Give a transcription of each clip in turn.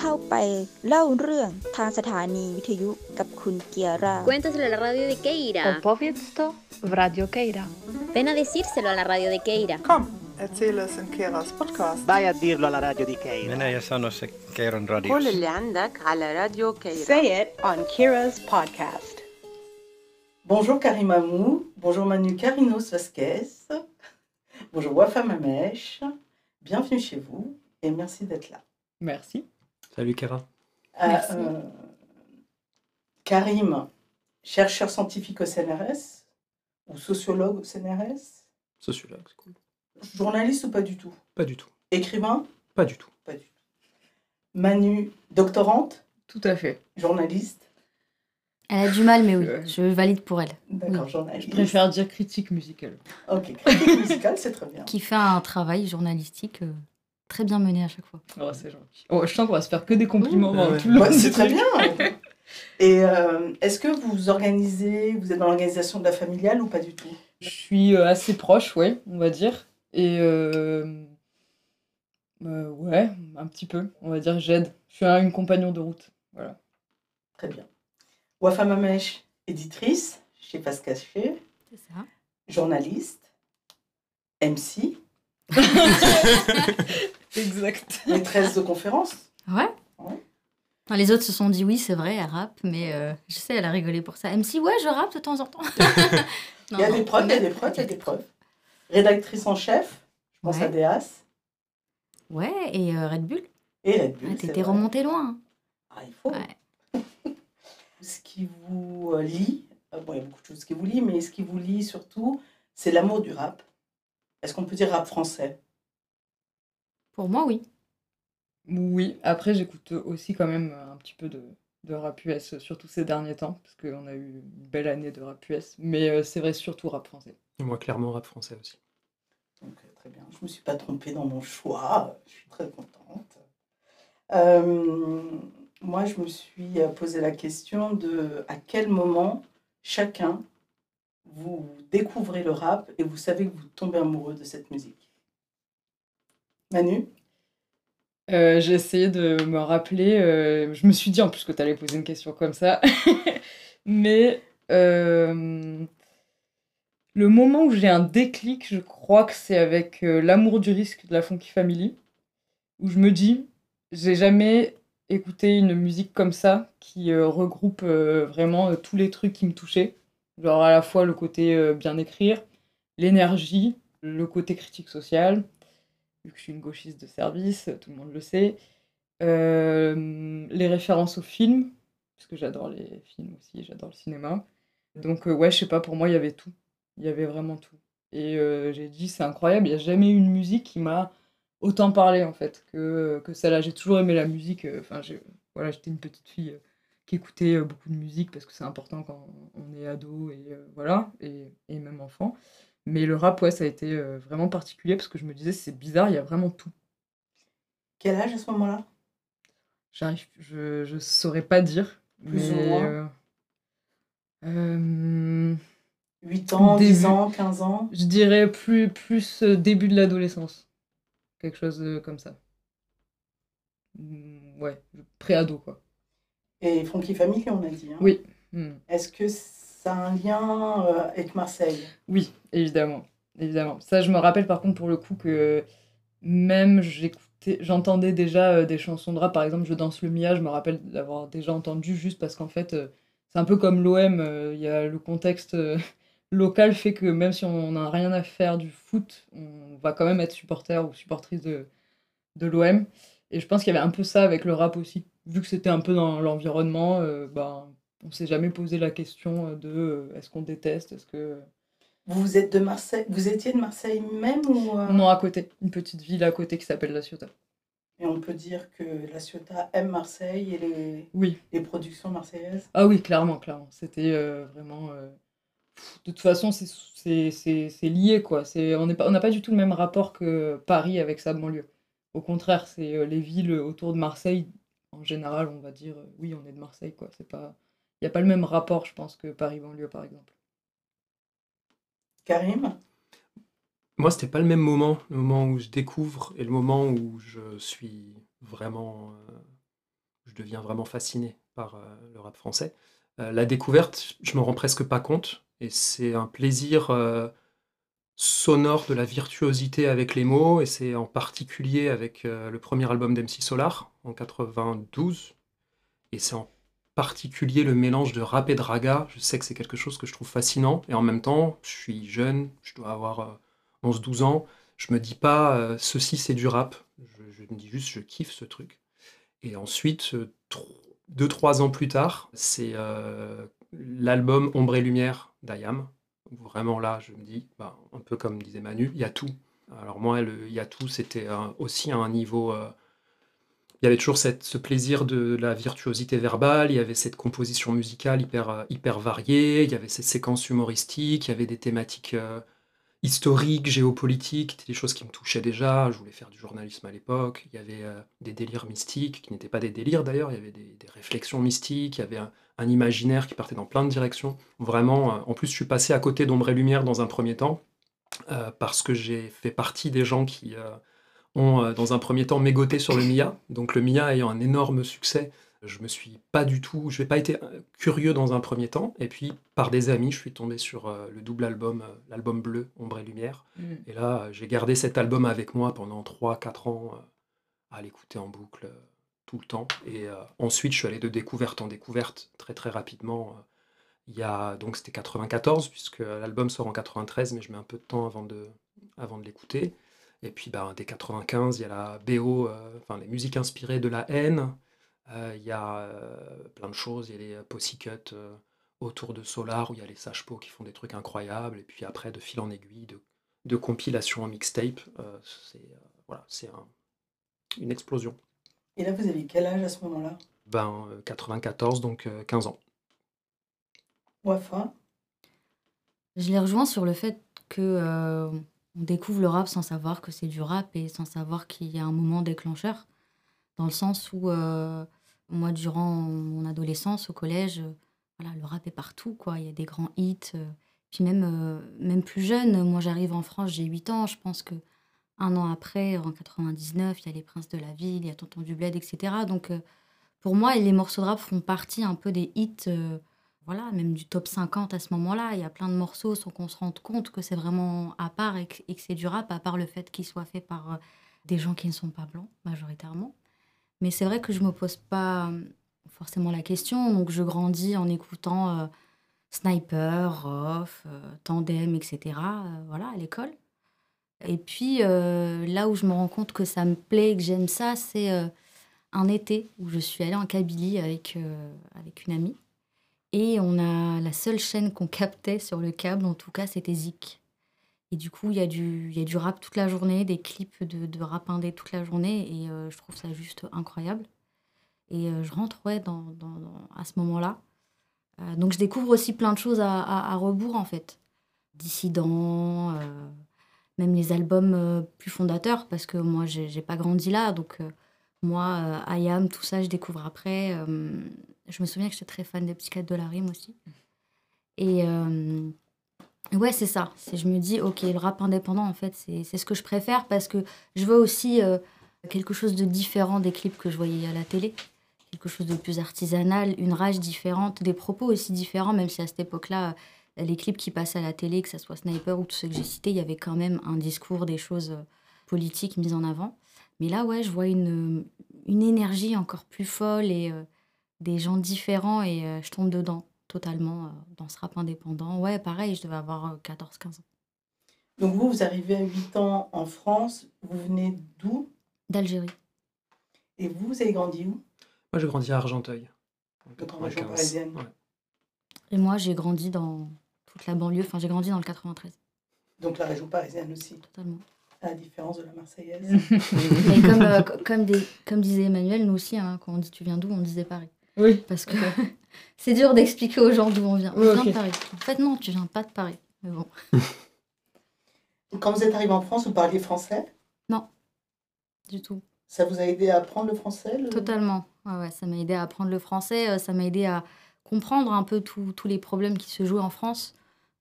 เข้าไปเล่าเรื่องทางสถานีวิทยุกับคุณเกียร่า Cuéntaselo a la radio de Keira. Opowiedz to w Radio Keira. Ven a decírselo a la radio de Keira. Kom, erzähl es in Keras podcast. Vai a dirlo alla radio di Keira. Minä ja sano se Keiron radiossa. قول اللي عندك على راديو كيرا Say it on Kira's podcast. Bonjour Karim Amou, bonjour Manu Carinos Vasquez, bonjour Wafa Mamesh, bienvenue chez vous et merci d'être là. Merci. Salut Kera. Euh, Merci. euh, Karim, chercheur scientifique au CNRS ou sociologue au CNRS, Sociologue, c'est cool. journaliste ou pas du tout? Pas du tout. Écrivain? Pas du tout. Pas du tout. Manu, doctorante, Tout à fait. journaliste, Elle a du mal, mais oui, Euh. je valide pour elle. d'accord, Je journaliste. préfère dire critique musicale. Ok, critique musicale, c'est très bien. Qui fait un travail journalistique euh, très bien mené à chaque fois. Oh, c'est gentil. Oh, je sens qu'on va se faire que des compliments tout le Ouais, long c'est très bien. Et euh, est-ce que vous organisez, vous êtes dans l'organisation de la familiale ou pas du tout? Je suis euh, assez proche, ouais, on va dire. Et euh, euh, ouais, un petit peu, on va dire, j'aide. Je suis un- une compagnon de route. Voilà. Très bien. Wafa Mamesh, éditrice chez Pas Caché, C'est ça. journaliste, MC, Exact. maîtresse de conférence. Ouais. Ouais. Non, les autres se sont dit oui, c'est vrai, elle rappe, mais euh, je sais, elle a rigolé pour ça. MC, ouais, je rappe de temps en temps. Il y a des preuves, il y a des preuves, il y a des preuves. Rédactrice en chef, je pense Ouais. à Déas Ouais, et euh, Red Bull. et Red Bull. Ah, c'est T'étais vrai. remonté loin. Ah, il faut. Ouais. ce qui vous euh, lie, euh, bon, il y a beaucoup de choses qui vous lient, mais ce qui vous lie surtout, c'est l'amour du rap. Est-ce qu'on peut dire rap français? Pour moi, oui. Oui, après, j'écoute aussi quand même un petit peu de, de rap US, surtout ces derniers temps, parce qu'on a eu une belle année de rap US. Mais euh, c'est vrai, surtout rap français. Et moi, clairement, rap français aussi. Donc, très bien. Je ne me suis pas trompée dans mon choix. Je suis très contente. Euh, moi, je me suis posé la question de à quel moment chacun vous découvrez le rap et vous savez que vous tombez amoureux de cette musique. Manu? Euh, j'ai essayé de me rappeler. euh, je me suis dit en plus que tu allais poser une question comme ça. Mais euh, le moment où j'ai un déclic, je crois que c'est avec L'amour du risque de la Funky Family. Où je me dis, j'ai jamais écouté une musique comme ça qui regroupe vraiment tous les trucs qui me touchaient. Genre à la fois le côté bien écrire, l'énergie, le côté critique sociale vu que je suis une gauchiste de service, tout le monde le sait. Euh, les références aux films, parce que j'adore les films aussi, j'adore le cinéma. Donc euh, ouais, je sais pas, pour moi, il y avait tout. Il y avait vraiment tout. Et euh, j'ai dit, c'est incroyable, il n'y a jamais eu une musique qui m'a autant parlé, en fait, que, que celle-là. J'ai toujours aimé la musique. euh, Enfin, voilà, j'étais une petite fille euh, qui écoutait euh, beaucoup de musique, parce que c'est important quand on est ado, et euh, voilà, et, et même enfant. Mais le rap, ouais, ça a été euh, vraiment particulier parce que je me disais, c'est bizarre, il y a vraiment tout. Quel âge à ce moment-là? J'arrive, je, je saurais pas dire. Plus ou moins. euh, euh, 8 ans, Début. 10 ans, 15 ans? Je dirais plus, plus euh, début de l'adolescence. Quelque chose euh, comme ça. Mm, Ouais, pré-ado, quoi. Et Funky Family, on a dit. hein? Oui. Mm. Est-ce que ça un lien euh, avec Marseille Oui, évidemment. Évidemment. Ça, je me rappelle par contre pour le coup que même j'écoutais, j'entendais déjà euh, des chansons de rap. Par exemple, Je danse le Mia, je me rappelle d'avoir déjà entendu juste parce qu'en fait, euh, c'est un peu comme l'OM. Il y a le contexte local fait que même si on n'a rien à faire du foot, on va quand même être supporter ou supportrice de, de l'OM. Et je pense qu'il y avait un peu ça avec le rap aussi. Vu que c'était un peu dans l'environnement, euh, ben, on s'est jamais posé la question de euh, est-ce qu'on déteste, est-ce que... Vous êtes de Marseille Vous étiez de Marseille même ou euh, Non, à côté. Une petite ville à côté qui s'appelle La Ciotat. Et on peut dire que la Ciotat aime Marseille et les, Oui. les productions marseillaises? Ah oui, clairement, clairement. C'était euh, vraiment... euh, De toute façon, c'est- lié, quoi. C'est- On pas- on n'a pas du tout le même rapport que Paris avec sa banlieue. Au contraire, c'est euh, les villes autour de Marseille, en général, on va dire, euh, oui, on est de Marseille, quoi. C'est pas... Il n'y a pas le même rapport, je pense, que Paris-banlieue, par exemple. Karim? Moi, c'était pas le même moment, le moment où je découvre et le moment où je suis vraiment euh, deviens vraiment fasciné par euh, le rap français. Euh, la découverte, je me rends presque pas compte, et c'est un plaisir euh, sonore de la virtuosité avec les mots, et c'est en particulier avec euh, le premier album d'MC Solar en 92, et c'est en particulier le mélange de rap et de raga. Je sais que c'est quelque chose que je trouve fascinant, et en même temps, je suis jeune, je dois avoir euh, 11-12 ans, je me dis pas euh, ceci c'est du rap, je, me dis juste je kiffe ce truc. Et ensuite, euh, tro- deux, trois ans plus tard, c'est euh, l'album Ombre et Lumière d'Ayam. Vraiment là, je me dis, bah, un peu comme disait Manu, il y a tout. Alors moi, il y a tout, c'était aussi un niveau... euh, il y avait toujours cette, ce plaisir de la virtuosité verbale, il y avait cette composition musicale hyper, euh, hyper variée, il y avait ces séquences humoristiques, il y avait des thématiques euh, historiques, géopolitiques, des choses qui me touchaient déjà. Je voulais faire du journalisme à l'époque. Il y avait euh, des délires mystiques, qui n'étaient pas des délires d'ailleurs, il y avait des, réflexions mystiques, il y avait un, imaginaire qui partait dans plein de directions. Vraiment, en plus, je suis passé à côté d'Ombre et Lumière dans un premier temps, parce que j'ai fait partie des gens qui ont, euh, dans un premier temps, mégoté sur le Mia. Donc le Mia ayant un énorme succès, je me suis pas du tout, je n'ai pas été euh, curieux dans un premier temps. Et puis, par des amis, je suis tombé sur euh, le double album, l'album bleu, Ombre et Lumière. Mm. Et là, j'ai gardé cet album avec moi pendant 3-4 ans, à l'écouter en boucle tout le temps. Et euh, ensuite, je suis allé de découverte en découverte très très rapidement. Il y a donc c'était 94 puisque l'album sort en 93, mais je mets un peu de temps avant de avant de l'écouter. Et puis ben, dès 95, il y a la BO, euh, enfin les musiques inspirées de la haine. Euh, il y a euh, plein de choses. Il y a les Pussycut euh, autour de Solar où il y a les Sages Pots qui font des trucs incroyables. Et puis après, de fil en aiguille, de, de compilation en mixtape, euh, c'est euh, voilà, c'est un- une explosion. Et là, vous avez quel âge à ce moment-là? Ben, euh, 94, donc euh, 15 ans. Wafa? Je les rejoins sur le fait que euh, on découvre le rap sans savoir que c'est du rap et sans savoir qu'il y a un moment déclencheur. Dans le sens où euh, moi, durant mon adolescence au collège, voilà, le rap est partout, quoi. Il y a des grands hits. euh, puis même, euh, même plus jeune, moi j'arrive en France, j'ai 8 ans, je pense que un an après, en 99, il y a les Princes de la Ville, il y a Tonton du Bled, etc. Donc pour moi, les morceaux de rap font partie un peu des hits, voilà, même du top 50 à ce moment-là. Il y a plein de morceaux sans qu'on se rende compte que c'est vraiment à part et que, c'est du rap, à part le fait qu'il soit fait par euh, des gens qui ne sont pas blancs, majoritairement. Mais c'est vrai que je me pose pas euh, forcément la question, donc je grandis en écoutant euh, Sniper, euh, Tandem, etc. voilà, à l'école. Et puis là où je me rends compte que ça me plaît et que j'aime ça, c'est un été où je suis allée en Kabylie avec, avec une amie. Et on a la seule chaîne qu'on captait sur le câble, en tout cas, c'était Zik. Et du coup, il y, a du- y a du rap toute la journée, des clips de, rap indé toute la journée. Et euh, je trouve ça juste incroyable. Et euh, je rentre ouais, dans, à ce moment-là. Euh, donc je découvre aussi plein de choses à, rebours, en fait. Dissidents, même les albums plus fondateurs, parce que moi, j'ai pas grandi là. Donc moi, euh, Ayam, tout ça, je découvre après. Je me souviens que j'étais très fan des Psychiatres de la rime aussi. Et euh, ouais, c'est ça. C'est- Je me dis, ok, le rap indépendant, en fait, c'est c'est ce que je préfère parce que je veux aussi euh, quelque chose de différent des clips que je voyais à la télé. Quelque chose de plus artisanal, une rage différente, des propos aussi différents, même si à cette époque-là, les clips qui passaient à la télé, que ce soit Sniper ou tous ceux que j'ai cités, il y avait quand même un discours, des choses euh, politiques mises en avant. Mais là, ouais, je vois une, une énergie encore plus folle et des gens différents et euh, je tombe dedans totalement euh, dans ce rap indépendant. Ouais, pareil, je devais avoir euh, 14-15 ans. Donc vous, vous arrivez à 8 ans en France, vous venez d'où? D'Algérie. Et vous, vous avez grandi où? Moi, j'ai grandi à Argenteuil. En Donc en région 95. parisienne. Ouais. Et moi, j'ai grandi dans toute la banlieue. Enfin, j'ai grandi dans le 93, Donc la région parisienne aussi, totalement. à la différence de la Marseillaise. Et comme, euh, co- comme, des, comme disait Emmanuel, nous aussi, hein, quand on dit tu viens d'où, on disait Paris. Oui. Parce que c'est dur d'expliquer aux gens d'où on vient. On Ouais, vient de Paris. En fait, non, tu viens pas de Paris. Mais bon. Quand vous êtes arrivé en France, vous parliez français? Du tout. Ça vous a aidé à apprendre le français le- Totalement. Ouais, ouais, ça m'a aidé à apprendre le français, euh, ça m'a aidé à comprendre un peu tous les problèmes qui se jouent en France,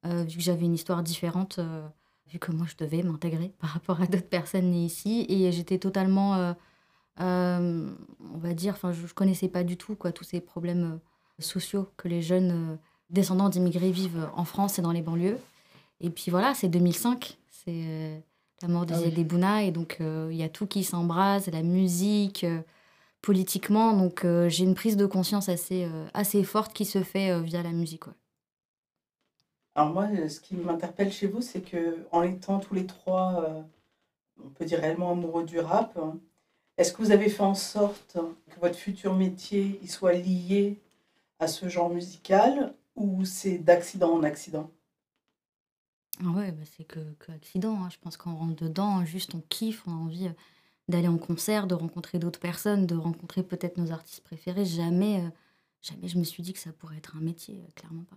euh, vu que j'avais une histoire différente, euh, vu que moi je devais m'intégrer par rapport à d'autres personnes nées ici. Et j'étais totalement euh, euh, on va dire, enfin, je, ne connaissais pas du tout quoi, tous ces problèmes euh, sociaux que les jeunes euh, descendants d'immigrés vivent en France et dans les banlieues. Et puis voilà, c'est 2005, c'est la mort de Ah oui. Bouna, et donc il y a tout qui s'embrase, la musique, politiquement. Donc j'ai une prise de conscience assez, assez forte qui se fait via la musique. ouais. Alors moi, ce qui m'interpelle chez vous, c'est que en étant tous les trois, on peut dire réellement amoureux du rap, hein, est-ce que vous avez fait en sorte que votre futur métier il soit lié à ce genre musical ou c'est d'accident en accident? Ah ouais, bah c'est que, que accident. hein. Je pense qu'on rentre dedans, juste on kiffe, on a envie euh, d'aller en concert, de rencontrer d'autres personnes, de rencontrer peut-être nos artistes préférés. Jamais, euh, jamais je me suis dit que ça pourrait être un métier, euh, clairement pas.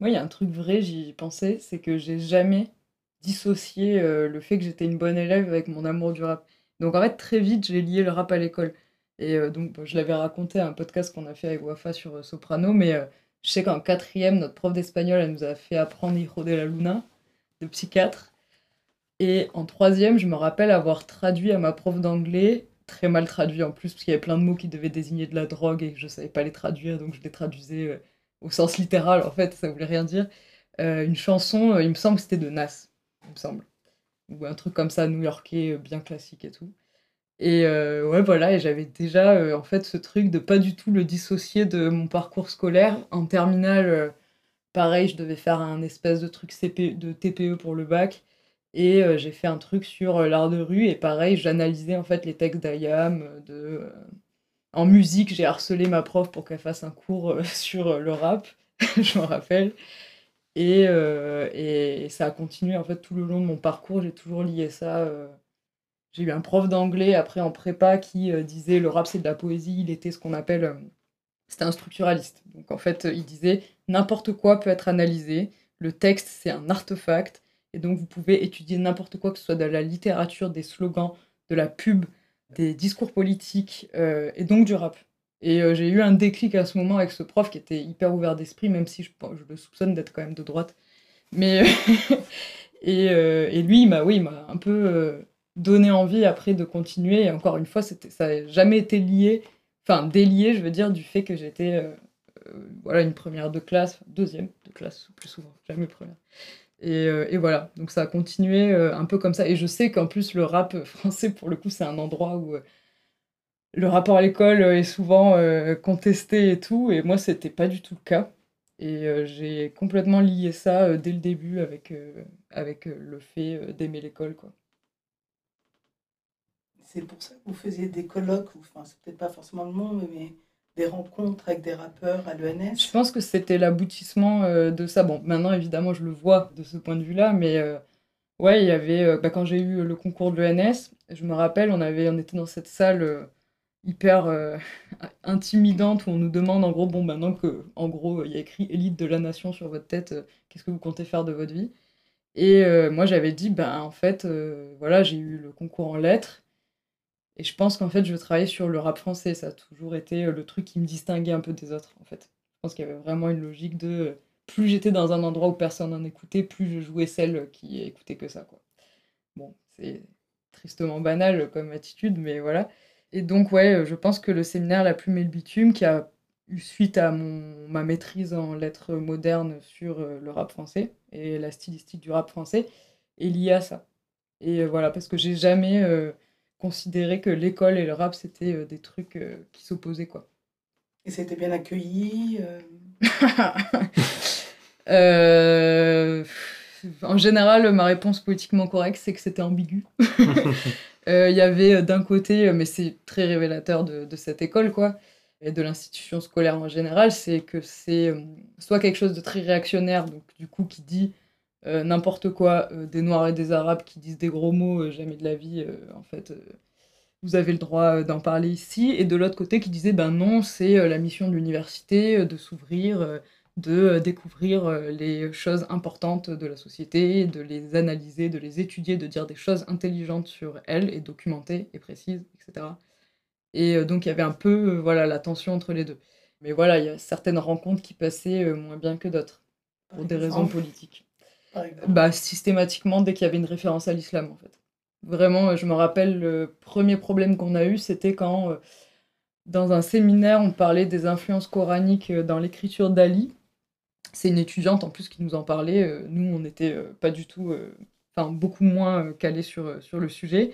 Moi, il y a un truc vrai, j'y pensais, c'est que j'ai jamais dissocié euh, le fait que j'étais une bonne élève avec mon amour du rap. Donc en fait, très vite, j'ai lié le rap à l'école. Et euh, donc, je l'avais raconté à un podcast qu'on a fait avec Wafa sur euh, Soprano, mais euh, je sais qu'en quatrième, notre prof d'espagnol, elle nous a fait apprendre Hijo de la Luna, de psychiatre. Et en troisième, je me rappelle avoir traduit à ma prof d'anglais, très mal traduit en plus, parce qu'il y avait plein de mots qui devaient désigner de la drogue et que je savais pas les traduire, donc je les traduisais au sens littéral, en fait, ça voulait rien dire. Une chanson, il me semble que c'était de Nas, il me semble. Ou un truc comme ça, new-yorkais, euh, bien classique et tout. Et euh, ouais, voilà, et j'avais déjà euh, en fait ce truc de pas du tout le dissocier de mon parcours scolaire. En terminale, pareil, je devais faire un espèce de truc de TPE pour le bac. Et j'ai fait un truc sur l'art de rue, et pareil, j'analysais en fait les textes d'Ayam. De, En musique, j'ai harcelé ma prof pour qu'elle fasse un cours sur le rap, je me rappelle. Et, euh, et, ça a continué en tout le long de mon parcours, j'ai toujours lié ça. euh, J'ai eu un prof d'anglais après en prépa qui euh, disait le rap c'est de la poésie, il était ce qu'on appelle. C'était un structuraliste. Donc en fait, il disait n'importe quoi peut être analysé, le texte c'est un artefact, et donc vous pouvez étudier n'importe quoi, que ce soit de la littérature, des slogans, de la pub, des discours politiques, et donc du rap. Et euh, j'ai eu un déclic à ce moment avec ce prof qui était hyper ouvert d'esprit, même si je, le soupçonne d'être quand même de droite. Mais et, euh, et lui, il m'a oui, un peu euh, donné envie après de continuer. Et encore une fois, ça n'a jamais été lié, enfin délié, je veux dire, du fait que j'étais voilà, une première de classe, deuxième de classe plus souvent, jamais première. Et, voilà, donc ça a continué un peu comme ça. Et je sais qu'en plus, le rap français, pour le coup, c'est un endroit où le rapport à l'école euh, est souvent euh, contesté et tout. Et moi, c'était pas du tout le cas. Et euh, j'ai complètement lié ça dès le début avec, avec le fait d'aimer l'école, quoi. C'est pour ça que vous faisiez des colloques, enfin, c'est peut-être pas forcément le mot, mais, des rencontres avec des rappeurs à l'ENS. Je pense que c'était l'aboutissement de ça. Bon, maintenant, évidemment, je le vois de ce point de vue-là, mais euh, ouais, il y avait, euh, bah, quand j'ai eu le concours de l'ENS, je me rappelle, on avait, on était dans cette salle hyper euh, intimidante où on nous demande, en gros, bon, maintenant que, en gros, il y a écrit élite de la nation sur votre tête, euh, qu'est-ce que vous comptez faire de votre vie? Et euh, moi, j'avais dit, ben, en fait, voilà, j'ai eu le concours en lettres. Et je pense qu'en fait, je veux travailler sur le rap français. Ça a toujours été le truc qui me distinguait un peu des autres, en fait. Je pense qu'il y avait vraiment une logique de plus j'étais dans un endroit où personne n'en écoutait, plus je jouais celle qui écoutait que ça, quoi. Bon, c'est tristement banal comme attitude, mais voilà. Et donc, ouais, je pense que le séminaire La Plume et le Bitume, qui a eu suite à mon, ma maîtrise en lettres modernes sur euh, le rap français et la stylistique du rap français, est lié à ça. Et euh, voilà, parce que j'ai jamais euh, considéré que l'école et le rap, c'était euh, des trucs euh, qui s'opposaient, quoi. Et c'était bien accueilli. euh, Euh, en général, ma réponse politiquement correcte, c'est que c'était ambigu. Euh, Il y avait euh, d'un côté, euh, mais c'est très révélateur de, cette école, quoi, et de l'institution scolaire en général, c'est que c'est euh, soit quelque chose de très réactionnaire, donc du coup qui dit euh, n'importe quoi, euh, des Noirs et des Arabes qui disent des gros mots, euh, jamais de la vie, euh, en fait, euh, vous avez le droit euh, d'en parler ici, et de l'autre côté qui disait ben non, c'est euh, la mission de l'université euh, de s'ouvrir, euh, de euh, découvrir euh, les choses importantes de la société, de les analyser, de les étudier, de dire des choses intelligentes sur elles et documentées et précises, etc. Et euh, donc il y avait un peu voilà la tension entre les deux. Mais voilà, il y a certaines rencontres qui passaient moins bien que d'autres pour Par des raisons politiques. Bah systématiquement dès qu'il y avait une référence à l'islam en fait. Vraiment, je me rappelle le premier problème qu'on a eu, c'était quand, dans un séminaire, on parlait des influences coraniques dans l'écriture d'Ali. C'est une étudiante en plus qui nous en parlait. euh, Nous, on n'était euh, pas du tout, euh, enfin beaucoup moins calés sur, sur le sujet.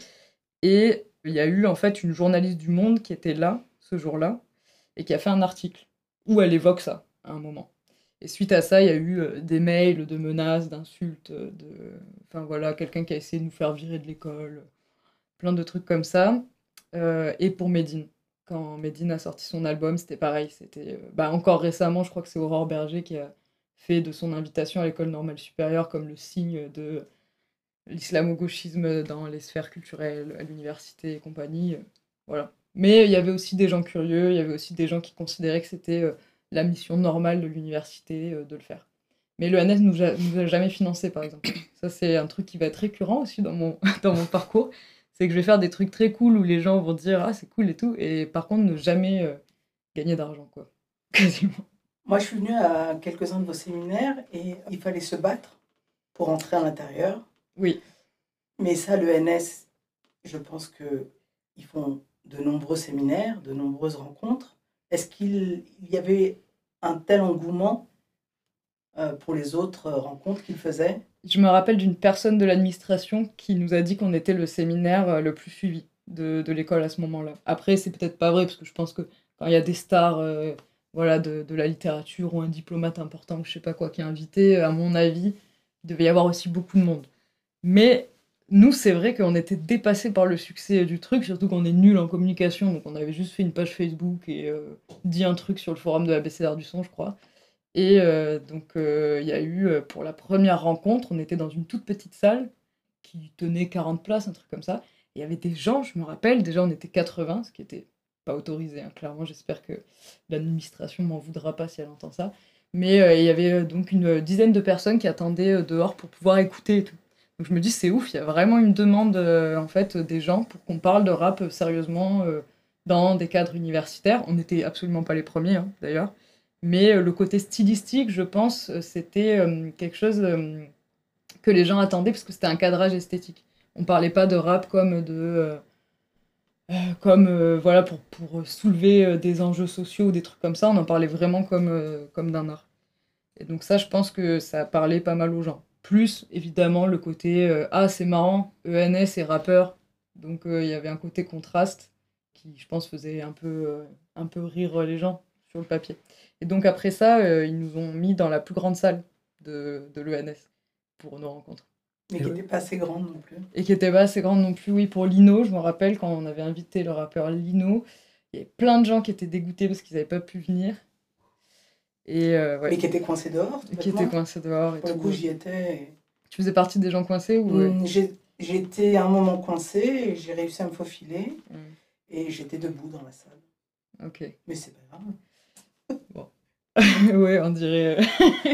Et il y a eu en fait une journaliste du Monde qui était là ce jour-là et qui a fait un article où elle évoque ça à un moment. Et suite à ça, il y a eu des mails de menaces, d'insultes, de... Enfin voilà, quelqu'un qui a essayé de nous faire virer de l'école, plein de trucs comme ça. Et pour Medine, quand Medine a sorti son album, c'était pareil. C'était bah, encore récemment, je crois que c'est Aurore Berger qui a fait de son invitation à l'école normale supérieure comme le signe de l'islamo-gauchisme dans les sphères culturelles, à l'université et compagnie. euh, Voilà. Mais il y avait aussi des gens curieux, il y avait aussi des gens qui considéraient que c'était euh, la mission normale de l'université euh, de le faire. Mais le NS nous, a- a jamais financé, par exemple. Ça, c'est un truc qui va être récurrent aussi dans mon, dans mon parcours. C'est que je vais faire des trucs très cool où les gens vont dire Ah, c'est cool et tout. Et par contre, ne jamais gagner d'argent, quoi. Quasiment. Moi, je suis venue à quelques-uns de vos séminaires et il fallait se battre pour entrer à l'intérieur. Oui. Mais ça, le NS, je pense qu'ils font de nombreux séminaires, de nombreuses rencontres. Est-ce qu'il il y avait un tel engouement euh, pour les autres rencontres qu'ils faisaient Je me rappelle d'une personne de l'administration qui nous a dit qu'on était le séminaire euh, le plus suivi de, de l'école à ce moment-là. Après, c'est peut-être pas vrai, parce que je pense que quand il y a des stars euh, voilà, de, la littérature ou un diplomate important, ou je sais pas quoi, qui est invité, à mon avis, il devait y avoir aussi beaucoup de monde. Mais nous, c'est vrai qu'on était dépassés par le succès du truc, surtout qu'on est nul en communication, donc on avait juste fait une page Facebook et euh, dit un truc sur le forum de la BCR du son, je crois. Et euh, donc, euh, il y a eu, euh, pour la première rencontre, on était dans une toute petite salle qui tenait 40 places, un truc comme ça. Il y avait des gens, je me rappelle, déjà on était 80, ce qui était pas autorisé, hein, clairement. J'espère que l'administration m'en voudra pas si elle entend ça. Mais euh, il y avait euh, donc une dizaine de personnes qui attendaient euh, dehors pour pouvoir écouter et tout. Donc je me dis, c'est ouf, il y a vraiment une demande euh, en fait des gens pour qu'on parle de rap euh, sérieusement euh, dans des cadres universitaires. On n'était absolument pas les premiers, hein, d'ailleurs. Mais euh, le côté stylistique, je pense, euh, c'était euh, quelque chose euh, que les gens attendaient parce que c'était un cadrage esthétique. On parlait pas de rap comme de. Euh, comme euh, voilà pour, pour soulever euh, des enjeux sociaux ou des trucs comme ça, on en parlait vraiment comme, comme d'un art. Et donc ça, je pense que ça parlait pas mal aux gens. Plus, évidemment, le côté Ah, c'est marrant, ENS et rappeur. Donc il y avait un côté contraste qui, je pense, faisait un peu, un peu rire les gens sur le papier. Et donc après ça, ils nous ont mis dans la plus grande salle de, de l'ENS pour nos rencontres. Mais qui n'étaient pas assez grandes non plus. Et qui était pas assez grande non plus, oui, pour Lino. Je me rappelle quand on avait invité le rappeur Lino, il y avait plein de gens qui étaient dégoûtés parce qu'ils n'avaient pas pu venir. Et euh, ouais. Mais qui étaient coincés dehors. Et qui étaient coincés dehors et Pour le tout. coup, j'y étais. et- Tu faisais partie des gens coincés ou. Mm, j'ai- J'étais à un moment coincée et j'ai réussi à me faufiler. Mm. Et j'étais debout dans la salle. Ok. Mais c'est pas grave. ouais, on dirait. euh,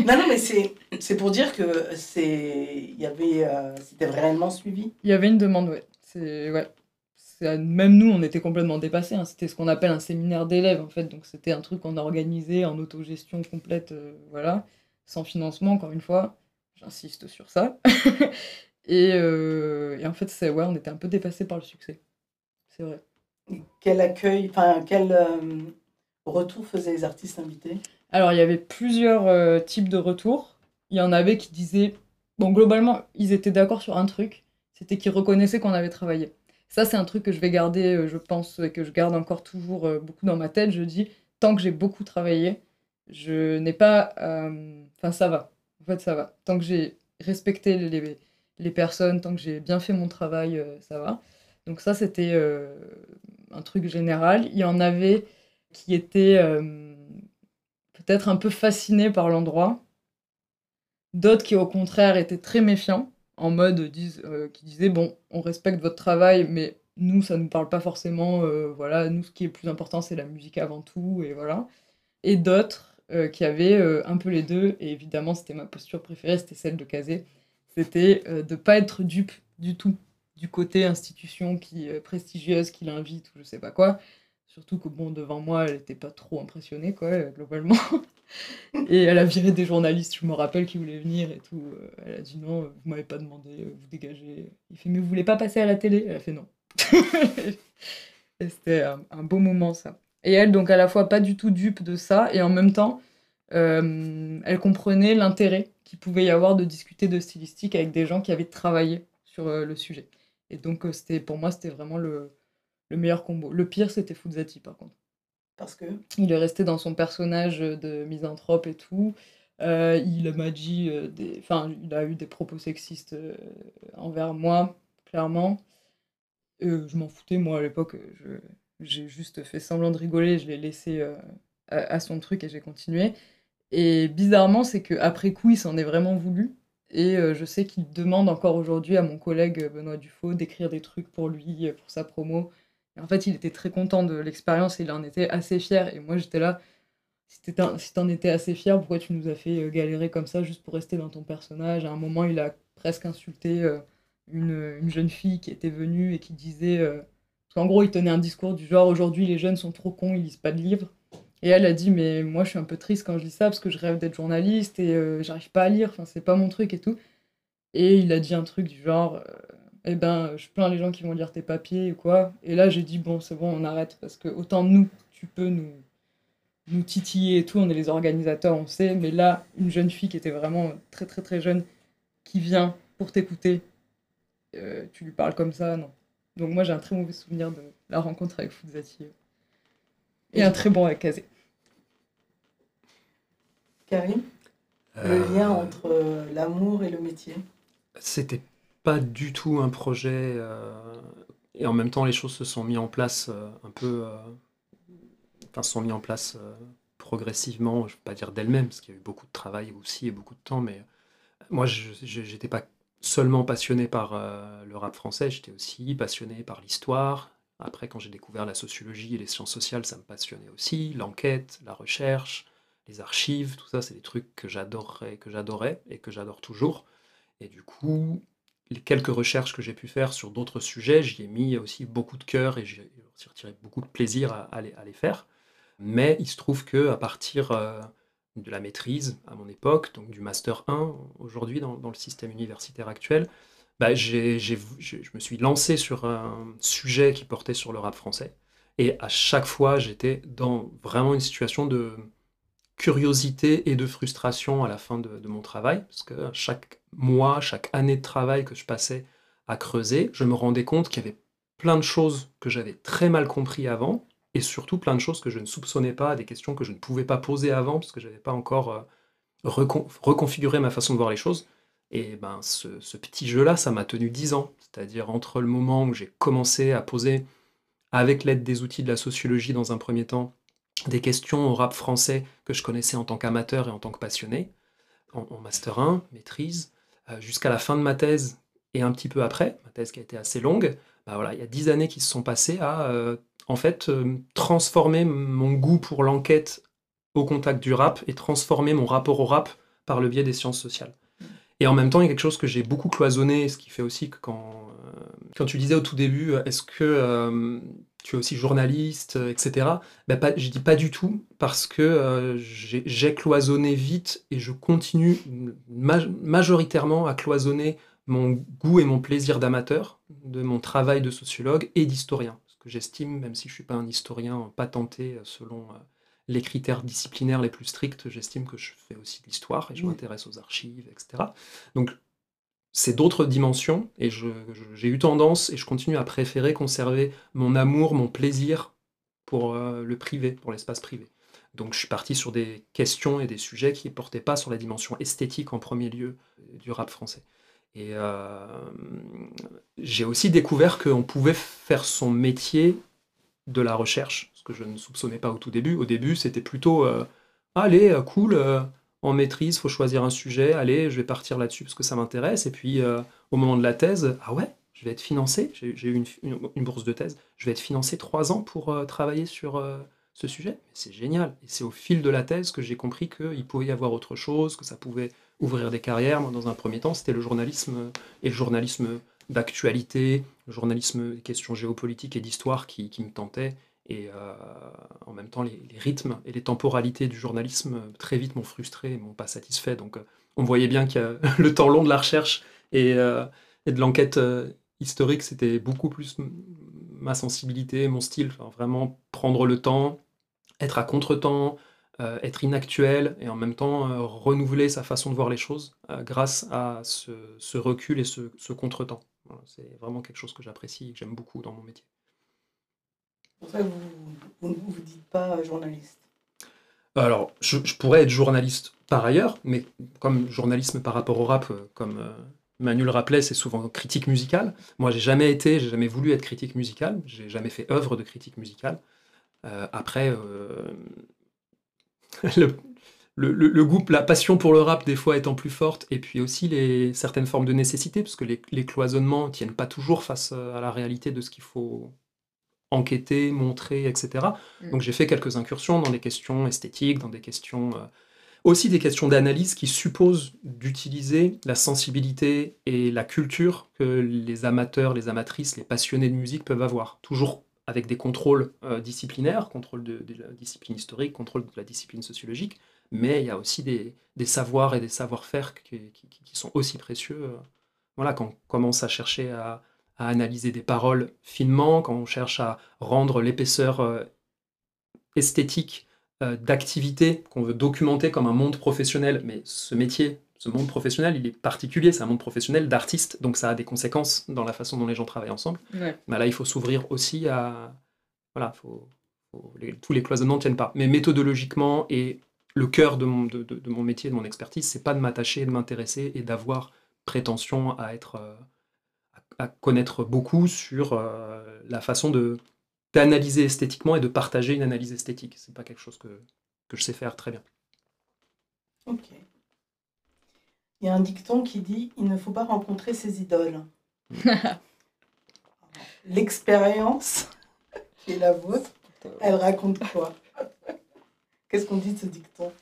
non, non, mais c'est pour dire que c'est il y avait euh, c'était réellement suivi. Il y avait une demande, ouais. C'est ouais. Même nous, on était complètement dépassés. hein. C'était ce qu'on appelle un séminaire d'élèves, en fait. Donc, c'était un truc qu'on a organisé en autogestion complète, euh, voilà, sans financement, encore une fois. J'insiste sur ça. et, euh, et en fait, c'est ouais, on était un peu dépassés par le succès. C'est vrai. Quel accueil, enfin quel retour faisaient les artistes invités? Alors, il y avait plusieurs euh, types de retours. Il y en avait qui disaient, bon, globalement, ils étaient d'accord sur un truc, c'était qu'ils reconnaissaient qu'on avait travaillé. Ça, c'est un truc que je vais garder, euh, je pense, et que je garde encore toujours euh, beaucoup dans ma tête. Je dis, tant que j'ai beaucoup travaillé, je n'ai pas... Enfin, ça va. En fait, ça va. Tant que j'ai respecté les, les personnes, tant que j'ai bien fait mon travail, ça va. Donc ça, c'était un truc général. Il y en avait qui étaient peut-être un peu fascinés par l'endroit. D'autres qui, au contraire, étaient très méfiants, en mode disent, euh, qui disaient bon, on respecte votre travail, mais nous, ça ne nous parle pas forcément. euh, voilà, nous, ce qui est plus important, c'est la musique avant tout, et voilà. Et d'autres euh, qui avaient euh, un peu les deux, et évidemment, c'était ma posture préférée, c'était celle de Kazé. C'était euh, de pas être dupe du tout du côté institution qui euh, prestigieuse qui l'invite ou je sais pas quoi. Surtout que, bon, devant moi, elle était pas trop impressionnée, quoi, euh, globalement. Et elle a viré des journalistes, je me rappelle, qui voulaient venir et tout. Euh, Elle a dit non, vous m'avez pas demandé, euh, vous dégagez. Il fait, mais vous voulez pas passer à la télé? Elle a fait non. Et c'était un, beau moment, ça. Et elle, donc, à la fois pas du tout dupe de ça, et en même temps, elle comprenait l'intérêt qu'il pouvait y avoir de discuter de stylistique avec des gens qui avaient travaillé sur le sujet. Et donc, c'était pour moi, c'était vraiment le, le meilleur combo. Le pire, c'était Fuzzati, par contre. Parce que? Il est resté dans son personnage de misanthrope et tout. Euh, il m'a dit euh, des... Enfin, il a eu des propos sexistes euh, envers moi, clairement. Euh, je m'en foutais, moi, à l'époque. J'ai juste fait semblant de rigoler. Je l'ai laissé euh, à, à son truc et j'ai continué. Et bizarrement, c'est qu'après coup, il s'en est vraiment voulu. Et euh, je sais qu'il demande encore aujourd'hui à mon collègue Benoît Dufaux d'écrire des trucs pour lui, euh, pour sa promo. En fait, il était très content de l'expérience et il en était assez fier. Et moi, j'étais là, si t'en étais assez fier, pourquoi tu nous as fait euh, galérer comme ça juste pour rester dans ton personnage? À un moment, il a presque insulté euh, une, une jeune fille qui était venue et qui disait. euh, parce qu'en gros, il tenait un discours du genre aujourd'hui, les jeunes sont trop cons, ils lisent pas de livres. Et elle a dit, mais moi, je suis un peu triste quand je lis ça parce que je rêve d'être journaliste et j'arrive pas à lire, enfin, c'est pas mon truc et tout. Et il a dit un truc du genre, eh ben, je plains les gens qui vont lire tes papiers ou quoi. Et là, j'ai dit, bon, c'est bon, on arrête parce que autant nous, tu peux nous, nous titiller et tout, on est les organisateurs, on sait, mais là, une jeune fille qui était vraiment très, très, très jeune, qui vient pour t'écouter, euh, tu lui parles comme ça, non. Donc, moi, j'ai un très mauvais souvenir de la rencontre avec Fuzzati. Et un très bon avec Kazé. Karim, Euh, le lien entre euh, l'amour et le métier? C'était pas du tout un projet. euh, et en même temps, les choses se sont mis en place euh, un peu. euh, enfin, se sont mis en place progressivement, je ne veux pas dire d'elles-mêmes, parce qu'il y a eu beaucoup de travail aussi et beaucoup de temps, mais moi, je n'étais pas seulement passionné par le rap français, j'étais aussi passionné par l'histoire. Après, quand j'ai découvert la sociologie et les sciences sociales, ça me passionnait aussi. L'enquête, la recherche, les archives, tout ça, c'est des trucs que j'adorerais, que j'adorais et que j'adore toujours. Et du coup, les quelques recherches que j'ai pu faire sur d'autres sujets, j'y ai mis aussi beaucoup de cœur et j'ai retiré beaucoup de plaisir à, les, à les faire. Mais il se trouve que à partir euh, de la maîtrise à mon époque, donc du master 1 aujourd'hui dans, le système universitaire actuel, bah, je me suis lancé sur un sujet qui portait sur le rap français. Et à chaque fois, j'étais dans vraiment une situation de curiosité et de frustration à la fin de, mon travail, parce que chaque mois, chaque année de travail que je passais à creuser, je me rendais compte qu'il y avait plein de choses que j'avais très mal compris avant, et surtout plein de choses que je ne soupçonnais pas, des questions que je ne pouvais pas poser avant, parce que je n'avais pas encore euh, recon- reconfiguré ma façon de voir les choses. Et ben, ce, petit jeu-là, ça m'a tenu 10 ans, c'est-à-dire entre le moment où j'ai commencé à poser, avec l'aide des outils de la sociologie dans un premier temps, des questions au rap français que je connaissais en tant qu'amateur et en tant que passionné, en, master 1, maîtrise, euh, jusqu'à la fin de ma thèse et un petit peu après, ma thèse qui a été assez longue, bah voilà, il y a 10 années qui se sont passées à euh, en fait euh, transformer mon goût pour l'enquête au contact du rap et transformer mon rapport au rap par le biais des sciences sociales. Et en même temps, il y a quelque chose que j'ai beaucoup cloisonné, ce qui fait aussi que quand, quand tu disais au tout début, est-ce que tu es aussi journaliste, euh, etc. Ben pas, je dis pas du tout, parce que euh, j'ai cloisonné vite et je continue ma- majoritairement à cloisonner mon goût et mon plaisir d'amateur, de mon travail de sociologue et d'historien. Ce que j'estime, même si je suis pas un historien patenté euh, selon les critères disciplinaires les plus stricts, j'estime que je fais aussi de l'histoire et je Oui. m'intéresse aux archives, etc. Donc c'est d'autres dimensions et j'ai eu tendance et je continue à préférer conserver mon amour, mon plaisir pour euh, le privé, pour l'espace privé. Donc je suis parti sur des questions et des sujets qui ne portaient pas sur la dimension esthétique en premier lieu du rap français. Et euh, j'ai aussi découvert qu'on pouvait faire son métier de la recherche, ce que je ne soupçonnais pas au tout début. Au début, c'était plutôt euh, allez, cool, en maîtrise, faut choisir un sujet, allez, je vais partir là-dessus parce que ça m'intéresse. Et puis euh, au moment de la thèse, ah ouais, je vais être financé, j'ai eu une, bourse de thèse, je vais être financé trois ans pour euh, travailler sur euh, ce sujet. C'est génial. Et c'est au fil de la thèse que j'ai compris qu'il pouvait y avoir autre chose, que ça pouvait ouvrir des carrières. Moi, dans un premier temps, c'était le journalisme et le journalisme d'actualité, le journalisme des questions géopolitiques et d'histoire qui me tentait Et euh, en même temps, les, rythmes et les temporalités du journalisme euh, très vite m'ont frustré et m'ont pas satisfait. Donc euh, on voyait bien que le temps long de la recherche et, de l'enquête historique, c'était beaucoup plus ma sensibilité, mon style. Vraiment prendre le temps, être à contre-temps, être inactuel et en même temps renouveler sa façon de voir les choses grâce à ce, ce recul et ce, ce contre-temps. Voilà, c'est vraiment quelque chose que j'apprécie et que j'aime beaucoup dans mon métier. Pour vous ne vous, dites pas journaliste. Alors, je, pourrais être journaliste par ailleurs, mais comme journalisme par rapport au rap, euh, comme euh, Manu rappelait, c'est souvent critique musicale. Moi, j'ai jamais été, j'ai jamais voulu être critique musicale, j'ai jamais fait œuvre de critique musicale. Euh, après, euh, le, goût, la passion pour le rap, des fois étant plus forte, et puis aussi les, certaines formes de nécessité, parce que les, les cloisonnements tiennent pas toujours face euh, à la réalité de ce qu'il faut enquêter, montrer, etc. Mm. Donc j'ai fait quelques incursions dans des questions esthétiques, dans des questions... euh, aussi des questions d'analyse qui supposent d'utiliser la sensibilité et la culture que les amateurs, les amatrices, les passionnés de musique peuvent avoir. Toujours avec des contrôles euh, disciplinaires, contrôle de, de la discipline historique, contrôle de la discipline sociologique, mais il y a aussi des, des savoirs et des savoir-faire qui, qui- qui sont aussi précieux. euh, voilà, quand on commence à chercher à, à analyser des paroles finement, quand on cherche à rendre l'épaisseur euh, esthétique euh, d'activité qu'on veut documenter comme un monde professionnel, mais ce métier, ce monde professionnel, il est particulier, c'est un monde professionnel d'artistes, donc ça a des conséquences dans la façon dont les gens travaillent ensemble. Ouais. Bah là, il faut s'ouvrir aussi à... Voilà, faut, faut- les- tous les cloisonnements ne tiennent pas. Mais méthodologiquement, et le cœur de mon, de, de- de mon métier, de mon expertise, c'est pas de m'attacher, de m'intéresser et d'avoir prétention à être... euh, à, connaître beaucoup sur euh, la façon de d'analyser esthétiquement et de partager une analyse esthétique. C'est pas quelque chose que, que je sais faire très bien. Ok. Il y a un dicton qui dit il ne faut pas rencontrer ses idoles. L'expérience qui est la vôtre, elle raconte quoi? Qu'est-ce qu'on dit de ce dicton?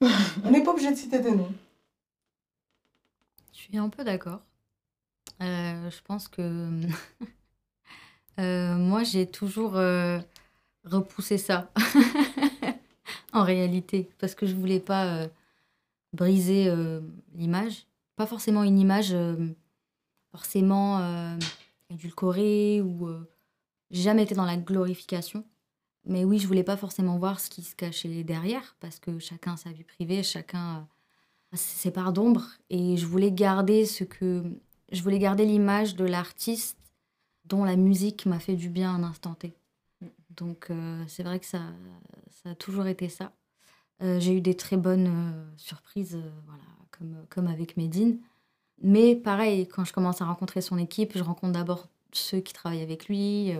On n'est pas obligé de citer des noms. Je suis un peu d'accord. Euh, je pense que euh, moi, j'ai toujours euh, repoussé ça en réalité, parce que je voulais pas briser l'image. Pas forcément une image forcément édulcorée ou. j'ai jamais été dans la glorification. Mais oui, je voulais pas forcément voir ce qui se cachait derrière, parce que chacun a sa vie privée, chacun a ses parts d'ombre. Et je voulais garder ce que. Je voulais garder l'image de l'artiste dont la musique m'a fait du bien à un instant T. Donc euh, c'est vrai que ça, ça a toujours été ça. Euh, j'ai eu des très bonnes euh, surprises, voilà, comme, avec Medine. Mais pareil, quand je commence à rencontrer son équipe, je rencontre d'abord ceux qui travaillent avec lui,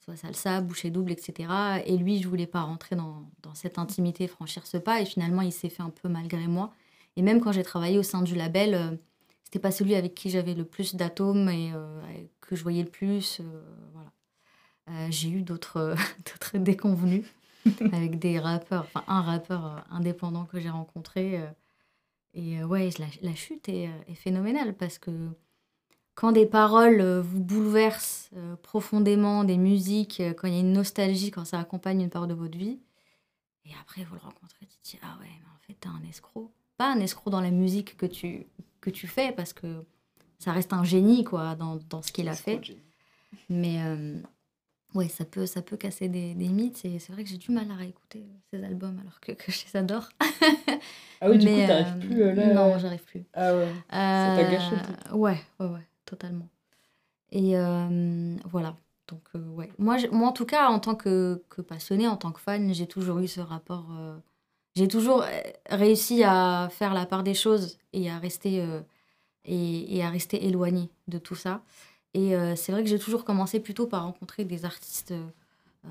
soit Salsa, Boucher Double, etc. Et lui, je voulais pas rentrer dans, cette intimité, franchir ce pas. Et finalement, il s'est fait un peu malgré moi. Et même quand j'ai travaillé au sein du label, c'était pas celui avec qui j'avais le plus d'atomes et euh, que je voyais le plus. euh, voilà. Euh, j'ai eu d'autres déconvenus avec des rappeurs, enfin un rappeur indépendant que j'ai rencontré. et ouais, la, la chute est, est phénoménale parce que quand des paroles vous bouleversent profondément, des musiques, quand il y a une nostalgie, quand ça accompagne une part de votre vie, et après vous le rencontrez, tu te dis ah ouais, mais en fait t'es un escroc. Pas un escroc dans la musique que tu, que tu fais parce que ça reste un génie quoi dans, dans ce qu'il a fait. Mais euh, ouais, ça peut, ça peut casser des, des mythes. Et c'est vrai que j'ai du mal à réécouter ces albums alors que, que je les adore. Ah oui, du Mais, coup, t'arrives euh, plus, euh, là, Non, euh, j'arrive plus. Ah ouais. Ça t'a gâché Euh, truc. Ouais, ouais, ouais, totalement. Et voilà. Donc, ouais. Moi, moi, en tout cas, en tant que, que passionnée, en tant que fan, j'ai toujours eu ce rapport. J'ai toujours euh, réussi à faire la part des choses et à rester, euh, et, à rester éloignée de tout ça. Et euh, c'est vrai que j'ai toujours commencé plutôt par rencontrer des artistes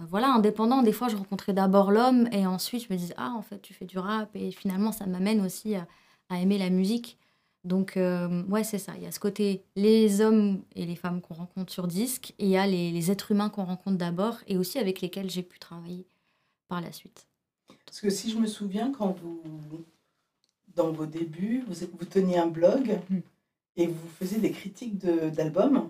voilà, indépendants. Des fois, je rencontrais d'abord l'homme et ensuite, je me disais, ah, en fait, tu fais du rap. Et finalement, ça m'amène aussi à, aimer la musique. Donc, euh, ouais, c'est ça. Il y a ce côté, les hommes et les femmes qu'on rencontre sur disque, et il y a les êtres humains qu'on rencontre d'abord, et aussi avec lesquels j'ai pu travailler par la suite. Parce que si je me souviens, quand vous, dans vos débuts, vous, vous teniez un blog et vous faisiez des critiques de- d'albums.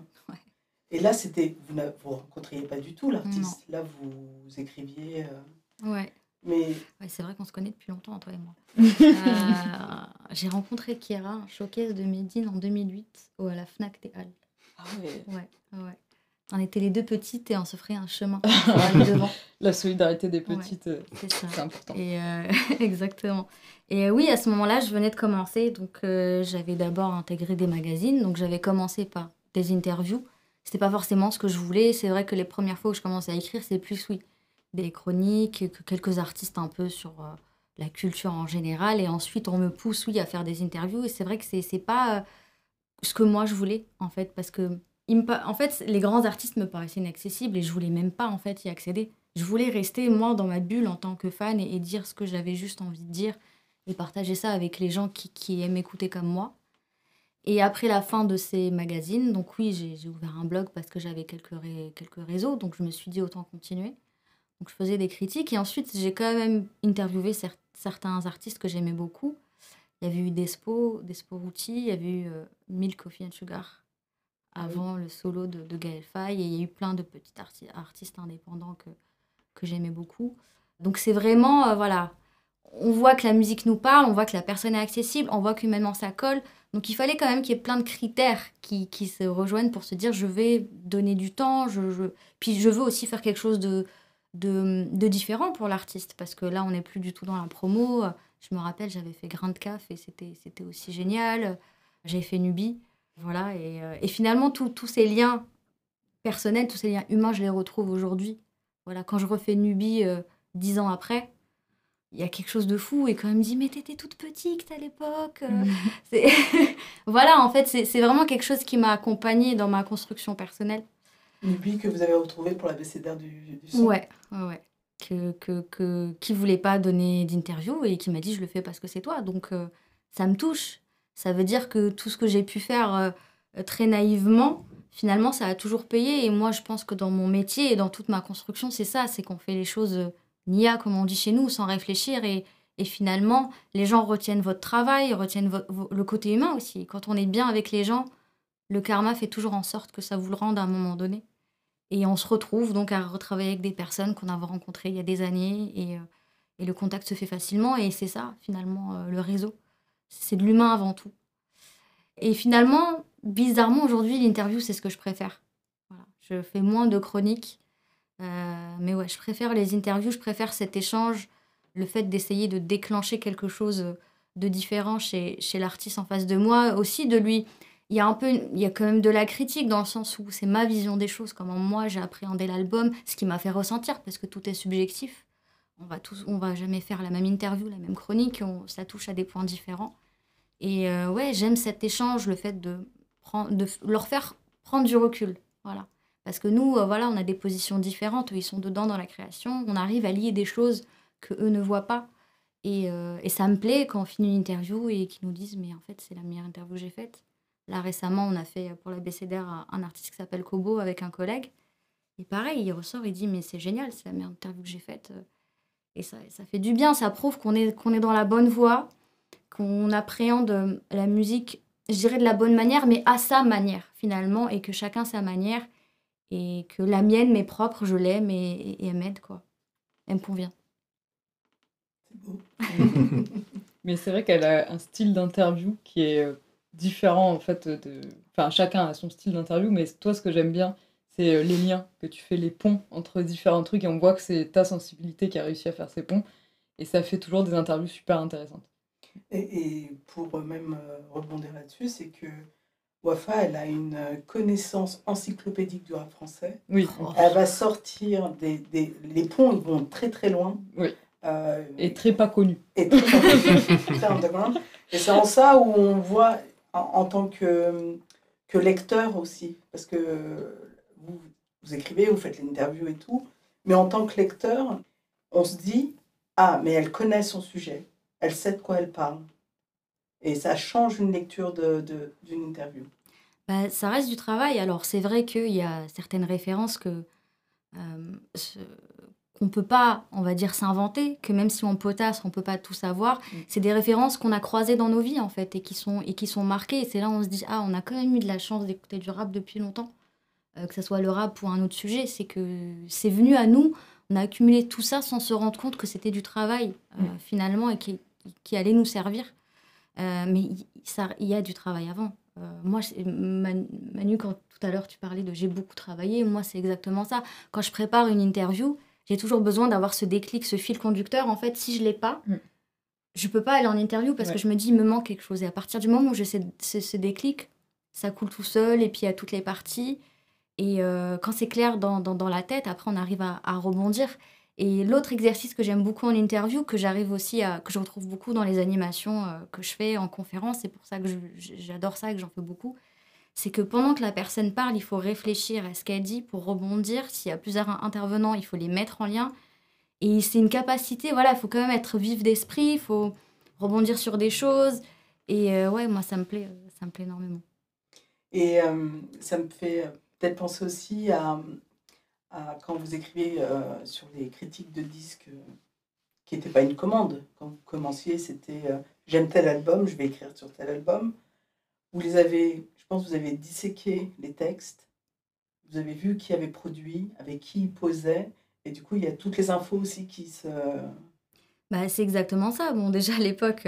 Et là, c'était vous ne vous rencontriez pas du tout l'artiste. Là, vous, vous écriviez. euh, Ouais. Mais Ouais, c'est vrai qu'on se connaît depuis longtemps, toi et moi. Euh, J'ai rencontré Kiera, un showcase de Médine en 2008 au, à la Fnac des Halles. ah ouais. Ouais, ouais. On était les deux petites et on se ferait un chemin devant. La solidarité des Ouais. petites, euh, C'est important. Et euh, exactement. Et euh, oui, à ce moment-là, je venais de commencer. Donc, euh, j'avais d'abord intégré des magazines. Donc, j'avais commencé par des interviews. C'était pas forcément ce que je voulais. C'est vrai que les premières fois où je commençais à écrire, c'est plus, oui, des chroniques, que quelques artistes un peu sur euh, la culture en général. Et ensuite, on me pousse, oui, à faire des interviews. Et c'est vrai que c'est pas ce que moi je voulais, en fait. Parce que, en fait, les grands artistes me paraissaient inaccessibles et je voulais même pas, en fait, y accéder. Je voulais rester, moi, dans ma bulle en tant que fan et, dire ce que j'avais juste envie de dire et partager ça avec les gens qui, aiment écouter comme moi. Et après la fin de ces magazines, donc oui, j'ai ouvert un blog parce que j'avais quelques, quelques réseaux, donc je me suis dit autant continuer. Donc je faisais des critiques et ensuite j'ai quand même interviewé cer- certains artistes que j'aimais beaucoup. Il y avait eu Despo, Despo Rucci, il y avait eu euh, Milk Coffee and Sugar avant le solo de, de Gaël Faye et il y a eu plein de petits arti- artistes indépendants que, que j'aimais beaucoup. Donc c'est vraiment, euh, voilà, on voit que la musique nous parle, on voit que la personne est accessible, on voit qu'humainement ça colle. Donc il fallait quand même qu'il y ait plein de critères qui, qui se rejoignent pour se dire je vais donner du temps, je, puis je veux aussi faire quelque chose de, de, de différent pour l'artiste parce que là on n'est plus du tout dans la promo. Je me rappelle, j'avais fait Grain de Caf et c'était aussi génial. J'ai fait Nubi, voilà. Et, euh, et finalement tous ces liens personnels, tous ces liens humains, je les retrouve aujourd'hui. Voilà, quand je refais Nubi euh, dix ans après, il y a quelque chose de fou. Et quand elle me dit, mais t'étais toute petite à l'époque. euh, c'est- voilà, en fait, c'est vraiment quelque chose qui m'a accompagnée dans ma construction personnelle. Nubi que vous avez retrouvé pour la BCDR du, du son. Ouais, ouais, ouais. Que, que, que, qui voulait pas donner d'interview et qui m'a dit, je le fais parce que c'est toi. Donc, euh, ça me touche. Ça veut dire que tout ce que j'ai pu faire euh, euh, très naïvement, finalement, ça a toujours payé. Et moi, je pense que dans mon métier et dans toute ma construction, c'est ça, c'est qu'on fait les choses euh, nia, comme on dit chez nous, sans réfléchir. Et, finalement, les gens retiennent votre travail, retiennent le côté humain aussi. Quand on est bien avec les gens, le karma fait toujours en sorte que ça vous le rende à un moment donné. Et on se retrouve donc à retravailler avec des personnes qu'on avait rencontrées il y a des années. Et, le contact se fait facilement. Et c'est ça, finalement, le réseau. C'est de l'humain avant tout. Et finalement, bizarrement, aujourd'hui, l'interview, c'est ce que je préfère. Voilà. Je fais moins de chroniques. Euh, mais ouais, je préfère les interviews, je préfère cet échange, le fait d'essayer de déclencher quelque chose de différent chez, chez l'artiste en face de moi. Aussi, de lui. Il y a un peu, il y a quand même de la critique dans le sens où c'est ma vision des choses, comment moi j'ai appréhendé l'album, ce qui m'a fait ressentir, parce que tout est subjectif. On va tous, on va jamais faire la même interview, la même chronique, on, ça touche à des points différents. Et euh, ouais, j'aime cet échange, le fait de, prendre, de leur faire prendre du recul. Voilà. Parce que nous, euh, voilà, on a des positions différentes, ils sont dedans dans la création, on arrive à lier des choses que eux ne voient pas. Et, euh, et ça me plaît quand on finit une interview et qu'ils nous disent, mais en fait, c'est la meilleure interview que j'ai faite. Là, récemment, on a fait pour la BCDR un- artiste qui s'appelle Kobo avec un collègue. Et pareil, il ressort, il dit, mais c'est génial, c'est la meilleure interview que j'ai faite. Et ça, ça fait du bien, ça prouve qu'on est, qu'on est dans la bonne voie, qu'on appréhende euh, la musique, je dirais de la bonne manière, mais à sa manière, finalement, et que chacun sa manière, et que la mienne m'est propre, je l'aime, et, et- et elle m'aide, quoi. Elle me convient. C'est beau. Mais c'est vrai qu'elle a un style d'interview qui est euh, différent en fait de. Enfin, chacun a son style d'interview, mais toi, ce que j'aime bien, c'est euh, les liens que tu fais, les ponts entre différents trucs, et on voit que c'est ta sensibilité qui a réussi à faire ces ponts, et ça fait toujours des interviews super intéressantes. Et, et pour euh, même euh, rebondir là-dessus, c'est que Wafa, elle a une connaissance encyclopédique du rap français. Oui. Elle va sortir des, des- Les ponts, ils vont très très loin. Oui. Euh, Et très pas connu. très. Et c'est en ça où on voit, en, en tant que, que lecteur aussi, parce que vous, écrivez, vous faites l'interview et tout, mais en tant que lecteur, on se dit, ah, mais elle connaît son sujet, elle sait de quoi elle parle. Et ça change une lecture de- de- d'une interview. Bah, ça reste du travail. Alors, c'est vrai qu'il y a certaines références que euh, qu'on peut pas, on va dire, s'inventer, que même si on potasse, on peut pas tout savoir. C'est des références qu'on a croisées dans nos vies, en fait, et qui sont, et qui sont marquées. Et c'est là où on se dit, ah, on a quand même eu de la chance d'écouter du rap depuis longtemps. Euh, que ce soit le rap ou un autre sujet, c'est que c'est venu à nous, on a accumulé tout ça sans se rendre compte que c'était du travail euh, Mm. finalement et qui, qui allait nous servir. Euh, mais il- y a du travail avant. Moi, Manu, quand tout à l'heure tu parlais de j'ai beaucoup travaillé, moi c'est exactement ça. Quand je prépare une interview, j'ai toujours besoin d'avoir ce déclic, ce fil conducteur. En fait, si je l'ai pas, Mm. je peux pas aller en interview parce Ouais. que je me dis il me manque quelque chose. Et à partir du moment où j'ai ce, ce- ce déclic, ça coule tout seul et puis il y a toutes les parties. Et euh, quand c'est clair dans, dans, la tête, après on arrive à, rebondir. Et l'autre exercice que j'aime beaucoup en interview, que j'arrive aussi à, que je retrouve beaucoup dans les animations euh, que je fais en conférence, c'est pour ça que j'adore ça et que j'en fais beaucoup, c'est que pendant que la personne parle, il faut réfléchir à ce qu'elle dit pour rebondir. S'il y a plusieurs intervenants, il faut les mettre en lien. Et c'est une capacité, voilà, il faut quand même être vif d'esprit, il faut rebondir sur des choses. Et euh, ouais, moi, ça me plaît, ça me plaît énormément. Et ça me fait peut-être penser aussi à, quand vous écrivez euh, sur les critiques de disques euh, qui n'étaient pas une commande. Quand vous commenciez, c'était euh, j'aime tel album, je vais écrire sur tel album. Vous les avez, je pense, que vous avez disséqué les textes. Vous avez vu qui avait produit, avec qui il posait. Et du coup, il y a toutes les infos aussi qui se. Bah, c'est exactement ça. Bon, déjà à l'époque,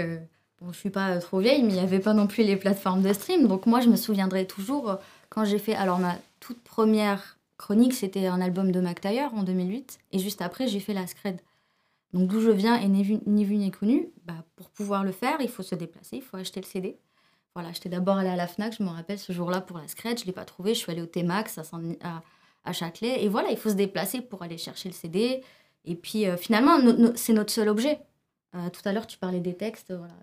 bon, je suis pas trop vieille, mais il n'y avait pas non plus les plateformes de stream. Donc moi, je me souviendrai toujours quand j'ai fait. Alors, ma toute première chronique, c'était un album de Mac Taylor en 2008. Et juste après, j'ai fait la Scred. Donc d'où je viens et ni vu ni, connu, bah, pour pouvoir le faire, il faut se déplacer, il faut acheter le CD. Voilà, j'étais d'abord allée à la Fnac, je me rappelle ce jour-là pour la Scred, je ne l'ai pas trouvé, je suis allée au T-Max à, à, à, Châtelet. Et voilà, il faut se déplacer pour aller chercher le CD. Et puis euh, finalement, c'est notre seul objet. Euh, tout à l'heure, tu parlais des textes. Voilà.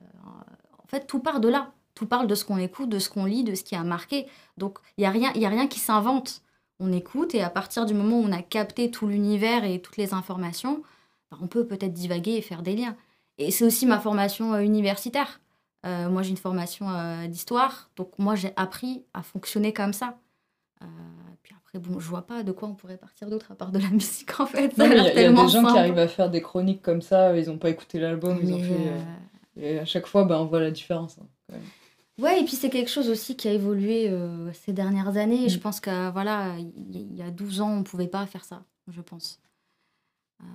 En fait, tout part de là. Tout parle de ce qu'on écoute, de ce qu'on lit, de ce qui a marqué. Donc, il n'y a, rien, y a rien qui s'invente. On écoute et à partir du moment où on a capté tout l'univers et toutes les informations, ben, on peut peut-être divaguer et faire des liens. Et c'est aussi ma formation euh, universitaire. Euh, moi, j'ai une formation euh, d'histoire. Donc, moi, j'ai appris à fonctionner comme ça. Puis après, bon, je vois pas de quoi on pourrait partir d'autre à part de la musique, en fait. Il y, y, a des gens simple. qui arrivent à faire des chroniques comme ça, ils n'ont pas écouté l'album, ils ont fait... Et à chaque fois, ben, on voit la différence. Hein, quand même. Ouais, et puis c'est quelque chose aussi qui a évolué euh, ces dernières années. Mm. Je pense que voilà, il y, y, a 12 ans, on ne pouvait pas faire ça, je pense. Euh...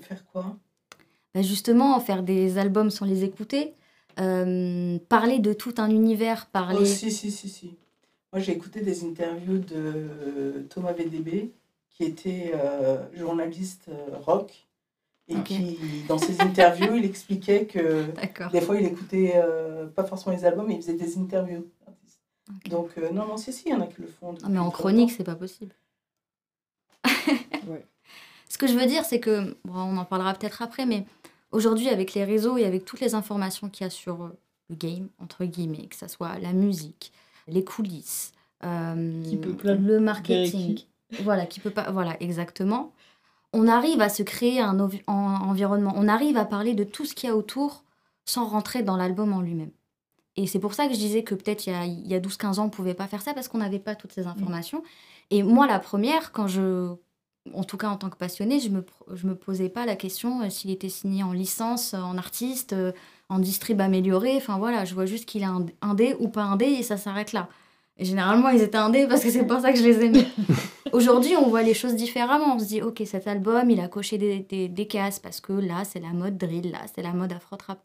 Faire quoi? Bah Justement, faire des albums sans les écouter, euh, parler de tout un univers, parler. Oh, si, si, si, si. Moi, j'ai écouté des interviews de Thomas VDB, qui était journaliste rock et okay. qui, dans ses interviews, il expliquait que des fois, il écoutait euh, pas forcément les albums, mais il faisait des interviews. Okay. Donc, euh, non, non, si, si, il y en a qui le font. Ah, mais en chronique, c'est pas possible. ouais. Ce que je veux dire, c'est que, bon, on en parlera peut-être après, mais aujourd'hui, avec les réseaux et avec toutes les informations qu'il y a sur euh, le game, entre guillemets, que ce soit la musique, les coulisses, euh, qui peut le marketing, voilà, qui peut pas, voilà, exactement on arrive à se créer un en environnement, on arrive à parler de tout ce qu'il y a autour sans rentrer dans l'album en lui-même. Et c'est pour ça que je disais que peut-être il y a, a 12-15 ans, on ne pouvait pas faire ça parce qu'on n'avait pas toutes ces informations. Mmh. Et moi, la première, quand je, en tout cas en tant que passionnée, je ne me, je me posais pas la question euh, s'il était signé en licence, en artiste, euh, en distrib amélioré. Enfin voilà, je vois juste qu'il est un, un dé ou pas un dé et ça s'arrête là. Et généralement, ils étaient indés parce que c'est pour ça que je les aimais. Aujourd'hui, on voit les choses différemment. On se dit, ok, cet album, il a coché des, des, des cases parce que là, c'est la mode drill, là, c'est la mode afro-trap.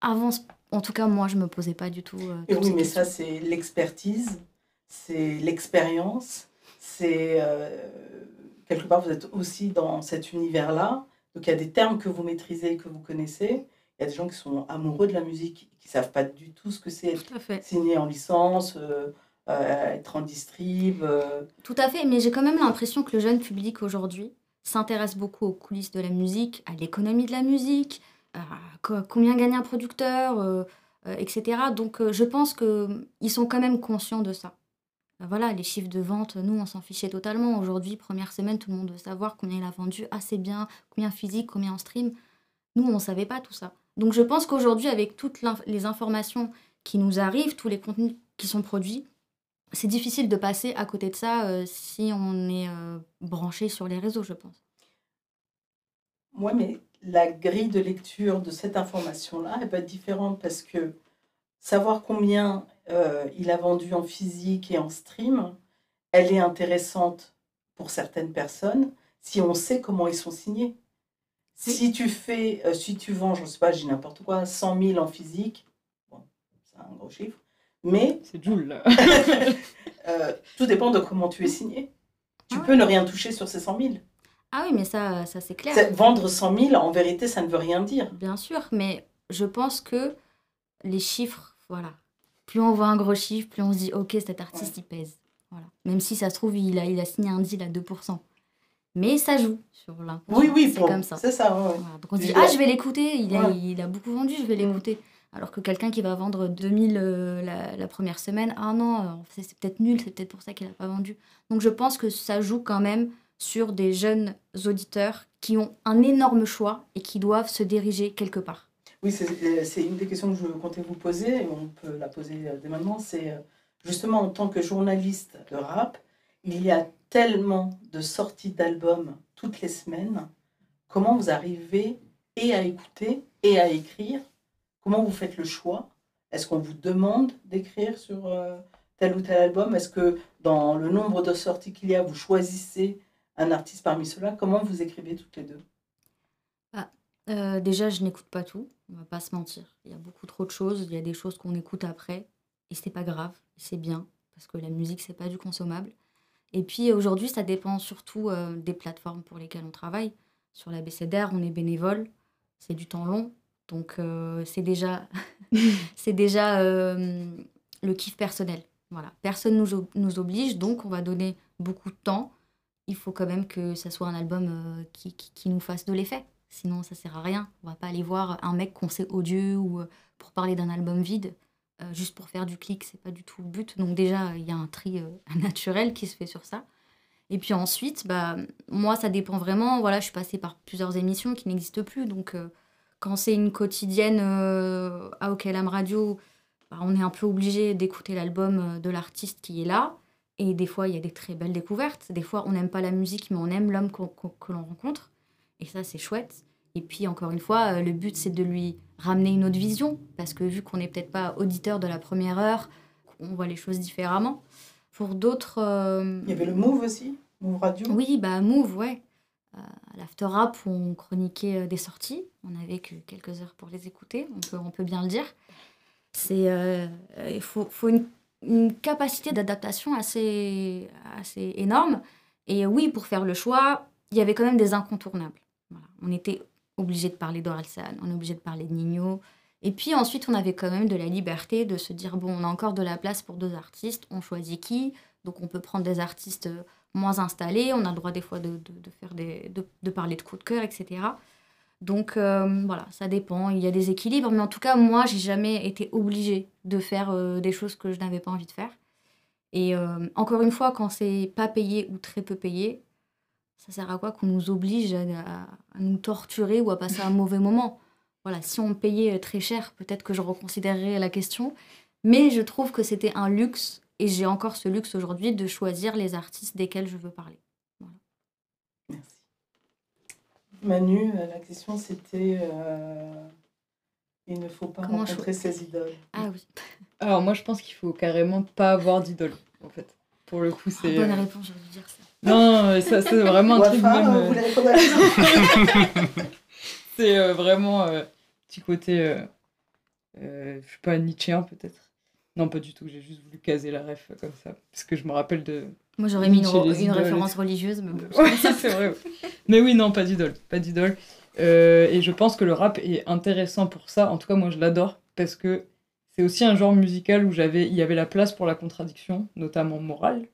Avant, en tout cas, moi, je me posais pas du tout. Euh, Et oui, mais questions. ça, c'est l'expertise, c'est l'expérience, c'est. Euh, quelque part, vous êtes aussi dans cet univers-là. Donc, il y a des termes que vous maîtrisez, que vous connaissez. Il y a des gens qui sont amoureux de la musique, qui ne savent pas du tout ce que c'est signé en licence, euh, euh, être en distrib. Euh... Tout à fait, mais j'ai quand même l'impression que le jeune public aujourd'hui s'intéresse beaucoup aux coulisses de la musique, à l'économie de la musique, à combien gagne un producteur, etc. Donc je pense qu'ils sont quand même conscients de ça. Voilà, les chiffres de vente, nous, on s'en fichait totalement. Aujourd'hui, première semaine, tout le monde veut savoir combien il a vendu, assez bien, combien physique, combien en stream. Nous, on ne savait pas tout ça. Donc je pense qu'aujourd'hui, avec toutes les informations qui nous arrivent, tous les contenus qui sont produits, c'est difficile de passer à côté de ça euh, si on est euh, branché sur les réseaux, je pense. Moi, mais la grille de lecture de cette information-là, elle peut être différente parce que savoir combien euh, il a vendu en physique et en stream, elle est intéressante pour certaines personnes si on sait comment ils sont signés. Si tu fais, euh, si tu vends, je ne sais pas, j'ai n'importe quoi, 100 000 en physique, bon, c'est un gros chiffre, mais C'est Joule, euh, tout dépend de comment tu es signé. Tu Ah peux ne rien toucher sur ces 100 000. Ah oui, mais ça, ça c'est clair. Vendre 100 000, en vérité, ça ne veut rien dire. Bien sûr, mais je pense que les chiffres, voilà. Plus on voit un gros chiffre, plus on se dit, ok, cet artiste, il pèse. Voilà. Même si ça se trouve, il a, il a signé un deal à 2%. Mais ça joue sur l'inconscient. Oui, oui, c'est comme ça. c'est ça. ouais. Voilà. Donc on se dit, ah, je vais l'écouter, il a, Ouais. il a beaucoup vendu, je vais l'écouter. Alors que quelqu'un qui va vendre 2000 euh, la, la première semaine, ah non, euh, c'est c'est peut-être nul, c'est peut-être pour ça qu'il n'a pas vendu. Donc je pense que ça joue quand même sur des jeunes auditeurs qui ont un énorme choix et qui doivent se diriger quelque part. Oui, c'est euh, c'est une des questions que je comptais vous poser, et on peut la poser dès maintenant. C'est justement en tant que journaliste de rap, il y a tellement de sorties d'albums toutes les semaines. Comment vous arrivez et à écouter et à écrire? Comment vous faites le choix? Est-ce qu'on vous demande d'écrire sur euh, tel ou tel album? Est-ce que dans le nombre de sorties qu'il y a, vous choisissez un artiste parmi ceux-là? Comment vous écrivez toutes les deux? Euh, déjà, je n'écoute pas tout, on va pas se mentir. Il y a beaucoup trop de choses, il y a des choses qu'on écoute après, et c'est pas grave, c'est bien, parce que la musique, c'est pas du consommable. Et puis aujourd'hui, ça dépend surtout euh, des plateformes pour lesquelles on travaille. Sur la BCDR, on est bénévole, c'est du temps long, donc euh, c'est déjà, c'est déjà euh, le kiff personnel. Voilà. Personne nous, nous oblige, donc on va donner beaucoup de temps. Il faut quand même que ça soit un album qui, qui, qui nous fasse de l'effet. Sinon, ça sert à rien. On va pas aller voir un mec qu'on sait odieux ou pour parler d'un album vide, euh, juste pour faire du clic, c'est pas du tout le but. Donc déjà, il y a un tri euh, naturel qui se fait sur ça. Et puis ensuite, bah, moi, ça dépend vraiment. Voilà, je suis passée par plusieurs émissions qui n'existent plus. Donc, euh, quand c'est une quotidienne à OKLM Radio, bah, on est un peu obligé d'écouter l'album de l'artiste qui est là. Et des fois, il y a des très belles découvertes. Des fois, on n'aime pas la musique, mais on aime l'homme que l'on rencontre. Et ça, c'est chouette. Et puis, encore une fois, euh, le but, c'est de lui ramener une autre vision. Parce que vu qu'on n'est peut-être pas auditeur de la première heure, on voit les choses différemment. Pour d'autres. euh, Il y avait le Move aussi Move Radio oui, bah Move, ouais. Euh, à l'After Rap, on chroniquait des sorties. On n'avait que quelques heures pour les écouter, on peut, on peut bien le dire. C'est, euh, il faut, faut une, une capacité d'adaptation assez, assez énorme. Et oui, pour faire le choix, il y avait quand même des incontournables. Voilà. On était obligé de parler d'Orelsan, on est obligé de parler de Nino. Et puis ensuite, on avait quand même de la liberté de se dire, bon, on a encore de la place pour deux artistes, on choisit qui? Donc on peut prendre des artistes moins installés, on a le droit des fois de, de, de faire des, de, de parler de coups de cœur, etc. Donc euh, voilà, ça dépend, il y a des équilibres, mais en tout cas, moi, j'ai jamais été obligée de faire euh, des choses que je n'avais pas envie de faire. Et euh, encore une fois, quand c'est pas payé ou très peu payé, ça sert à quoi qu'on nous oblige à, à- à nous torturer ou à passer un mauvais moment? Voilà, si on me payait très cher, peut-être que je reconsidérerais la question. Mais je trouve que c'était un luxe, et j'ai encore ce luxe aujourd'hui de choisir les artistes desquels je veux parler. Manu, euh, la question c'était euh, il ne faut pas Comment rencontrer ses idoles. Ah oui. Alors moi je pense qu'il faut carrément pas avoir d'idole en fait. Pour le coup c'est... Bonne euh, réponse, j'aurais dû dire ça. Non, ça c'est vraiment un truc même, euh, C'est euh, vraiment euh, petit côté, euh, euh, je sais pas, Nietzschéen peut-être. Non, pas du tout, j'ai juste voulu caser la ref comme ça. Parce que je me rappelle de. Moi, j'aurais mis une, référence religieuse, mais bon. Ouais, c'est vrai. ouais. Mais oui, non, pas d'idole. Pas d'idole. Euh, et je pense que le rap est intéressant pour ça. En tout cas, moi, je l'adore parce que c'est aussi un genre musical où j'avais, il y avait la place pour la contradiction, notamment morale.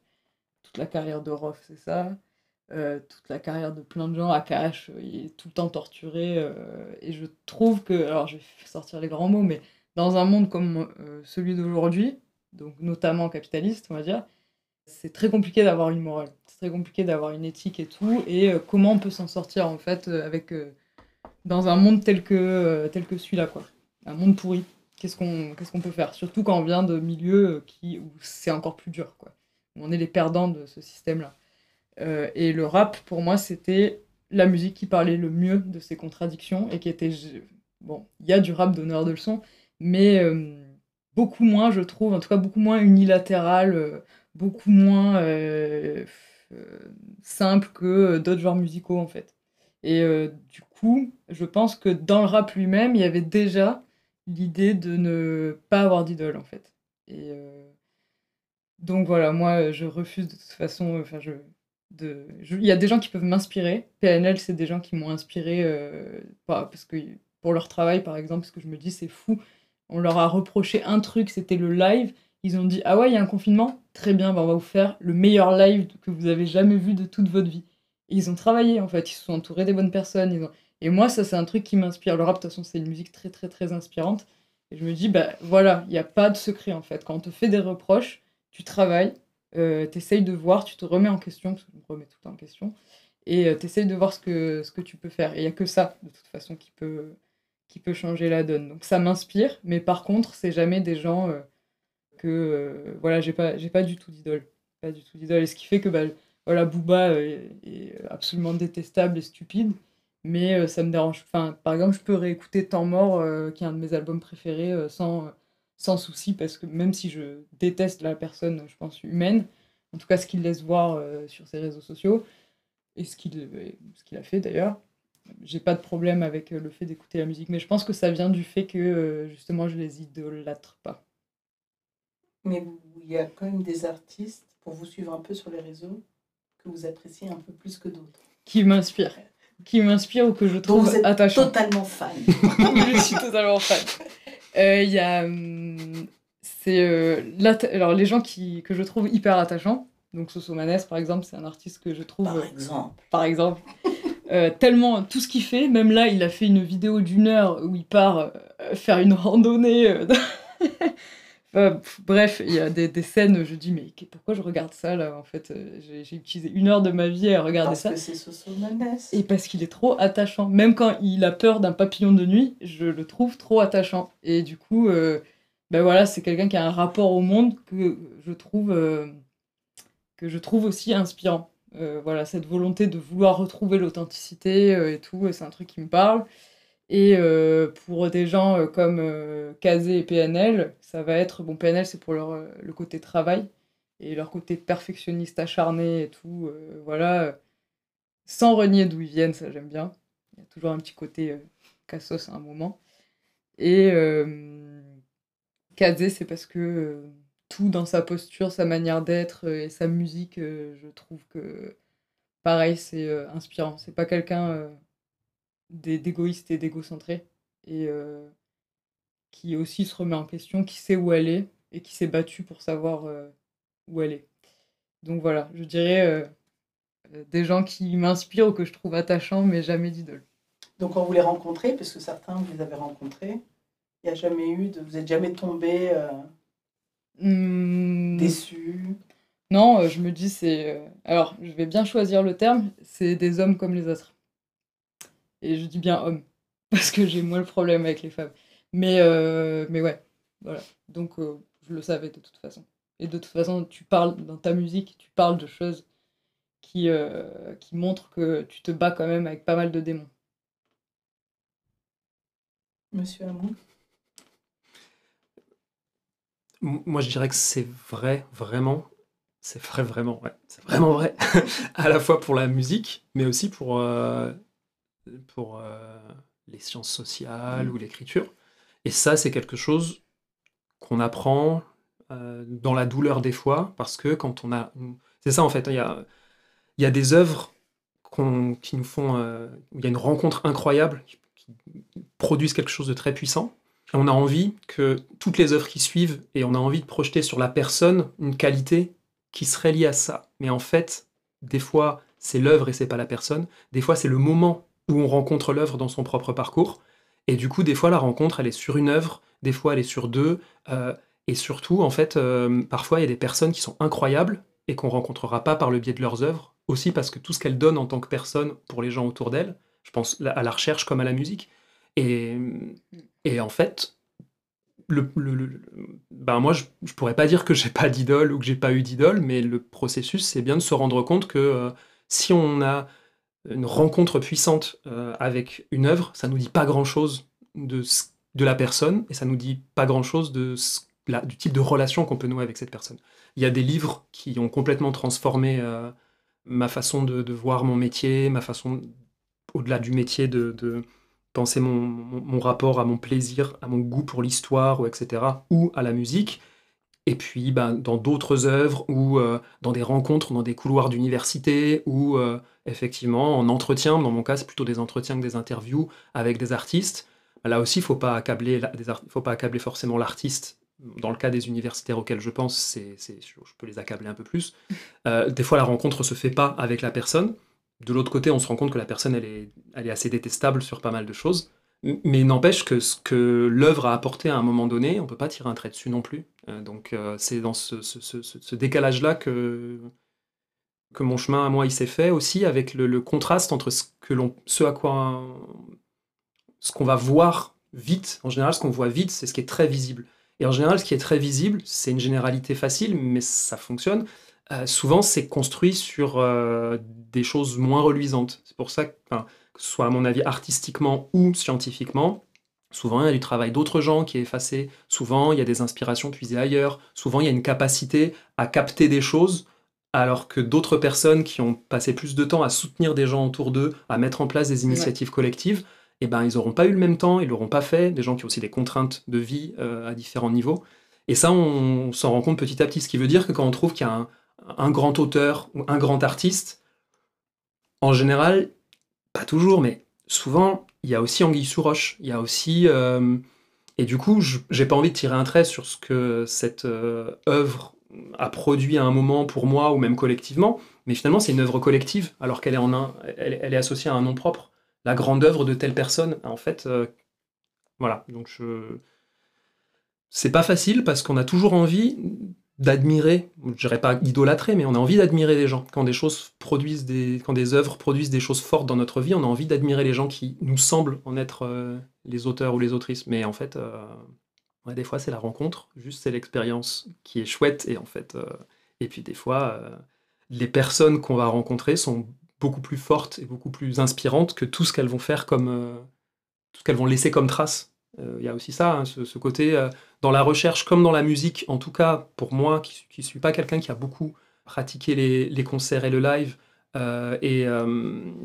La carrière de Rof, c'est ça. Euh, toute la carrière de plein de gens. Akash, euh, il est tout le temps torturé. euh, et je trouve que, alors je vais sortir les grands mots, mais dans un monde comme euh, celui d'aujourd'hui, donc notamment capitaliste, on va dire, c'est très compliqué d'avoir une morale. C'est très compliqué d'avoir une éthique et tout. Et comment on peut s'en sortir en fait avec dans un monde tel que tel que celui-là quoi. Un monde pourri. Qu'est-ce qu'on qu'est-ce peut faire? Surtout quand on vient de milieux qui où c'est encore plus dur quoi. On est les perdants de ce système-là. Euh, et le rap pour moi c'était la musique qui parlait le mieux de ces contradictions et qui était bon il y a du rap donneur de leçons mais euh, beaucoup moins, je trouve, en tout cas beaucoup moins unilatéral, euh, beaucoup moins simple que d'autres genres musicaux en fait. Et du coup, je pense que dans le rap lui-même, il y avait déjà l'idée de ne pas avoir d'idole en fait. Et donc voilà, moi je refuse de toute façon, enfin je, de, il y a des gens qui peuvent m'inspirer. PNL, c'est des gens qui m'ont inspiré parce que pour leur travail par exemple, parce que je me dis c'est fou on leur a reproché un truc, c'était le live. Ils ont dit Ah ouais, il y a un confinement? Très bien, bah, on va vous faire le meilleur live que vous avez jamais vu de toute votre vie. Ils ont travaillé en fait, ils se sont entourés des bonnes personnes. Et moi, ça, c'est un truc qui m'inspire. Le rap, de toute façon, c'est une musique très, très, très inspirante. Et je me dis Bah voilà, il n'y a pas de secret en fait. Quand on te fait des reproches, tu travailles, euh, tu essayes de voir, tu te remets en question, parce que je me remets tout en question, et euh, tu essayes de voir ce que, ce que tu peux faire. Et il n'y a que ça, de toute façon, qui peut qui peut changer la donne. Donc ça m'inspire, mais par contre, c'est jamais des gens euh, que euh, voilà, j'ai pas j'ai pas du tout d'idole, pas du tout d'idole. Et ce qui fait que bah, voilà, Booba est, absolument détestable et stupide, mais ça me dérange. Enfin, par exemple, je peux réécouter Temps mort, qui est un de mes albums préférés, sans sans souci, parce que même si je déteste la personne, je pense humaine, en tout cas ce qu'il laisse voir sur ses réseaux sociaux et ce qu'il ce qu'il a fait d'ailleurs j'ai pas de problème avec euh, le fait d'écouter la musique, mais je pense que ça vient du fait que euh, justement je les idolâtre pas. Mais il y a quand même des artistes, pour vous suivre un peu sur les réseaux, que vous appréciez un peu plus que d'autres. Qui m'inspirent. Qui m'inspirent ou que je trouve attachant. totalement fan. je suis totalement fan. Euh, il y a. Hum, c'est. alors, les gens qui, que je trouve hyper attachants. Donc, Soso Manes, par exemple, c'est un artiste que je trouve. Par exemple. par exemple. Euh, tellement tout ce qu'il fait, même là, il a fait une vidéo d'une heure où il part euh, faire une randonnée. Euh, bref, il y a des, des, scènes, je dis, mais pourquoi je regarde ça là En fait, j'ai utilisé une heure de ma vie à regarder parce ça. Parce que c'est Soso Et parce qu'il est trop attachant. Même quand il a peur d'un papillon de nuit, je le trouve trop attachant. Et du coup, ben voilà, c'est quelqu'un qui a un rapport au monde que je trouve, que je trouve aussi inspirant. Euh, voilà, cette volonté de vouloir retrouver l'authenticité euh, et tout, c'est un truc qui me parle. Et euh, pour des gens comme Kazé et PNL, ça va être. Bon, PNL, c'est pour leur, le côté travail et leur côté perfectionniste acharné et tout. voilà. Sans renier d'où ils viennent, ça j'aime bien. Il y a toujours un petit côté cassos à un moment. Et Kazé, c'est parce que tout dans sa posture, sa manière d'être euh, et sa musique, euh, je trouve que pareil, c'est euh, inspirant. C'est pas quelqu'un d'égoïste et d'égocentré et qui aussi se remet en question, qui sait où elle est et qui s'est battu pour savoir où elle est. Donc voilà, je dirais des gens qui m'inspirent ou que je trouve attachants, mais jamais d'idole. Donc quand vous les rencontrez, parce que certains vous les avez rencontrés, il n'y a jamais eu de, vous n'êtes jamais tombé Mmh. Déçu Non, euh, je me dis, c'est. Euh, alors, je vais bien choisir le terme, c'est des hommes comme les autres. Et je dis bien hommes, parce que j'ai moins le problème avec les femmes. Mais, euh, mais ouais, voilà. Donc, je le savais de toute façon. Et de toute façon, tu parles dans ta musique, tu parles de choses qui, qui montrent que tu te bats quand même avec pas mal de démons. Monsieur Hamon moi, je dirais que c'est vrai, vraiment. C'est vrai, vraiment, ouais. C'est vraiment vrai. à la fois pour la musique, mais aussi pour, euh, pour euh, les sciences sociales ou l'écriture. Et ça, c'est quelque chose qu'on apprend euh, dans la douleur des fois, parce que quand on a... C'est ça, en fait, il y a, il y a des œuvres qui nous font... où il y a une rencontre incroyable, qui produisent quelque chose de très puissant, on a envie que toutes les œuvres qui suivent, et on a envie de projeter sur la personne une qualité qui serait liée à ça. Mais en fait, des fois, c'est l'œuvre et c'est pas la personne. Des fois, c'est le moment où on rencontre l'œuvre dans son propre parcours. Et du coup, des fois, la rencontre, elle est sur une œuvre, des fois, elle est sur deux. Euh, et surtout, en fait, euh, parfois, il y a des personnes qui sont incroyables et qu'on rencontrera pas par le biais de leurs œuvres. Aussi parce que tout ce qu'elles donnent en tant que personne pour les gens autour d'elles, je pense à la recherche comme à la musique, et, et en fait, le, ben moi, je, je pourrais pas dire que j'ai pas d'idole ou que j'ai pas eu d'idole, mais le processus, c'est bien de se rendre compte que euh, si on a une rencontre puissante euh, avec une œuvre, ça nous dit pas grand chose de, de la personne et ça nous dit pas grand chose de du type de relation qu'on peut nouer avec cette personne. Il y a des livres qui ont complètement transformé euh, ma façon de, voir mon métier, ma façon, au-delà du métier, de, penser mon, mon- rapport à mon plaisir, à mon goût pour l'histoire, ou etc., ou à la musique. Et puis, ben, dans d'autres œuvres, ou euh, dans des rencontres, dans des couloirs d'université, ou effectivement en entretien, dans mon cas, c'est plutôt des entretiens que des interviews avec des artistes. Là aussi, il ne faut pas accabler, forcément l'artiste. Dans le cas des universitaires auxquels je pense, je je peux les accabler un peu plus. Euh, des fois, la rencontre se fait pas avec la personne. De l'autre côté, on se rend compte que la personne, elle est, elle est assez détestable sur pas mal de choses. Mais n'empêche que ce que l'œuvre a apporté à un moment donné, on peut pas tirer un trait dessus non plus. Euh, donc, euh, c'est dans ce, ce- ce- ce- ce décalage-là que, que mon chemin à moi il s'est fait aussi avec le, contraste entre ce que l'on ce à quoi ce qu'on va voir vite en général ce qu'on voit vite c'est ce qui est très visible et en général ce qui est très visible c'est une généralité facile mais ça fonctionne Euh, souvent c'est construit sur euh, des choses moins reluisantes c'est pour ça que, que ce soit à mon avis artistiquement ou scientifiquement Souvent, il y a du travail d'autres gens qui est effacé. Souvent, il y a des inspirations puisées ailleurs. Souvent, il y a une capacité à capter des choses alors que d'autres personnes qui ont passé plus de temps à soutenir des gens autour d'eux, à mettre en place des initiatives collectives, eh ben, ils n'auront pas eu le même temps, ils l'auront pas fait. Des gens qui ont aussi des contraintes de vie euh, à différents niveaux. Et ça, on, s'en rend compte petit à petit. Ce qui veut dire que quand on trouve qu'il y a un, un grand auteur ou un grand artiste, en général, pas toujours, mais souvent, il y a aussi Anguille sous roche. Il y a aussi. euh, et du coup, je- j'ai pas envie de tirer un trait sur ce que cette euh, œuvre a produit à un moment pour moi ou même collectivement, mais finalement, c'est une œuvre collective, alors qu'elle est, en un, elle, est associée à un nom propre. La grande œuvre de telle personne, en fait. euh, voilà. Donc, je. C'est pas facile parce qu'on a toujours envie d'admirer, je dirais pas idolâtrer, mais on a envie d'admirer les gens. Quand des choses produisent des, quand des œuvres produisent des choses fortes dans notre vie, on a envie d'admirer les gens qui nous semblent en être euh, les auteurs ou les autrices. Mais en fait, euh, des fois c'est la rencontre, juste c'est l'expérience qui est chouette et en fait, euh, et puis des fois, euh, les personnes qu'on va rencontrer sont beaucoup plus fortes et beaucoup plus inspirantes que tout ce qu'elles vont faire comme, euh, tout ce qu'elles vont laisser comme trace. Il y a aussi ça, hein, ce, côté dans la recherche comme dans la musique, en tout cas pour moi qui ne suis pas quelqu'un qui a beaucoup pratiqué les, concerts et le live, et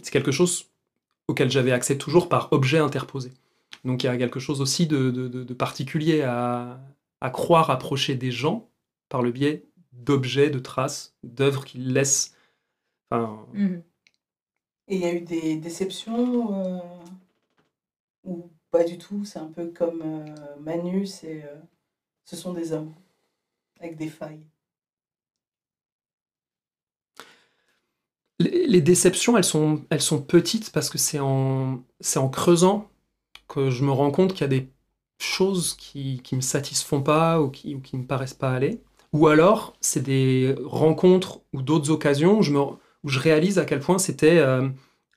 c'est quelque chose auquel j'avais accès toujours par objet interposé. Donc il y a quelque chose aussi de, de- particulier à, à croire approcher des gens par le biais d'objets, de traces, d'œuvres qu'ils laissent. Enfin, Et il y a eu des déceptions euh, ou pas du tout? C'est un peu comme euh, Manu, c'est, euh, ce sont des hommes avec des failles. Les, les déceptions, elles sont, elles sont petites parce que c'est en, c'est en creusant que je me rends compte qu'il y a des choses qui ne me satisfont pas ou qui, ou qui ne me paraissent pas aller. Ou alors, c'est des rencontres ou d'autres occasions où je, réalise à quel point c'était euh,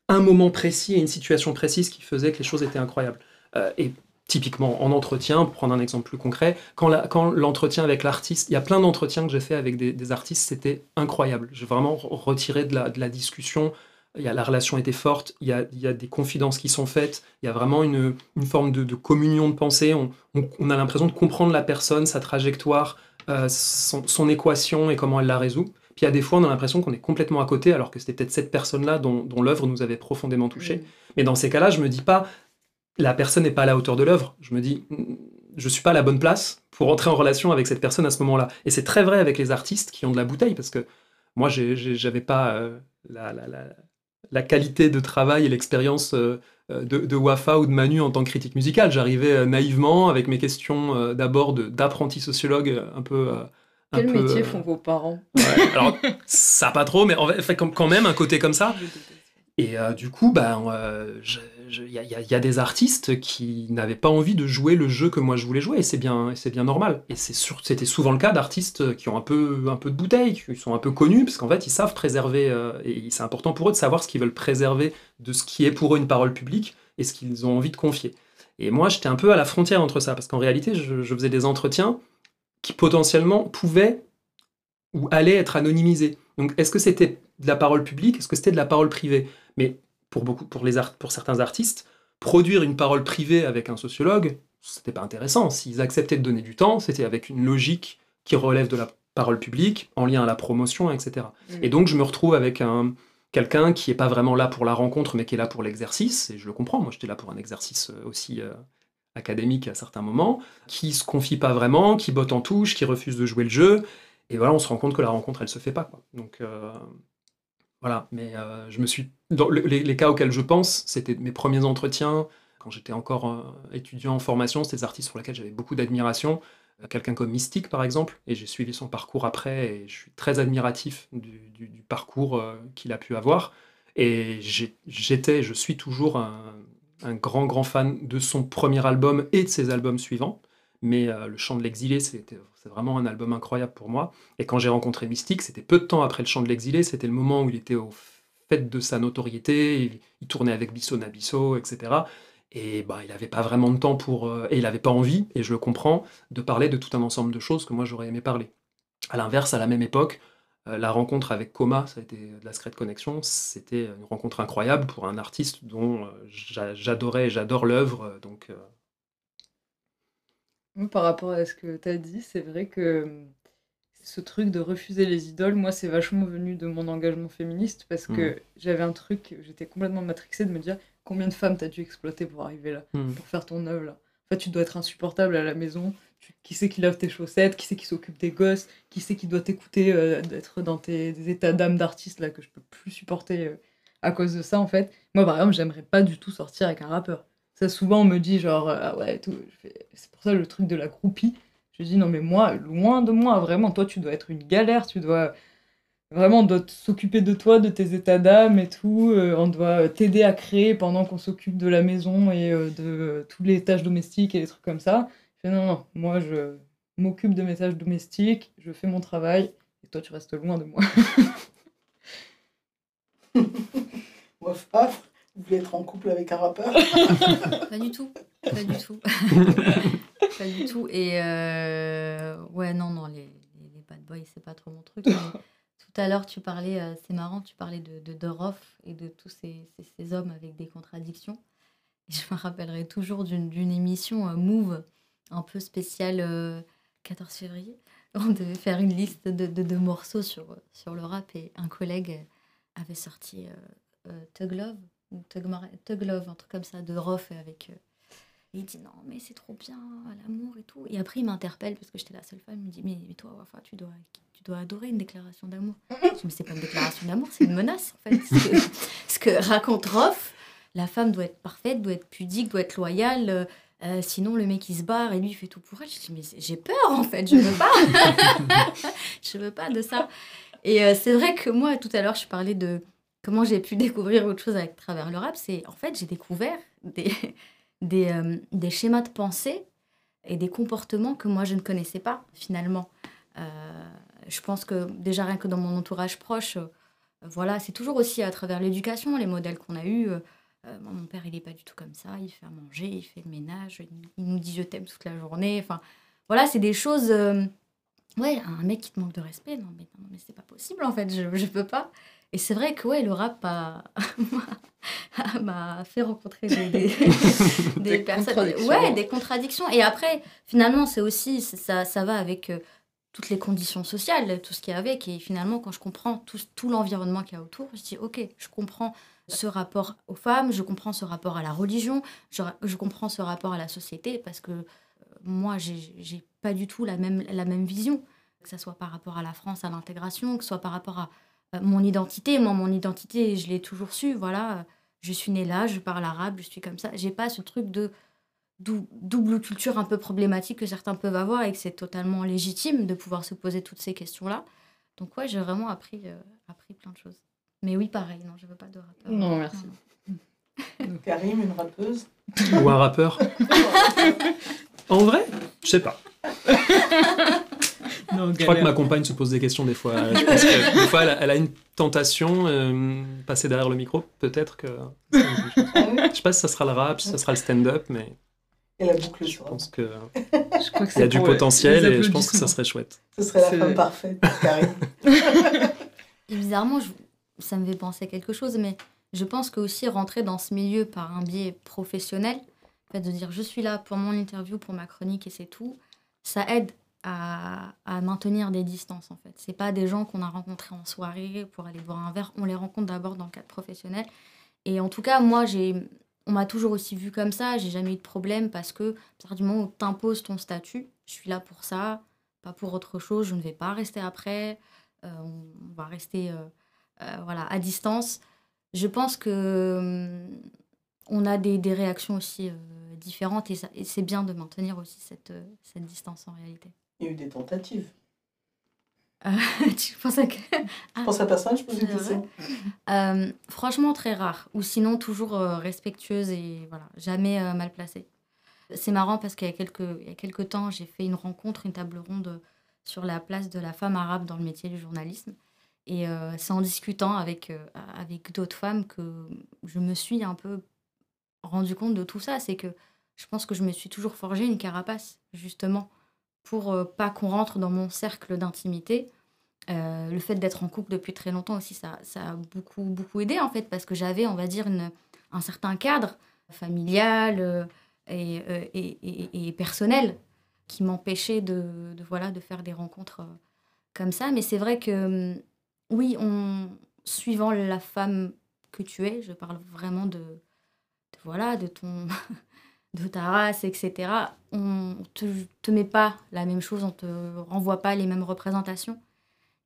un moment précis et une situation précise qui faisait que les choses étaient incroyables. Euh, et typiquement en entretien, pour prendre un exemple plus concret, quand quand l'entretien avec l'artiste, il y a plein d'entretiens que j'ai fait avec des, des artistes, c'était incroyable. J'ai vraiment re- retiré de la, de la discussion. Il y a, la relation était forte, il y, a, il y a des confidences qui sont faites, il y a vraiment une, une forme de, de communion de pensée. On, on- on a l'impression de comprendre la personne, sa trajectoire, euh, son, son équation et comment elle la résout. Puis il y a des fois, on a l'impression qu'on est complètement à côté, alors que c'était peut-être cette personne-là dont, dont l'œuvre nous avait profondément touché. Mais dans ces cas-là, je me dis pas, la personne n'est pas à la hauteur de l'œuvre. Je me dis, mm, je suis pas à la bonne place pour entrer en relation avec cette personne à ce moment-là. Et c'est très vrai avec les artistes qui ont de la bouteille, parce que moi, j'avais pas euh, la, la- la- la qualité de travail et l'expérience euh, euh, de, de Wafa ou de Manu en tant que critique musicale. J'arrivais euh, naïvement avec mes questions d'abord d'apprenti sociologue un peu. un Quel peu, métier font vos parents? Ouais, alors, ça pas trop, mais en fait, quand même, un côté comme ça. Et euh, du coup, bah, euh, je- il y, a- des artistes qui n'avaient pas envie de jouer le jeu que moi je voulais jouer, et c'est bien, bien normal. Et c'était souvent le cas d'artistes qui ont un peu, un peu de bouteille, qui sont un peu connus, parce qu'en fait, ils savent préserver, euh, et c'est important pour eux de savoir ce qu'ils veulent préserver de ce qui est pour eux une parole publique et ce qu'ils ont envie de confier. Et moi, j'étais un peu à la frontière entre ça, parce qu'en réalité, je, je faisais des entretiens qui potentiellement pouvaient ou allaient être anonymisés. Donc, est-ce que c'était de la parole publique? Est-ce que c'était de la parole privée? Mais pour, beaucoup, pour, les art- pour certains artistes, produire une parole privée avec un sociologue, c'était pas intéressant. S'ils acceptaient de donner du temps, c'était avec une logique qui relève de la parole publique, en lien à la promotion, etc. Mm. Et donc je me retrouve avec un quelqu'un qui est pas vraiment là pour la rencontre, mais qui est là pour l'exercice. Et je le comprends. Moi, j'étais là pour un exercice euh, aussi euh, académique à certains moments, qui se confie pas vraiment, qui botte en touche, qui refuse de jouer le jeu. Et voilà, on se rend compte que la rencontre, elle se fait pas. Quoi. Donc euh, voilà. Mais euh, je me suis dans le- les, cas auxquels je pense, c'était mes premiers entretiens quand j'étais encore euh, étudiant en formation. C'était des artistes pour lesquels j'avais beaucoup d'admiration. Euh, Quelqu'un comme Mystique, par exemple, et j'ai suivi son parcours après, et je suis très admiratif du, parcours qu'il a pu avoir. Et j'étais, je suis toujours un grand, grand fan de son premier album et de ses albums suivants. Mais euh, Le Chant de l'Exilé, c'est vraiment un album incroyable pour moi. Et quand j'ai rencontré Mystique, c'était peu de temps après Le Chant de l'Exilé, c'était le moment où il était au fait de sa notoriété, il, tournait avec Bisso Nabisso, etc. Et bah, il n'avait pas vraiment de temps pour. euh, et il n'avait pas envie, et je le comprends, de parler de tout un ensemble de choses que moi j'aurais aimé parler. À l'inverse, à la même époque, euh, la rencontre avec Coma, ça a été de la Secret Connection, c'était une rencontre incroyable pour un artiste dont j'a- j'adorais et j'adore l'œuvre. Donc, Moi, par rapport à ce que tu as dit, c'est vrai que hum, ce truc de refuser les idoles, moi, c'est vachement venu de mon engagement féministe parce que Mhm. j'avais un truc, j'étais complètement matrixée de me dire combien de femmes t'as dû exploiter pour arriver là, Mhm. pour faire ton œuvre là? En fait, tu dois être insupportable à la maison. Qui c'est qui lave tes chaussettes Qui c'est qui s'occupe des gosses Qui c'est qui doit t'écouter euh, d'être dans tes des états d'âme d'artiste là que je peux plus supporter euh, à cause de ça en fait. Moi, par exemple, j'aimerais pas du tout sortir avec un rappeur. Souvent, on me dit genre, euh, ah ouais, tout. C'est pour ça le truc de la groupie. Je dis, non, mais moi, loin de moi, vraiment, toi, tu dois être une galère, tu dois. Vraiment, on doit s'occuper de toi, de tes états d'âme et tout. euh, on doit t'aider à créer pendant qu'on s'occupe de la maison et euh, de euh, toutes les tâches domestiques et les trucs comme ça. Je fais, non, non, moi, je m'occupe de mes tâches domestiques, je fais mon travail, et toi, tu restes loin de moi. Favre, vous voulez être en couple avec un rappeur Pas du tout. Pas du tout. pas du tout. Et euh, ouais, non, non, les, les, les bad boys, c'est pas trop mon truc. mais tout à l'heure, tu parlais, euh, c'est marrant, tu parlais de, de Dorof et de tous ces, ces, ces hommes avec des contradictions. Et je me rappellerai toujours d'une d'une émission euh, Move, un peu spéciale euh, 14 février. On devait faire une liste de, de, de morceaux sur, sur le rap et un collègue avait sorti euh, euh, Tug Love, Tug, Love, un truc comme ça, de Rof avec. euh, il dit non, mais c'est trop bien, l'amour et tout. Et après, il m'interpelle parce que j'étais la seule femme. Il me dit mais, toi, Wafa, tu dois, tu dois adorer une déclaration d'amour. Je dis mais c'est pas une déclaration d'amour, c'est une menace en fait. Ce que, raconte Rof, la femme doit être parfaite, doit être pudique, doit être loyale. euh, euh, sinon, le mec il se barre et lui il fait tout pour elle. Je dis mais j'ai peur en fait, je veux pas, je veux pas de ça. Et euh, c'est vrai que moi, tout à l'heure, je parlais de comment j'ai pu découvrir autre chose à travers le rap. C'est en fait, j'ai découvert des, euh, schémas de pensée et des comportements que moi je ne connaissais pas finalement. Euh, je pense que déjà rien que dans mon entourage proche, euh, voilà, c'est toujours aussi à travers l'éducation, les modèles qu'on a eus. Mon père, il n'est pas du tout comme ça. Il fait à manger, il fait le ménage, il nous dit je t'aime toute la journée. Enfin, voilà, c'est des choses. Ouais, un mec qui te manque de respect, non mais, non, mais c'est pas possible en fait, je, je peux pas. Et c'est vrai que ouais, le rap a- m'a fait rencontrer des, des, des Des personnes. contradictions. Ouais, des contradictions. Et après, finalement, c'est aussi, ça, ça va avec euh, toutes les conditions sociales, tout ce qu'il y a avec. Et finalement, quand je comprends tout, tout l'environnement qu'il y a autour, je dis, ok, je comprends ce rapport aux femmes, je comprends ce rapport à la religion, je, je comprends ce rapport à la société, parce que moi, j'ai j'ai pas du tout la même, la même vision, que ce soit par rapport à la France, à l'intégration, que ce soit par rapport à euh, mon identité. Moi, mon identité, je l'ai toujours su, voilà. Je suis née là, je parle arabe, je suis comme ça. J'ai pas ce truc de dou- double culture un peu problématique que certains peuvent avoir et que c'est totalement légitime de pouvoir se poser toutes ces questions-là. Donc ouais, j'ai vraiment appris, euh, appris plein de choses. Mais oui, pareil, non, je veux pas de rappeur. Non, merci. Karim, une rappeuse? Ou un rappeur. En vrai, je sais pas. Non, Je crois que ma compagne se pose des questions des fois. Je pense que des fois, elle a, elle a une tentation, euh, passer derrière le micro, peut-être que. Je sais pas si ça sera le rap, si ça sera le stand-up, mais Et la boucle je pense que Je crois que il y a du euh, potentiel et je pense que ça serait chouette. Ce serait la femme parfaite. Et bizarrement, je- ça me fait penser à quelque chose, mais je pense que aussi rentrer dans ce milieu par un biais professionnel, fait de dire je suis là pour mon interview, pour ma chronique et c'est tout, ça aide à, à maintenir des distances en fait. C'est pas des gens qu'on a rencontrés en soirée pour aller boire un verre, on les rencontre d'abord dans le cadre professionnel. Et en tout cas, moi, j'ai, on m'a toujours aussi vu comme ça, j'ai jamais eu de problème parce que à partir du moment où tu imposes ton statut, je suis là pour ça, pas pour autre chose, je ne vais pas rester après, euh, on va rester euh, euh, voilà, à distance. Je pense que hum, on a des, des réactions aussi euh, différentes et, et c'est bien de maintenir aussi cette, euh, cette distance en réalité. Il y a eu des tentatives. Euh, tu penses à que... Je pense à personne, je pose une vrai question. Euh, franchement, très rare. Ou sinon, toujours respectueuse et voilà, jamais mal placée. C'est marrant parce qu'il y a quelques, il y a quelques temps, j'ai fait une rencontre, une table ronde sur la place de la femme arabe dans le métier du journalisme. Et euh, c'est en discutant avec, euh, avec d'autres femmes que je me suis un peu rendu compte de tout ça. C'est que je pense que je me suis toujours forgé une carapace, justement, pour euh, pas qu'on rentre dans mon cercle d'intimité. Euh, le fait d'être en couple depuis très longtemps aussi, ça, a beaucoup, beaucoup aidé en fait, parce que j'avais, on va dire, un certain cadre familial euh, et, et, et- personnel qui m'empêchait de, de, voilà, de faire des rencontres comme ça. Mais c'est vrai que, hum, oui, suivant la femme que tu es, je parle vraiment de, voilà, de ton de ta race, etc. On te, te met pas la même chose, on te renvoie pas les mêmes représentations.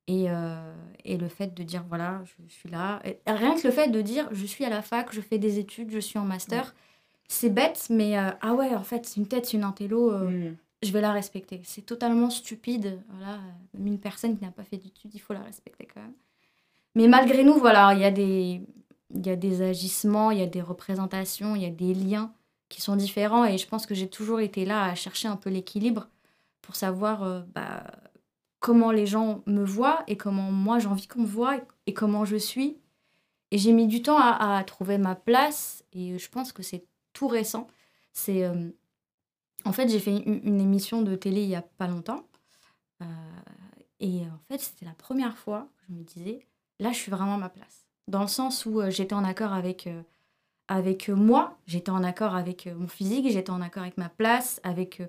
Et, euh, et le fait de dire, voilà, je suis là. Et rien que le fait de dire, je suis à la fac, je fais des études, je suis en master, c'est bête, mais euh, ah ouais, en fait, c'est une tête, c'est une intello, euh, je vais la respecter. C'est totalement stupide. Voilà, une personne qui n'a pas fait d'études, il faut la respecter quand même. Mais malgré nous, voilà, il y, a des- il y a des agissements, il y a des représentations, il y a des liens qui sont différents. Et je pense que j'ai toujours été là à chercher un peu l'équilibre pour savoir euh, bah, comment les gens me voient et comment moi j'ai envie qu'on me voit et, comment je suis. Et j'ai mis du temps à, trouver ma place et je pense que c'est tout récent. C'est euh, en fait j'ai fait une, une émission de télé il y a pas longtemps Euh, et en fait c'était la première fois que je me disais là je suis vraiment à ma place dans le sens où euh, j'étais en accord avec euh, avec euh, moi, j'étais en accord avec mon physique, j'étais en accord avec ma place, avec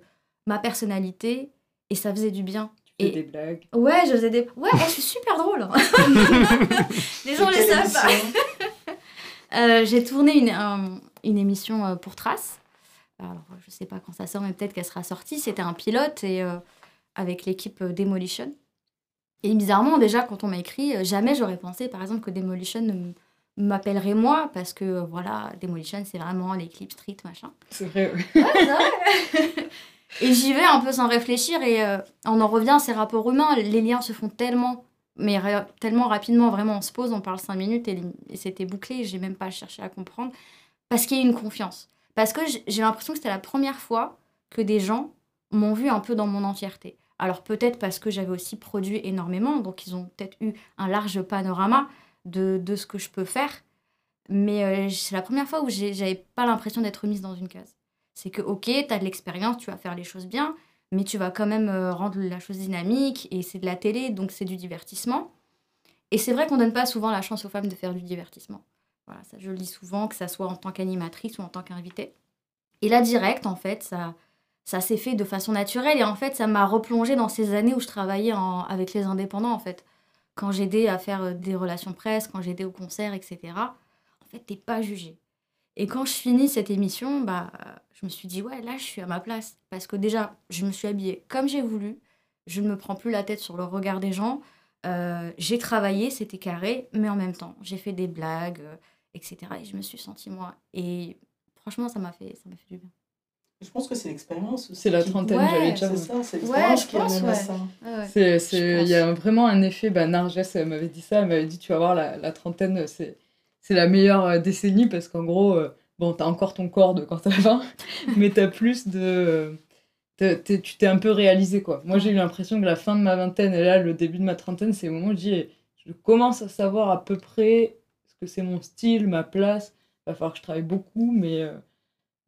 ma personnalité, et ça faisait du bien. Et- des blagues. Ouais, je faisais des. Ouais, je suis super drôle. Les gens le Quelle savent pas. Euh, J'ai tourné une, un- une émission pour Trace. Alors, je sais pas quand ça sort, mais peut-être qu'elle sera sortie. C'était un pilote et euh, avec l'équipe Demolition. Et bizarrement, déjà, quand on m'a écrit, euh, jamais j'aurais pensé, par exemple, que Demolition m'appellerait moi, parce que euh, voilà, Demolition, c'est vraiment les clips street, machin. C'est vrai, ouais. Ouais, c'est vrai. et j'y vais un peu sans réfléchir et euh, on en revient à ces rapports humains. Les liens se font tellement, mais ra- tellement rapidement. Vraiment, on se pose, on parle cinq minutes et, c'était bouclé. J'ai même pas cherché à comprendre parce qu'il y a une confiance. Parce que j'ai l'impression que c'était la première fois que des gens m'ont vu un peu dans mon entièreté. Alors peut-être parce que j'avais aussi produit énormément, donc ils ont peut-être eu un large panorama de, de ce que je peux faire. Mais euh, c'est la première fois où j'avais pas l'impression d'être mise dans une case. C'est que, ok, tu as de l'expérience, tu vas faire les choses bien, mais tu vas quand même euh, rendre la chose dynamique, et c'est de la télé, donc c'est du divertissement. Et c'est vrai qu'on donne pas souvent la chance aux femmes de faire du divertissement. Voilà, ça je le dis souvent, que ça soit en tant qu'animatrice ou en tant qu'invitée. Et là, direct, en fait, ça, ça s'est fait de façon naturelle, et en fait, ça m'a replongé dans ces années où je travaillais avec les indépendants, en fait. Quand j'aidais à faire euh, des relations presse, quand j'aidais au concert, etc. En fait, t'es pas jugé. Et quand je finis cette émission, bah, je me suis dit, ouais, là, je suis à ma place. Parce que déjà, je me suis habillée comme j'ai voulu. Je ne me prends plus la tête sur le regard des gens. Euh, j'ai travaillé, c'était carré, mais en même temps, j'ai fait des blagues, euh, etc. Et je me suis sentie moi. Et franchement, ça m'a fait, ça m'a fait du bien. Je pense que c'est l'expérience aussi. C'est la trentaine, Ouais, j'allais dire. C'est ça, c'est Ouais, l'expérience qui pense, amène à ouais. ça. Ouais, ouais. C'est, Je c'est, il y a vraiment un effet, bah, Narges elle m'avait dit ça, elle m'avait dit, tu vas voir, la, la trentaine, c'est, c'est la meilleure euh, décennie parce qu'en gros, euh, bon, t'as encore ton corps de quand t'as 20, mais t'as plus de... t'es- t'es- tu t'es un peu réalisé, quoi. Moi, j'ai eu l'impression que la fin de ma vingtaine et là, le début de ma trentaine, c'est le moment où je dis, eh, je commence à savoir à peu près ce que c'est mon style, ma place. Il va falloir que je travaille beaucoup, mais, euh,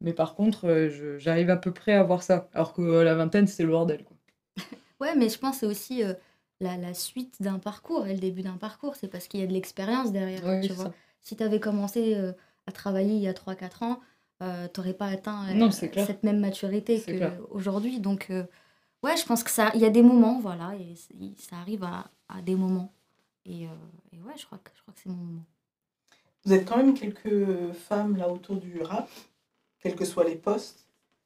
mais par contre, euh, j'arrive à peu près à voir ça. Alors que euh, la vingtaine, c'est le bordel, quoi. Ouais, mais je pense que c'est aussi euh, la, la suite d'un parcours et le début d'un parcours. C'est parce qu'il y a de l'expérience derrière. Ouais, tu vois. ça. Si tu avais commencé euh, à travailler il y a 3-4 ans, euh, t'aurais pas atteint euh, Non, cette même maturité qu'aujourd'hui. Donc, euh, ouais, je pense que ça, il y a des moments, voilà, et ça arrive à, à des moments. Et, euh, et ouais, je crois que, je crois que c'est mon moment. Vous êtes quand même quelques femmes là autour du rap, quels que soient les postes.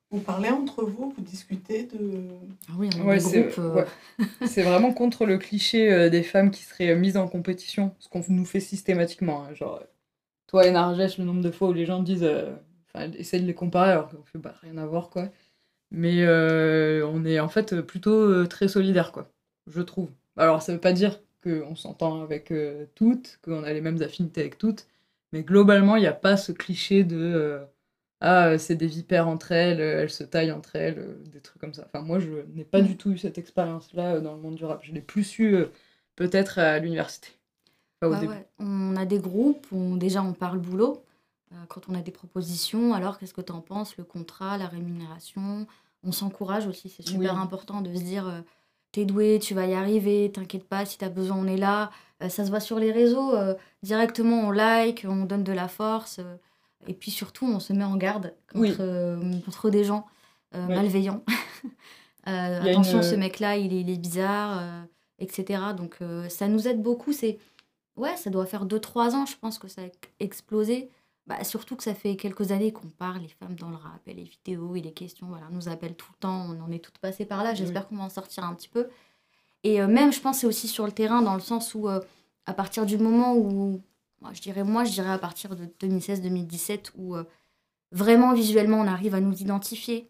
Vous parlez entre vous, vous discutez de. Ah oui, on a Ouais, c'est euh, ouais. C'est vraiment contre le cliché euh, des femmes qui seraient euh, mises en compétition, ce qu'on nous fait systématiquement. hein, genre, euh, toi et Narges, le nombre de fois où les gens disent, euh, enfin, essayent de les comparer alors qu'on fait bah, rien à voir, quoi. Mais euh, on est en fait plutôt euh, très solidaires, quoi, je trouve. Alors, ça veut pas dire qu'on s'entend avec euh, toutes, qu'on a les mêmes affinités avec toutes, mais globalement, il n'y a pas ce cliché de. Ah, euh, c'est des vipères entre elles, euh, elles se taillent entre elles, euh, des trucs comme ça. Enfin, moi, je n'ai pas du tout eu cette expérience-là dans le monde du rap. Je l'ai plus eu peut-être à l'université. Pas au Ouais, début. ouais. On a des groupes, déjà on parle boulot. Quand on a des propositions, alors qu'est-ce que tu en penses Le contrat, la rémunération? On s'encourage aussi, c'est super Oui. important de se dire t'es doué, tu vas y arriver, t'inquiète pas, si t'as besoin, on est là. Ça se voit sur les réseaux, directement on like, on donne de la force. Et puis surtout, on se met en garde contre, Oui. euh, contre des gens euh, Oui. malveillants. Euh, attention, une- ce mec-là, il est, il est bizarre, etc. Donc ça nous aide beaucoup. C'est ouais, ça doit faire 2-3 ans, je pense que ça a explosé. Bah, surtout que ça fait quelques années qu'on parle, les femmes dans le rap, et les vidéos et les questions, voilà, on nous appelle tout le temps, on en est toutes passées par là, j'espère qu'on va en sortir un petit peu. Et euh, même, je pense, c'est aussi sur le terrain, dans le sens où, euh, à partir du moment où, je dirais, moi, je dirais à partir de 2016-2017, où euh, vraiment, visuellement, on arrive à nous identifier.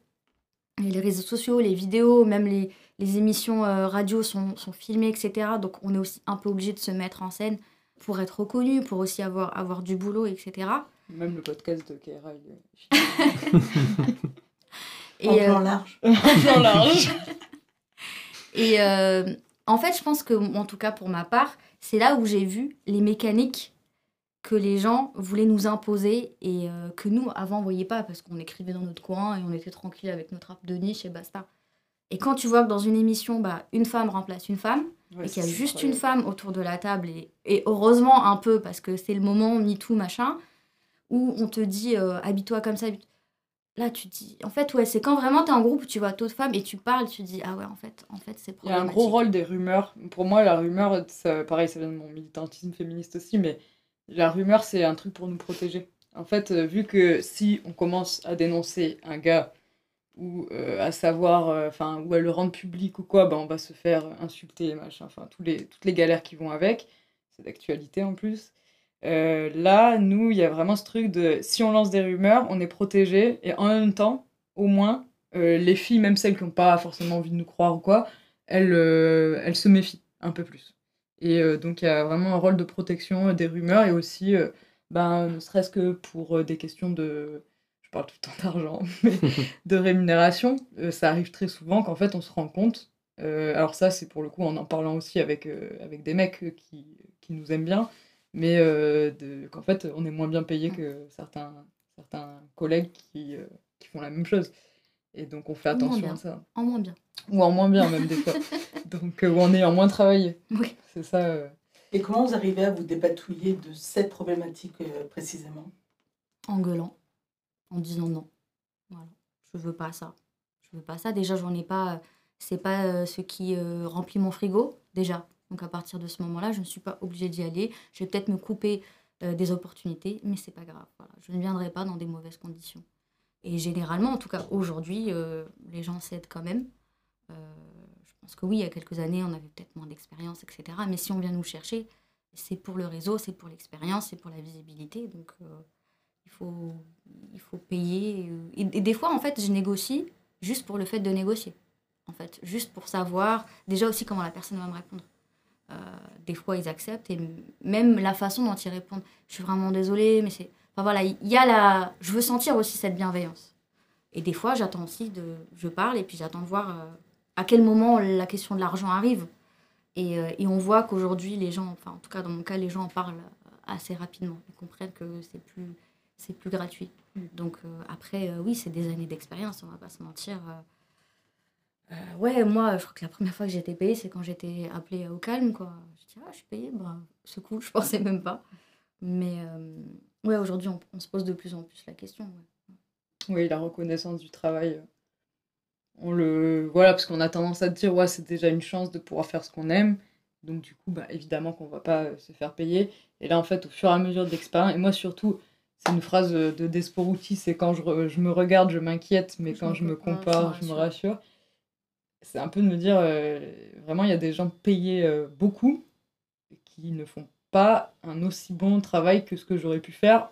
Et les réseaux sociaux, les vidéos, même les, les émissions euh, radio sont, sont filmées, etc. Donc, on est aussi un peu obligé de se mettre en scène pour être reconnu, pour aussi avoir, avoir du boulot, etc. Même le podcast de Keira, il est Et, En euh, plan large. En plan large. Et euh, en fait, je pense que, en tout cas pour ma part, c'est là où j'ai vu les mécaniques que les gens voulaient nous imposer et euh, que nous, avant, on voyait pas parce qu'on écrivait dans notre coin et on était tranquille avec notre rap de niche et basta. Et quand tu vois que dans une émission, bah, une femme remplace une femme Ouais, et qu'il y a juste une femme autour de la table et, et heureusement un peu parce que c'est le moment MeToo machin où on te dit euh, habille-toi comme ça. Là, tu te dis, en fait, ouais, c'est quand vraiment tu es en groupe où tu vois d'autres femmes et tu parles, tu te dis, ah ouais, en fait, en fait c'est Il y a un gros rôle des rumeurs. Pour moi, la rumeur, ça, pareil, ça vient de mon militantisme féministe aussi, mais la rumeur, c'est un truc pour nous protéger. En fait, euh, vu que si on commence à dénoncer un gars ou euh, à savoir, euh, enfin, ou à le rendre public ou quoi, ben, on va se faire insulter, machin, enfin, toutes les galères qui vont avec. C'est d'actualité en plus. Là, nous, il y a vraiment ce truc de si on lance des rumeurs, on est protégé et en même temps, au moins, les filles, même celles qui n'ont pas forcément envie de nous croire ou quoi, elles se méfient un peu plus. Et euh, donc, il y a vraiment un rôle de protection euh, des rumeurs et aussi, euh, ben, ne serait-ce que pour des questions de. Je parle tout le temps d'argent, mais de rémunération. ça arrive très souvent qu'en fait, on se rend compte. alors, ça, c'est pour le coup en en parlant aussi avec, avec des mecs qui, qui nous aiment bien, mais qu'en fait, on est moins bien payé que certains, certains collègues qui, qui font la même chose. Et donc, on fait attention à ça. En moins bien. Ou en moins bien, même des fois. Donc, euh, ou en ayant moins travaillé. Oui. C'est ça. euh. Et comment vous arrivez à vous dépatouiller de cette problématique euh, précisément? En gueulant, en disant non. Voilà. Je veux pas ça. Je veux pas ça. Déjà, j'en ai pas. euh, C'est pas euh, ce qui euh, remplit mon frigo, déjà. Donc, à partir de ce moment-là, je ne suis pas obligée d'y aller. Je vais peut-être me couper euh, des opportunités, mais c'est pas grave. Voilà. Je ne viendrai pas dans des mauvaises conditions. Et généralement, en tout cas aujourd'hui, euh, les gens cèdent quand même. Euh, je pense que oui, il y a quelques années, on avait peut-être moins d'expérience, etc. Mais si on vient nous chercher, c'est pour le réseau, c'est pour l'expérience, c'est pour la visibilité. Donc, euh, il, faut, il faut payer. Et, des fois, en fait, je négocie juste pour le fait de négocier. En fait, juste pour savoir déjà aussi comment la personne va me répondre. Des fois, ils acceptent et même la façon dont ils répondent. Je suis vraiment désolée, mais c'est. Enfin voilà, il y a la. Je veux sentir aussi cette bienveillance. Et des fois, j'attends aussi de. Je parle et puis j'attends de voir euh, à quel moment la question de l'argent arrive. Et, euh, et on voit qu'aujourd'hui, les gens, enfin en tout cas dans mon cas, les gens en parlent euh, assez rapidement. Ils comprennent que c'est plus, c'est plus gratuit. Donc après, oui, c'est des années d'expérience, on va pas se mentir. ouais, moi, je crois que la première fois que été payée, c'est quand j'étais appelée au calme, quoi. Je dis, ah, je suis payée, bah, c'est cool, je pensais même pas. Mais ouais, aujourd'hui, on, on se pose de plus en plus la question. ouais. Oui, la reconnaissance du travail. euh, On le. Voilà, parce qu'on a tendance à dire, ouais, c'est déjà une chance de pouvoir faire ce qu'on aime. Donc, du coup, bah, évidemment qu'on va pas euh, se faire payer. Et là, en fait, au fur et à mesure de l'expérience, et moi surtout, c'est une phrase euh, de Desporuti c'est quand je, re- je me regarde, je m'inquiète, mais quand je me compare, je me rassure. C'est un peu de me dire, euh, vraiment, il y a des gens payés euh, beaucoup qui ne font pas un aussi bon travail que ce que j'aurais pu faire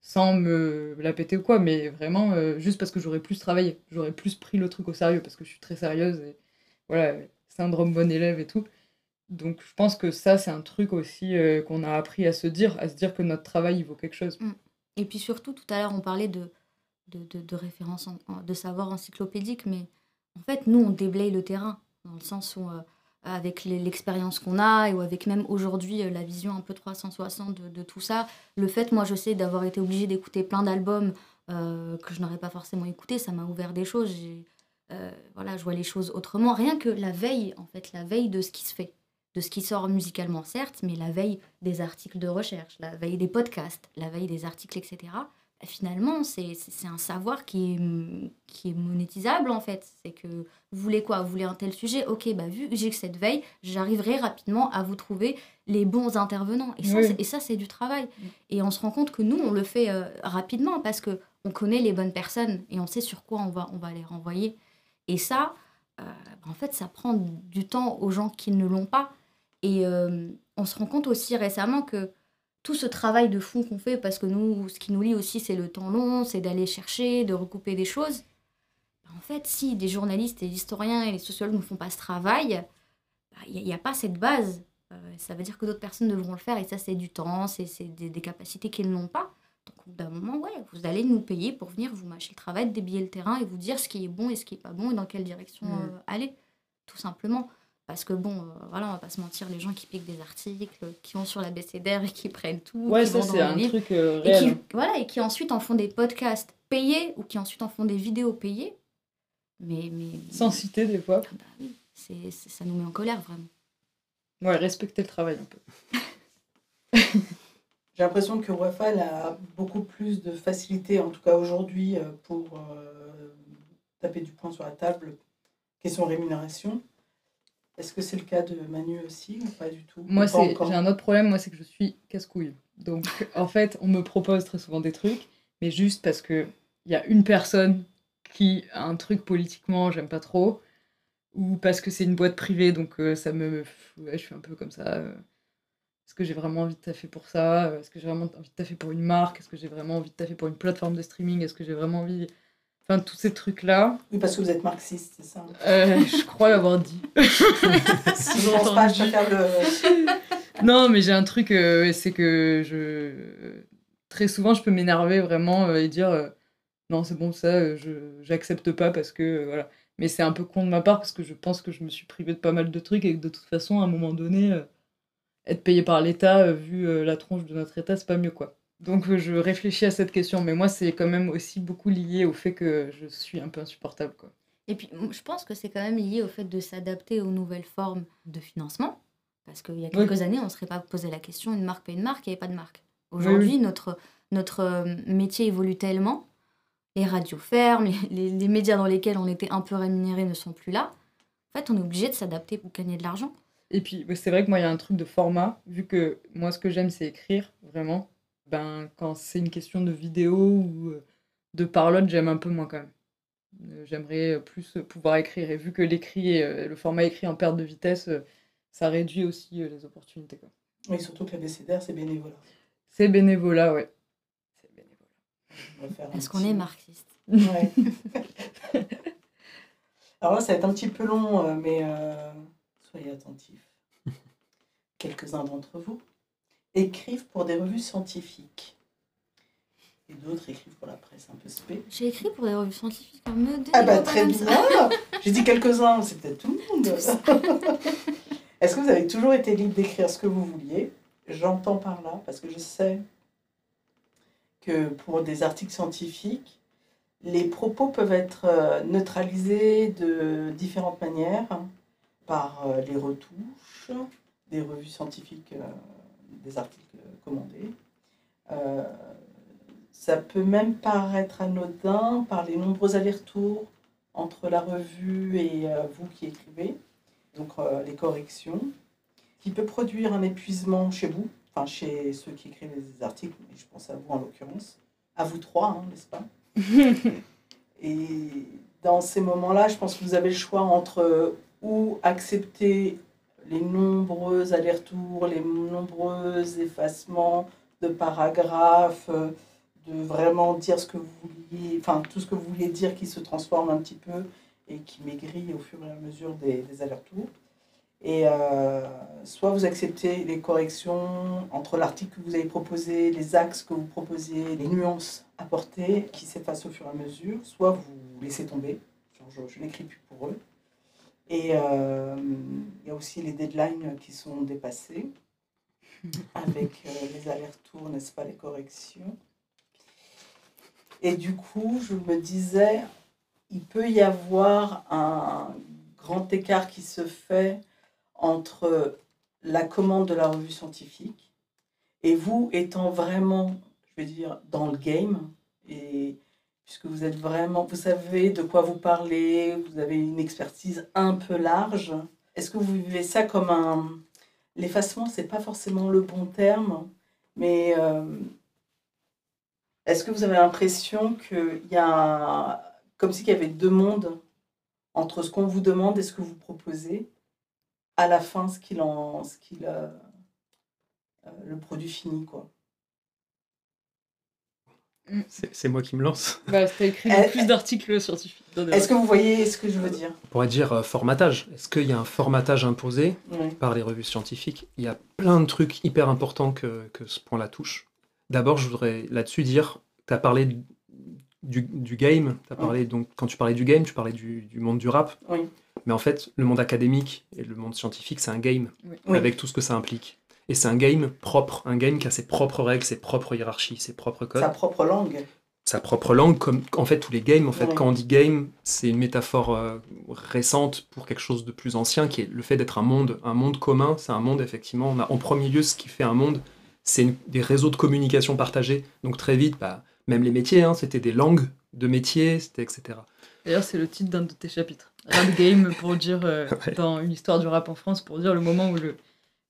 sans me la péter ou quoi, mais vraiment euh, juste parce que j'aurais plus travaillé, j'aurais plus pris le truc au sérieux parce que je suis très sérieuse et voilà, syndrome bon élève et tout. Donc je pense que ça, c'est un truc aussi euh, qu'on a appris à se dire, à se dire que notre travail, il vaut quelque chose. Et puis surtout, tout à l'heure, on parlait de, de, de, de références, en- en- de savoir encyclopédique, mais en fait, nous, on déblaye le terrain, dans le sens où, euh, avec l'expérience qu'on a, ou avec même aujourd'hui euh, la vision un peu 360 de, de tout ça, le fait, moi, je sais, d'avoir été obligée d'écouter plein d'albums euh, que je n'aurais pas forcément écoutés, ça m'a ouvert des choses. Euh, voilà, je vois les choses autrement. Rien que la veille, en fait, la veille de ce qui se fait, de ce qui sort musicalement, certes, mais la veille des articles de recherche, la veille des podcasts, la veille des articles, etc. Finalement, c'est un savoir qui est, qui est monétisable, en fait. C'est que vous voulez quoi? Vous voulez un tel sujet? Ok, bah, vu que j'ai cette veille, j'arriverai rapidement à vous trouver les bons intervenants. Et ça, Oui. c'est du travail. Et on se rend compte que nous, on le fait euh, rapidement parce que on connaît les bonnes personnes et on sait sur quoi on va, on va les renvoyer. Et ça, euh, en fait, ça prend du temps aux gens qui ne l'ont pas. Et euh, on se rend compte aussi récemment que tout ce travail de fond qu'on fait, parce que nous, ce qui nous lie aussi, c'est le temps long, c'est d'aller chercher, de recouper des choses. Ben, En fait, si des journalistes et des historiens et les sociologues ne font pas ce travail, ben, il n'y a, pas cette base. Euh, ça veut dire que d'autres personnes devront le faire, et ça, c'est du temps, c'est des, des capacités qu'ils n'ont pas. Donc, au bout d'un moment, ouais, vous allez nous payer pour venir vous mâcher le travail, débiller le terrain et vous dire ce qui est bon et ce qui est pas bon et dans quelle direction Mm. euh, aller, tout simplement. Parce que bon, euh, voilà, on va pas se mentir, les gens qui piquent des articles, qui vont sur la BCDR et qui prennent tout, Ouais, qui ça, vont dans c'est les un livres, truc euh, et réel. qui, hein. voilà, et qui ensuite en font des podcasts payés ou qui ensuite en font des vidéos payées. Mais, mais Sans citer des fois. bah oui, c'est, c'est- ça nous met en colère vraiment. Ouais, respecter le travail un peu. J'ai l'impression que Wafa elle a beaucoup plus de facilité, en tout cas aujourd'hui, euh, pour euh, taper du poing sur la table. Question rémunération. Est-ce que c'est le cas de Manu aussi ou pas du tout? Moi, c'est j'ai un autre problème, moi, c'est que je suis casse-couille. Donc, en fait, on me propose très souvent des trucs, mais juste parce que il y a une personne qui a un truc politiquement, j'aime pas trop, ou parce que c'est une boîte privée, donc euh, ça me. Ouais, je suis un peu comme ça. euh, Est-ce que j'ai vraiment envie de taffer pour ça? Est-ce que j'ai vraiment envie de taffer pour une marque? Est-ce que j'ai vraiment envie de taffer pour une plateforme de streaming? Est-ce que j'ai vraiment envie. Enfin, tous ces trucs-là, Oui, parce que vous êtes marxiste, c'est ça euh, je crois l'avoir dit. Si je pense pas, je préfère le. Non, mais j'ai un truc, euh, c'est que je. Très souvent, je peux m'énerver vraiment euh, et dire non, c'est bon, ça, je j'accepte pas parce que. voilà. Mais c'est un peu con de ma part parce que je pense que je me suis privée de pas mal de trucs et que de toute façon, à un moment donné, être payé par l'État, vu la tronche de notre État, c'est pas mieux, quoi. Donc euh, je réfléchis à cette question, mais moi, c'est quand même aussi beaucoup lié au fait que je suis un peu insupportable, quoi. Et puis, je pense que c'est quand même lié au fait de s'adapter aux nouvelles formes de financement. Parce qu'il y a Oui. quelques années, on ne serait pas posé la question une marque paye une marque, il n'y avait pas de marque. Aujourd'hui, notre, notre euh, métier évolue tellement. Les radios ferment, les, les- médias dans lesquels on était un peu rémunérés ne sont plus là. En fait, on est obligé de s'adapter pour gagner de l'argent. Et puis, c'est vrai que moi, il y a un truc de format, vu que moi, ce que j'aime, c'est écrire, vraiment. Ben, quand c'est une question de vidéo ou euh, de parlotte, j'aime un peu moins quand même. Euh, J'aimerais euh, plus pouvoir écrire. Et vu que l'écrit, et, le format écrit en perte de vitesse, ça réduit aussi les opportunités. quoi. Oui, surtout que la BCDR, c'est bénévolat. C'est bénévolat, ouais. C'est bénévolat. Parce qu'on est marxiste? Ouais. Alors là, ça va être un petit peu long, mais euh, soyez attentifs. Quelques-uns d'entre vous écrivent pour des revues scientifiques. Et d'autres écrivent pour la presse un peu spé. J'ai écrit pour des revues scientifiques. hein, me Ah bah très bien J'ai dit quelques-uns, c'est peut-être tout le monde. Est-ce que vous avez toujours été libre d'écrire ce que vous vouliez? J'entends par là, parce que je sais que pour des articles scientifiques, les propos peuvent être euh, neutralisés de différentes manières, hein, par euh, les retouches des revues scientifiques, euh, des articles commandés. Euh, ça peut même paraître anodin par les nombreux allers-retours entre la revue et euh, vous qui écrivez, donc euh, les corrections, qui peut produire un épuisement chez vous, enfin chez ceux qui écrivent les articles, mais je pense à vous en l'occurrence, à vous trois, hein, n'est-ce pas? Et dans ces moments-là, je pense que vous avez le choix entre ou accepter les nombreux allers-retours, les nombreux effacements de paragraphes, euh, de vraiment dire ce que vous vouliez, enfin tout ce que vous vouliez dire qui se transforme un petit peu et qui maigrit au fur et à mesure des, allers-retours. Et euh, soit vous acceptez les corrections entre l'article que vous avez proposé, les axes que vous proposiez, les nuances apportées qui s'effacent au fur et à mesure, soit vous laissez tomber, genre je n'écris plus pour eux. Et euh, il y a aussi les deadlines qui sont dépassés avec euh, les allers-retours, n'est-ce pas, les corrections. Et du coup, je me disais, il peut y avoir un grand écart qui se fait entre la commande de la revue scientifique et vous étant vraiment, je veux dire, dans le game, et puisque vous êtes vraiment, vous savez de quoi vous parlez, vous avez une expertise un peu large. Est-ce que vous vivez ça comme un... L'effacement, c'est pas forcément le bon terme, mais euh, est-ce que vous avez l'impression qu'il y a comme s'il y avait deux mondes entre ce qu'on vous demande et ce que vous proposez à la fin ce qu'il en ce qu'il euh, euh, le produit fini quoi? C'est c'est moi qui me lance. Bah, t'as écrit Euh, le plus d'articles scientifiques. est-ce que vous voyez ce que je veux dire? On pourrait dire euh, formatage. Est-ce qu'il y a un formatage imposé par les revues scientifiques? Il y a plein de trucs hyper importants que, que ce point-là touche. D'abord, je voudrais là-dessus dire, tu as parlé du, du game, t'as parlé, donc, quand tu parlais du game, tu parlais du, du monde du rap. Oui. Mais en fait, le monde académique et le monde scientifique, c'est un game. Oui. avec tout ce que ça implique. Et c'est un game propre, un game qui a ses propres règles, ses propres hiérarchies, ses propres codes sa propre langue sa propre langue, comme en fait tous les games. En fait, Ouais. quand on dit game, c'est une métaphore euh, récente pour quelque chose de plus ancien, qui est le fait d'être un monde, un monde commun. C'est un monde effectivement. On a en premier lieu ce qui fait un monde, c'est une- des réseaux de communication partagés. Donc très vite, bah, même les métiers, hein, c'était des langues de métiers, c'était etc. D'ailleurs, c'est le titre d'un de tes chapitres. Rap Game, pour dire, euh, Ouais. dans une histoire du rap en France, pour dire le moment où le,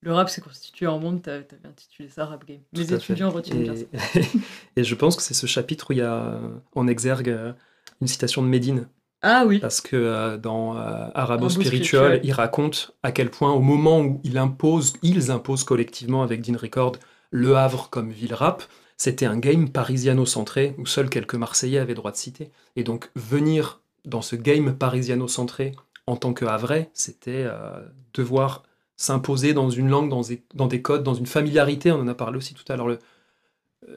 le rap s'est constitué en monde, t'as- t'avais intitulé ça Rap Game. Les étudiants retiennent bien ça. Et, je pense que c'est ce chapitre où il y a euh, en exergue euh, une citation de Médine. Ah oui, Parce que euh, dans euh, Arabo Spiritual, Spiritual. il raconte à quel point, au moment où il impose, ils imposent collectivement avec Dean Record Le Havre comme ville rap, c'était un game parisiano-centré où seuls quelques Marseillais avaient droit de citer. Et donc, venir dans ce game parisiano-centré en tant que Havrais, c'était euh, devoir s'imposer dans une langue, dans des, codes, dans une familiarité. On en a parlé aussi tout à l'heure. Le,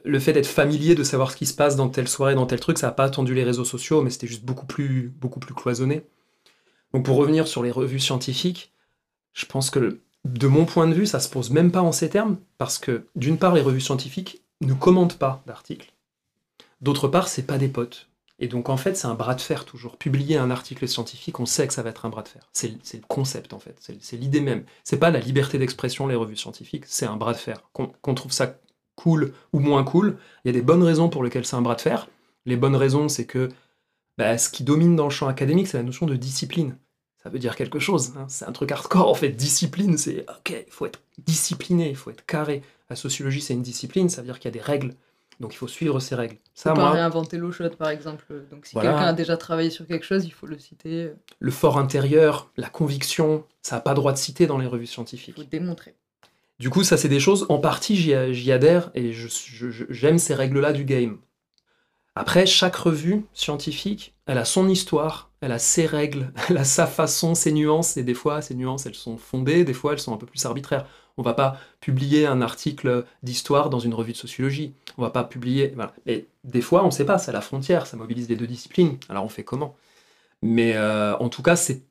le fait d'être familier, de savoir ce qui se passe dans telle soirée, dans tel truc, ça n'a pas attendu les réseaux sociaux, mais c'était juste beaucoup plus, beaucoup plus cloisonné. Donc pour revenir sur les revues scientifiques, je pense que de mon point de vue, ça se pose même pas en ces termes, parce que d'une part, les revues scientifiques ne commandent pas d'articles. D'autre part, c'est pas des potes. Et donc en fait, c'est un bras de fer toujours. Publier un article scientifique, on sait que ça va être un bras de fer. C'est le concept en fait, c'est l'idée même. C'est pas la liberté d'expression, les revues scientifiques, c'est un bras de fer. Qu'on qu'on trouve ça cool ou moins cool, il y a des bonnes raisons pour lesquelles c'est un bras de fer. Les bonnes raisons, c'est que bah, ce qui domine dans le champ académique, c'est la notion de discipline. Ça veut dire quelque chose. hein. C'est un truc hardcore en fait. Discipline, c'est ok, il faut être discipliné, il faut être carré. La sociologie, c'est une discipline, ça veut dire qu'il y a des règles. Donc il faut suivre ces règles. Ça, pas moi, réinventer l'eau chaude, par exemple. Donc si Voilà. quelqu'un a déjà travaillé sur quelque chose, il faut le citer, il le fort intérieur, la conviction, ça n'a pas droit de citer dans les revues scientifiques. faut démontrer. Du coup, ça, c'est des choses, en partie, j'y adhère et j'aime ces règles-là du game. Après, chaque revue scientifique, elle a son histoire, elle a ses règles, elle a sa façon, ses nuances, et des fois, ces nuances, elles sont fondées, des fois, elles sont un peu plus arbitraires. On va pas publier un article d'histoire dans une revue de sociologie. On va pas publier. Voilà. Des fois, on sait pas, c'est à la frontière, ça mobilise les deux disciplines. Alors, on fait comment? Mais euh, en tout cas, c'est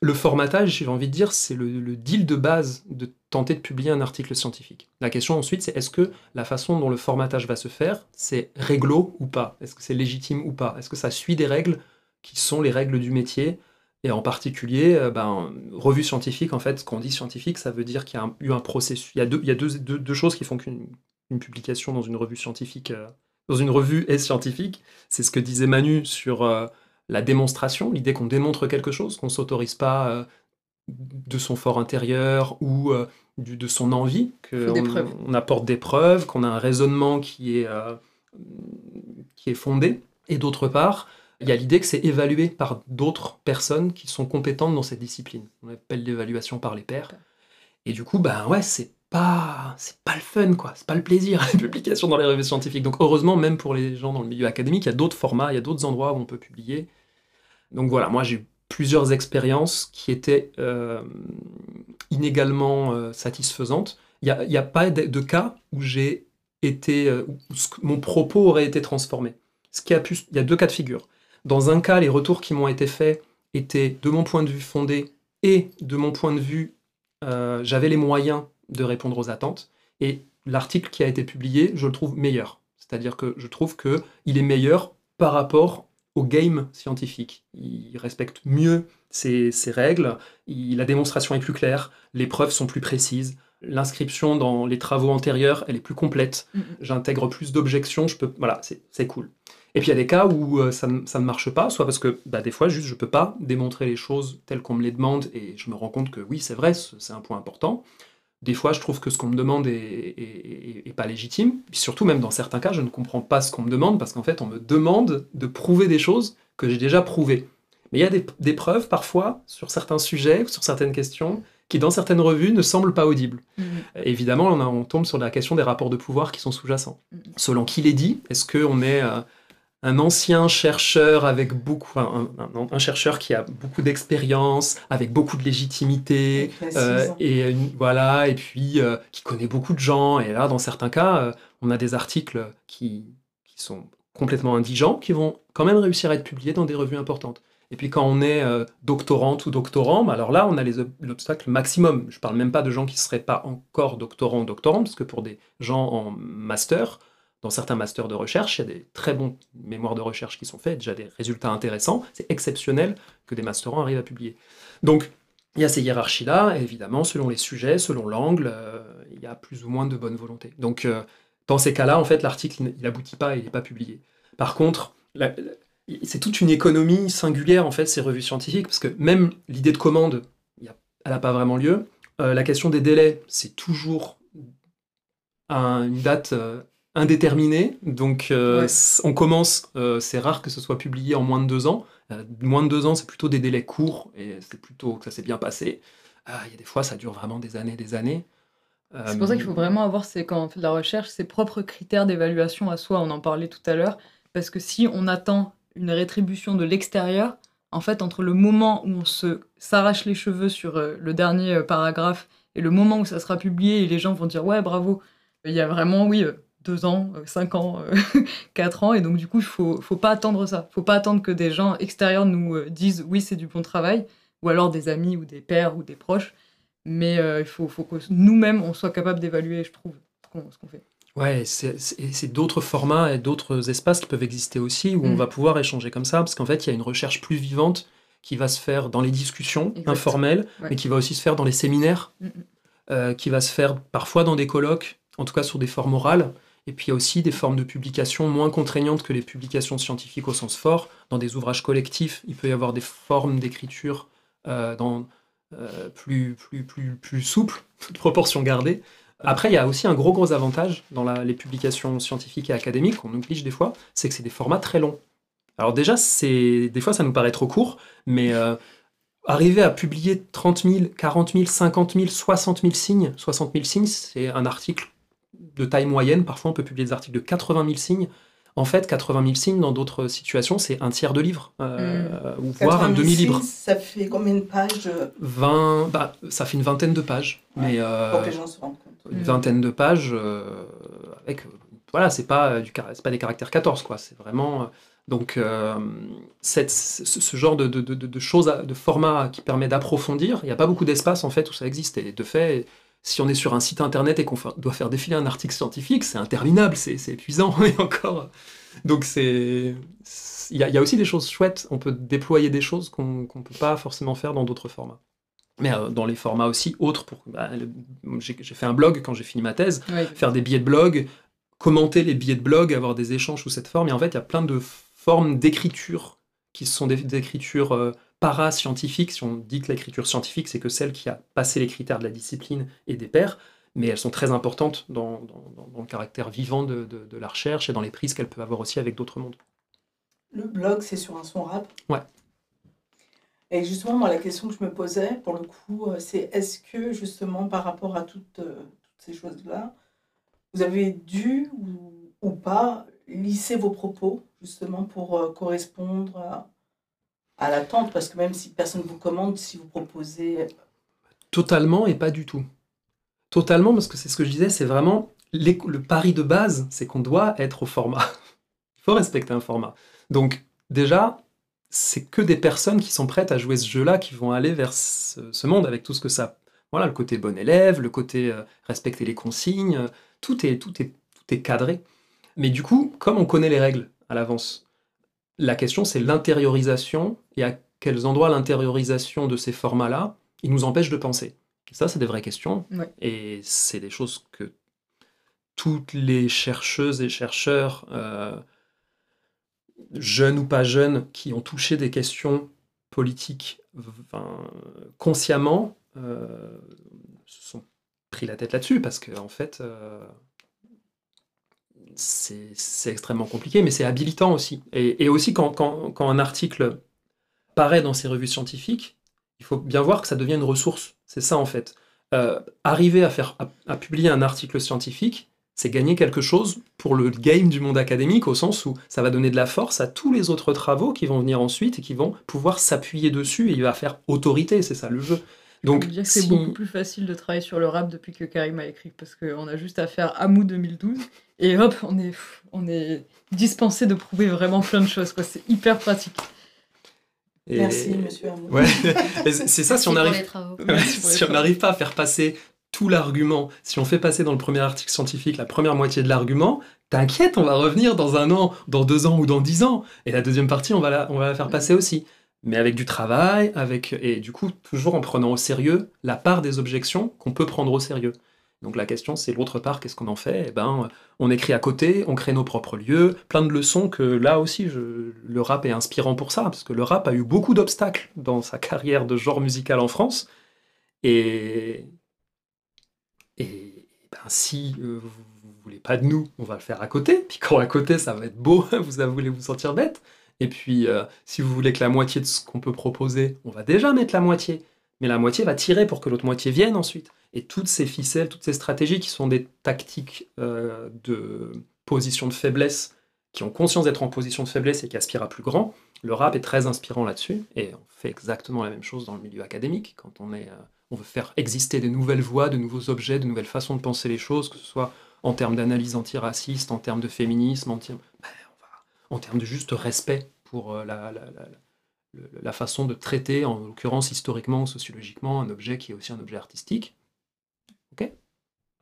le formatage, j'ai envie de dire, c'est le deal de base de tenter de publier un article scientifique. La question ensuite, c'est est-ce que la façon dont le formatage va se faire, c'est réglo ou pas? Est-ce que c'est légitime ou pas? Est-ce que ça suit des règles qui sont les règles du métier? Et en particulier, euh, ben, revue scientifique, en fait, ce qu'on dit scientifique, ça veut dire qu'il y a eu un processus. Il y a deux, il y a deux, deux- deux choses qui font qu'une une publication dans une revue scientifique, euh, dans une revue est scientifique. C'est ce que disait Manu sur euh, la démonstration, l'idée qu'on démontre quelque chose, qu'on s'autorise pas euh, de son fort intérieur ou du- de son envie, qu'on on apporte des preuves, qu'on a un raisonnement qui est, qui est fondé. Et d'autre part, il y a l'idée que c'est évalué par d'autres personnes qui sont compétentes dans cette discipline. On appelle l'évaluation par les pairs. Et du coup, ben ouais, c'est pas, c'est pas le fun, quoi. C'est pas le plaisir, la publication dans les revues scientifiques. Donc heureusement, même pour les gens dans le milieu académique, il y a d'autres formats, il y a d'autres endroits où on peut publier. Donc voilà, moi j'ai eu plusieurs expériences qui étaient euh, inégalement euh, satisfaisantes. Il n'y a, pas de, cas où j'ai été, euh, où mon propos aurait été transformé. Ce qui a pu, il y a deux cas de figure. Dans un cas, les retours qui m'ont été faits étaient, de mon point de vue, fondés et de mon point de vue, euh, j'avais les moyens de répondre aux attentes. Et l'article qui a été publié, je le trouve meilleur. C'est-à-dire que je trouve que il est meilleur par rapport au game scientifique. Il respecte mieux ses, ses règles, il- la démonstration est plus claire, les preuves sont plus précises, l'inscription dans les travaux antérieurs, elle est plus complète, Mhm. j'intègre plus d'objections, je peux, voilà, c'est cool. Et puis il y a des cas où euh, ça, ne- ça ne marche pas, soit parce que bah, des fois, juste, je peux pas démontrer les choses telles qu'on me les demande, et je me rends compte que oui, c'est vrai, c'est un point important. Des fois, je trouve que ce qu'on me demande est, est- est- est pas légitime. Puis surtout, même dans certains cas, je ne comprends pas ce qu'on me demande, parce qu'en fait, on me demande de prouver des choses que j'ai déjà prouvées. Mais il y a des, des preuves, parfois, sur certains sujets, sur certaines questions, qui, dans certaines revues, ne semblent pas audibles. Mhm. Évidemment, on, a- on tombe sur la question des rapports de pouvoir qui sont sous-jacents. Mhm. Selon qui les dit, est-ce qu'on est euh, un ancien chercheur avec beaucoup, enfin, un, un- un chercheur qui a beaucoup d'expérience, avec beaucoup de légitimité, Et euh, et une- voilà, et puis euh, qui connaît beaucoup de gens. Et là, dans certains cas, euh, on a des articles qui, qui sont complètement indigents, qui vont quand même réussir à être publiés dans des revues importantes. Et puis quand on est doctorante ou doctorant, bah alors là, on a l'obstacle maximum. Je parle même pas de gens qui ne seraient pas encore doctorants ou doctorantes, parce que pour des gens en master, dans certains masters de recherche, il y a des très bons mémoires de recherche qui sont faits, déjà des résultats intéressants. C'est exceptionnel que des masterants arrivent à publier. Donc, il y a ces hiérarchies-là, évidemment, selon les sujets, selon l'angle, euh, il y a plus ou moins de bonne volonté. Donc, euh, dans ces cas-là, en fait, l'article, il n'aboutit pas il n'est pas publié. Par contre, c'est toute une économie singulière, en fait, ces revues scientifiques, parce que même l'idée de commande, elle n'a pas vraiment lieu. Euh, la question des délais, c'est toujours une date indéterminée. Donc, euh, Ouais. on commence, euh, c'est rare que ce soit publié en moins de deux ans. Euh, moins de deux ans, c'est plutôt des délais courts, et c'est plutôt que ça s'est bien passé. Il y a des fois, ça dure vraiment des années, des années. C'est pour ça qu'il faut vraiment avoir, c'est quand on fait de la recherche, ses propres critères d'évaluation à soi. On en parlait tout à l'heure. Parce que si on attend une rétribution de l'extérieur, en fait, entre le moment où on se s'arrache les cheveux sur le dernier paragraphe et le moment où ça sera publié et les gens vont dire ouais bravo, il y a vraiment oui deux ans, euh, cinq ans, euh, quatre ans et donc du coup il faut faut pas attendre ça. Faut pas attendre que des gens extérieurs nous euh, disent oui c'est du bon travail ou alors des amis ou des pères ou des proches. Mais euh, il faut, faut que nous-mêmes, on soit capable d'évaluer, je trouve, ce qu'on fait. Ouais, c'est d'autres formats et d'autres espaces qui peuvent exister aussi où on Mm. va pouvoir échanger comme ça, parce qu'en fait, il y a une recherche plus vivante qui va se faire dans les discussions informelles, Ouais. mais qui va aussi se faire dans les séminaires, Mm, mm. euh, qui va se faire parfois dans des colloques, en tout cas sur des formes orales. Et puis il y a aussi des formes de publication moins contraignantes que les publications scientifiques au sens fort. Dans des ouvrages collectifs, il peut y avoir des formes d'écriture euh, euh, plus, plus, plus, plus souples, toutes proportions gardées. Après, il y a aussi un gros, gros avantage dans les publications scientifiques et académiques, qu'on néglige des fois, c'est que c'est des formats très longs. Alors déjà, des fois, ça nous paraît trop court, mais euh, arriver à publier 30 000, 40 000, 50 000, 60 000 signes, 60 000 signes, c'est un article de taille moyenne. Parfois, on peut publier des articles de 80 000 signes. En fait, 80 000 signes, dans d'autres situations, c'est un tiers de livre, euh, ou voire un 90 demi-livre. Ça fait combien de pages euh, 20, bah, ça fait une vingtaine de pages, mais euh, pour que les gens se rendent compte une vingtaine de pages euh, avec, euh, voilà, c'est pas du pas des caractères 14 quoi, c'est vraiment euh, donc euh, cette- ce, ce genre de, de, de, de choses, de format qui permet d'approfondir, il n'y a pas beaucoup d'espace en fait où ça existe et de fait. Si on est sur un site internet et qu'on doit faire défiler un article scientifique, c'est interminable, c'est épuisant et encore. Donc c'est, il y, a- il y a aussi des choses chouettes. On peut déployer des choses qu'on ne peut pas forcément faire dans d'autres formats. Mais euh, dans les formats aussi autres, pour, bah, j'ai fait un blog quand j'ai fini ma thèse, faire des billets de blog, commenter les billets de blog, avoir des échanges sous cette forme. Et en fait, il y a plein de formes d'écriture qui sont des, des écritures euh, parascientifiques. Si on dit que l'écriture scientifique, c'est que celle qui a passé les critères de la discipline et des pairs, mais elles sont très importantes dans, dans- dans le caractère vivant de, de- de la recherche et dans les prises qu'elle peut avoir aussi avec d'autres mondes. Le blog, c'est sur un son rap? Ouais. Et justement, moi, la question que je me posais, pour le coup, euh, c'est est-ce que, justement, par rapport à toutes, euh, toutes ces choses-là, vous avez dû ou, ou pas lisser vos propos, justement, pour euh, correspondre à, à l'attente Parce que même si personne ne vous commande, si vous proposez... Totalement et pas du tout. Totalement, parce que c'est ce que je disais, c'est vraiment le pari de base, c'est qu'on doit être au format. Il faut respecter un format. Donc, déjà, c'est que des personnes qui sont prêtes à jouer ce jeu-là qui vont aller vers ce, monde avec tout ce que ça. Voilà, le côté bon élève, le côté euh, respecter les consignes, euh, tout est, tout, est, tout est cadré. Mais du coup, comme on connaît les règles à l'avance, la question c'est l'intériorisation et à quels endroits l'intériorisation de ces formats-là, il nous empêche de penser. Ça, c'est des vraies questions. Ouais. Et c'est des choses que toutes les chercheuses et chercheurs, euh, jeunes ou pas jeunes, qui ont touché des questions politiques enfin, consciemment, euh, se sont pris la tête là-dessus parce que en fait, euh, c'est extrêmement compliqué, mais c'est habilitant aussi. Et, aussi quand un article paraît dans ces revues scientifiques, il faut bien voir que ça devient une ressource. C'est ça en fait. Euh, arriver à, faire, à, à publier un article scientifique, c'est gagner quelque chose pour le game du monde académique, au sens où ça va donner de la force à tous les autres travaux qui vont venir ensuite et qui vont pouvoir s'appuyer dessus et il va faire autorité, c'est ça le jeu. Donc, Je veux dire que c'est si- beaucoup plus facile de travailler sur le rap depuis que Karim a écrit, parce qu'on a juste à faire Amou 2012, et hop, on est, on est dispensé de prouver vraiment plein de choses. quoi. C'est hyper pratique. Et- Merci, monsieur. Ouais. Et c'est ça, si on arrive, si on n'arrive pas à faire passer tout l'argument, si on fait passer dans le premier article scientifique la première moitié de l'argument, t'inquiète, on va revenir dans un an, dans deux ans ou dans dix ans. Et la deuxième partie, on va la, on va la faire passer aussi. Mais avec du travail, avec et du coup, toujours en prenant au sérieux la part des objections qu'on peut prendre au sérieux. Donc la question, c'est l'autre part, qu'est-ce qu'on en fait? Eh ben, on écrit à côté, on crée nos propres lieux, plein de leçons que là aussi, le rap est inspirant pour ça, parce que le rap a eu beaucoup d'obstacles dans sa carrière de genre musical en France. Et, et ben, si euh, vous, vous voulez pas de nous, on va le faire à côté. Puis quand à côté, ça va être beau, vous allez vous sentir bête. Et puis, euh, si vous voulez que la moitié de ce qu'on peut proposer, on va déjà mettre la moitié. Mais la moitié va tirer pour que l'autre moitié vienne ensuite. Et toutes ces ficelles, toutes ces stratégies qui sont des tactiques euh, de position de faiblesse, qui ont conscience d'être en position de faiblesse et qui aspirent à plus grand, le rap est très inspirant là-dessus. Et on fait exactement la même chose dans le milieu académique. Quand on, est, euh, on veut faire exister de nouvelles voies, de nouveaux objets, de nouvelles façons de penser les choses, que ce soit en termes d'analyse antiraciste, en termes de féminisme, en, termes- en termes de juste respect pour euh, la, la- la- le- la façon de traiter, en l'occurrence historiquement ou sociologiquement, un objet qui est aussi un objet artistique. Ok?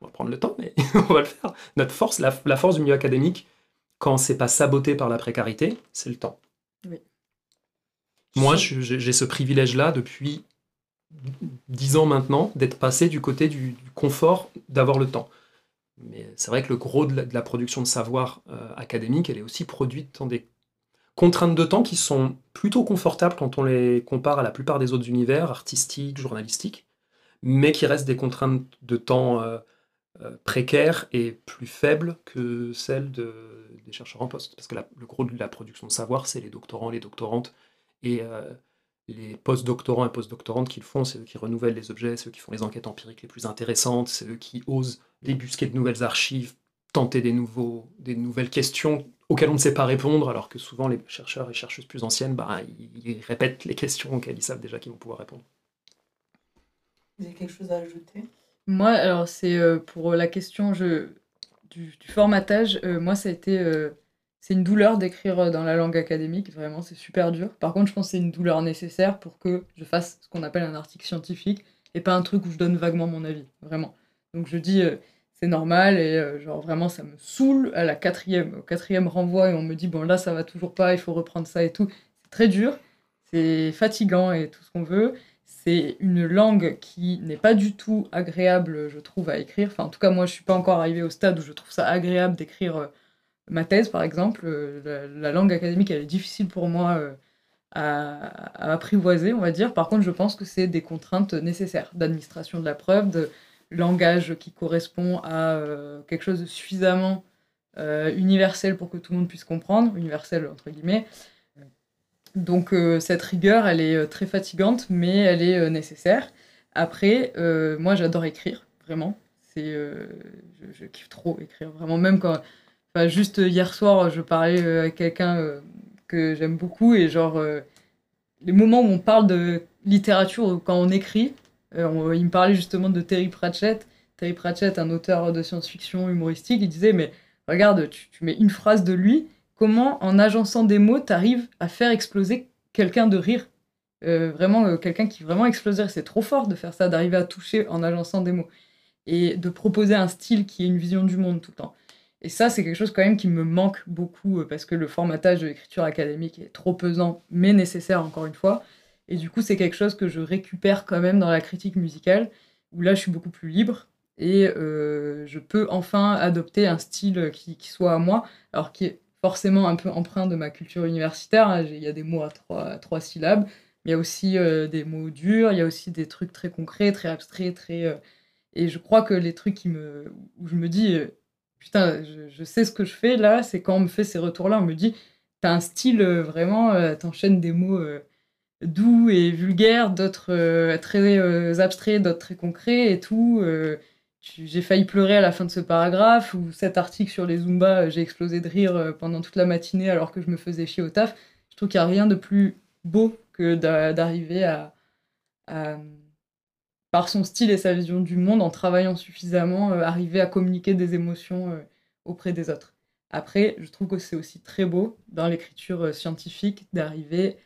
On va prendre le temps, mais on va le faire. Notre force, la, force du milieu académique, quand c'est pas saboté par la précarité, c'est le temps. Oui. Moi, j'ai ce privilège-là depuis dix ans maintenant, d'être passé du côté du confort, d'avoir le temps. Mais c'est vrai que le gros de la, production de savoir euh, académique, elle est aussi produite dans des contraintes de temps qui sont plutôt confortables quand on les compare à la plupart des autres univers, artistiques, journalistiques, mais qui restent des contraintes de temps euh, euh, précaires et plus faibles que celles de- des chercheurs en poste. Parce que le gros de la production de savoir, c'est les doctorants, les doctorantes et les post-doctorants et post-doctorantes qui le font, c'est eux qui renouvellent les objets, c'est eux qui font les enquêtes empiriques les plus intéressantes, c'est eux qui osent débusquer de nouvelles archives, tenter des, nouveaux, des nouvelles questions auxquelles on ne sait pas répondre, alors que souvent les chercheurs et chercheuses plus anciennes, bah, ils, répètent les questions auxquelles ils savent déjà qu'ils vont pouvoir répondre. Vous avez quelque chose à ajouter? Moi, alors c'est euh, pour la question je, du, du formatage, euh, moi ça a été euh, c'est une douleur d'écrire euh, dans la langue académique, vraiment c'est super dur. Par contre, je pense que c'est une douleur nécessaire pour que je fasse ce qu'on appelle un article scientifique et pas un truc où je donne vaguement mon avis, vraiment. Donc je dis euh, c'est normal et euh, genre vraiment ça me saoule à la quatrième, au quatrième renvoi et on me dit bon là ça va toujours pas, il faut reprendre ça et tout. C'est très dur, c'est fatigant et tout ce qu'on veut. c'est une langue qui n'est pas du tout agréable, je trouve, à écrire. Enfin, en tout cas, moi, je suis pas encore arrivée au stade où je trouve ça agréable d'écrire euh, ma thèse, par exemple. La, la langue académique, elle est difficile pour moi à, à apprivoiser, on va dire. Par contre, je pense que c'est des contraintes nécessaires d'administration de la preuve, de langage qui correspond à euh, quelque chose de suffisamment euh, universel pour que tout le monde puisse comprendre, universel entre guillemets. Donc euh, cette rigueur, elle est très fatigante, mais elle est nécessaire. Après, moi j'adore écrire, vraiment. C'est, je, kiffe trop écrire, vraiment. Même quand, enfin, juste hier soir, je parlais avec quelqu'un que j'aime beaucoup et genre les moments où on parle de littérature quand on écrit, on- il me parlait justement de Terry Pratchett. Terry Pratchett, un auteur de science-fiction humoristique, il disait mais regarde, tu, mets une phrase de lui, comment en agençant des mots, t'arrives à faire exploser quelqu'un de rire? Euh, Vraiment, euh, quelqu'un qui vraiment explose. C'est trop fort de faire ça, d'arriver à toucher en agençant des mots et de proposer un style qui ait une vision du monde tout le temps. Et ça, c'est quelque chose quand même qui me manque beaucoup euh, parce que le formatage de l'écriture académique est trop pesant, mais nécessaire encore une fois. Et du coup, c'est quelque chose que je récupère quand même dans la critique musicale, où là, je suis beaucoup plus libre et euh, je peux enfin adopter un style qui, qui soit à moi, alors qui est forcément un peu empreint de ma culture universitaire. hein. Il y a des mots à trois, à trois syllabes, il y a aussi euh, des mots durs, il y a aussi des trucs très concrets, très abstraits, très... euh, et je crois que les trucs qui me, où je me dis, putain, je, sais ce que je fais là, c'est quand on me fait ces retours-là, on me dit, t'as un style vraiment, t'enchaînes des mots doux et vulgaires, d'autres euh, très euh, abstraits, d'autres très concrets et tout. euh, j'ai failli pleurer à la fin de ce paragraphe, ou cet article sur les Zumba, j'ai explosé de rire pendant toute la matinée alors que je me faisais chier au taf. Je trouve qu'il n'y a rien de plus beau que d'a- d'arriver à, à, par son style et sa vision du monde, en travaillant suffisamment, arriver à communiquer des émotions auprès des autres. Après, je trouve que c'est aussi très beau dans l'écriture scientifique d'arriver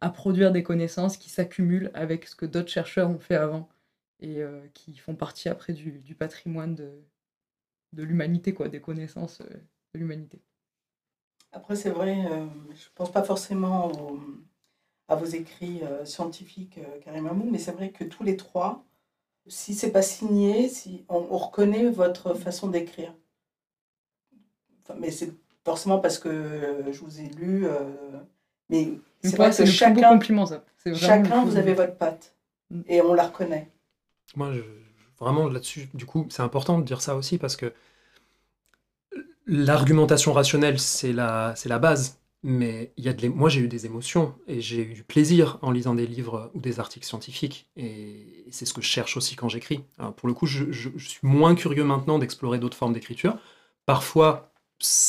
à produire des connaissances qui s'accumulent avec ce que d'autres chercheurs ont fait avant et euh, qui font partie après du, patrimoine de, l'humanité, quoi, des connaissances euh, de l'humanité. Après, c'est vrai, euh, je ne pense pas forcément à vos écrits scientifiques, Karim Amou, mais c'est vrai que tous les trois, si c'est pas signé, si on, on reconnaît votre façon d'écrire. Mais c'est forcément parce que je vous ai lu. Mais c'est vrai c'est que le plus beau chacun, compliment, ça. Vous avez votre patte. Mm. Et on la reconnaît. Moi, je- vraiment là-dessus, du coup, c'est important de dire ça aussi parce que l'argumentation rationnelle, c'est la, c'est la base. Mais il y a de moi, j'ai eu des émotions et j'ai eu du plaisir en lisant des livres ou des articles scientifiques. Et c'est ce que je cherche aussi quand j'écris. Pour le coup, je, je- je suis moins curieux maintenant d'explorer d'autres formes d'écriture. Parfois,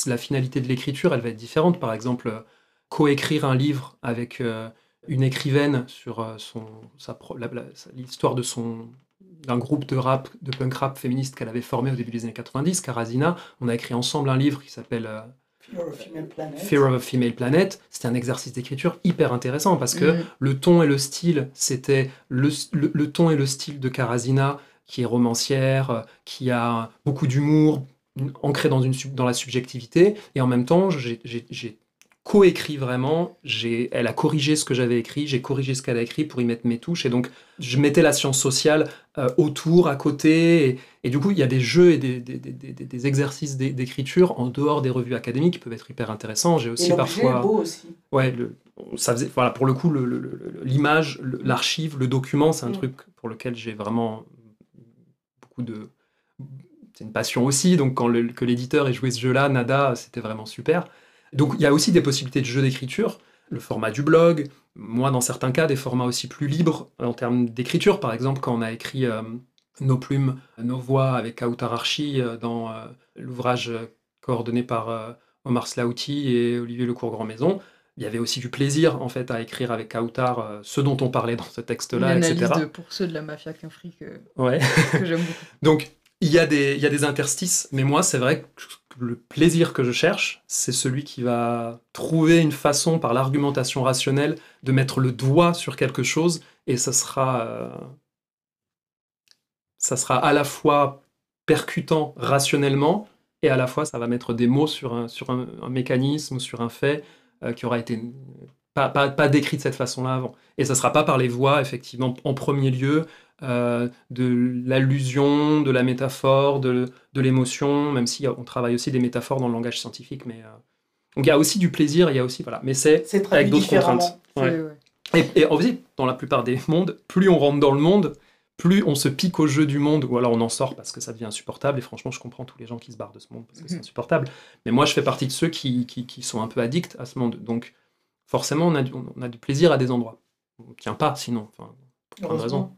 la finalité de l'écriture, elle va être différente. Par exemple, euh, coécrire un livre avec euh, une écrivaine sur euh, son, l'histoire de son d'un groupe de rap, de punk rap féministe qu'elle avait formé au début des années 90, Karazina. On a écrit ensemble un livre qui s'appelle euh, Fear of Female Planet. Fear of a Female Planet. C'était un exercice d'écriture hyper intéressant parce que Mhm. le ton et le style, c'était le, le- le ton et le style de Karazina, qui est romancière, qui a beaucoup d'humour, ancré dans, une, dans la subjectivité. Et en même temps, j'ai coécrit vraiment. J'ai- Elle a corrigé ce que j'avais écrit, j'ai corrigé ce qu'elle a écrit pour y mettre mes touches. Et donc, je mettais la science sociale euh, autour, à côté. Et, et du coup, il y a des jeux et des, des- des- des- des exercices d'é- d'écriture en dehors des revues académiques qui peuvent être hyper intéressants. J'ai Et aussi l'objet parfois. est beau aussi. Ouais, le- ça faisait, voilà, pour le coup, l'image, l'archive, le document, c'est un Mm. truc pour lequel j'ai vraiment beaucoup de. C'est une passion aussi, donc quand le- que l'éditeur ait joué ce jeu-là, Nada, c'était vraiment super. Donc il y a aussi des possibilités de jeu d'écriture, le format du blog, moi dans certains cas, des formats aussi plus libres en termes d'écriture. Par exemple, quand on a écrit euh, Nos plumes, nos voix avec Kautar Archi euh, dans euh, l'ouvrage coordonné par euh, Omar Slaouti et Olivier Lecourt-Grand-Maison, il y avait aussi du plaisir en fait à écrire avec Kautar euh, ce dont on parlait dans ce texte-là, etc. de, pour ceux de la mafia qu'Afrique euh, Ouais. que j'aime beaucoup. Donc, il y, a des, interstices, mais moi, c'est vrai que le plaisir que je cherche, c'est celui qui va trouver une façon, par l'argumentation rationnelle, de mettre le doigt sur quelque chose, et ça sera, euh, ça sera à la fois percutant rationnellement, et à la fois, ça va mettre des mots sur un, sur un mécanisme ou sur un fait euh, qui aura été pas, pas, pas décrit de cette façon-là avant. Et ça sera pas par les voix, effectivement, en premier lieu, euh, de l'allusion, de la métaphore, de, de l'émotion, même si on travaille aussi des métaphores dans le langage scientifique. Mais, euh, Donc il y a aussi du plaisir, il y a aussi. Voilà. Mais c'est avec d'autres contraintes. Ouais. Et, et en fait, dans la plupart des mondes, plus on rentre dans le monde, plus on se pique au jeu du monde, ou alors on en sort parce que ça devient insupportable. Et franchement, je comprends tous les gens qui se barrent de ce monde parce que c'est Mhm. insupportable. Mais moi, je fais partie de ceux qui, qui, qui sont un peu addicts à ce monde. Donc, forcément, on a du, on a du plaisir à des endroits. On ne tient pas sinon. Enfin, pour plein de raisons.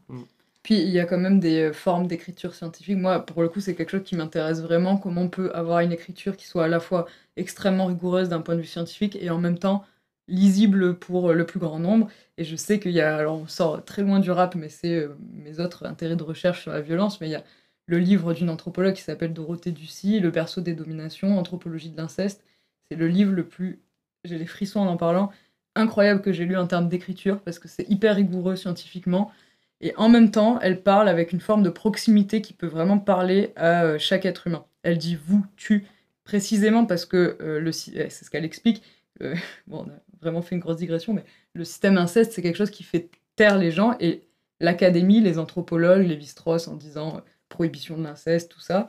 Puis il y a quand même des euh, formes d'écriture scientifique. Moi, pour le coup, c'est quelque chose qui m'intéresse vraiment. Comment on peut avoir une écriture qui soit à la fois extrêmement rigoureuse d'un point de vue scientifique et en même temps lisible pour le plus grand nombre. Et je sais qu'il y a, alors on sort très loin du rap, mais c'est euh, mes autres intérêts de recherche sur la violence, mais il y a le livre d'une anthropologue qui s'appelle Dorothée Ducy, Le berceau des dominations, Anthropologie de l'inceste. C'est le livre le plus, j'ai les frissons en en parlant, incroyable que j'ai lu en termes d'écriture, parce que c'est hyper rigoureux scientifiquement. Et en même temps, elle parle avec une forme de proximité qui peut vraiment parler à euh, chaque être humain. Elle dit vous, tu, précisément parce que euh, le, euh, c'est ce qu'elle explique. euh, bon, on a vraiment fait une grosse digression, mais le système inceste, c'est quelque chose qui fait taire les gens. Et l'académie, les anthropologues, les strauss en disant prohibition de l'inceste, tout ça,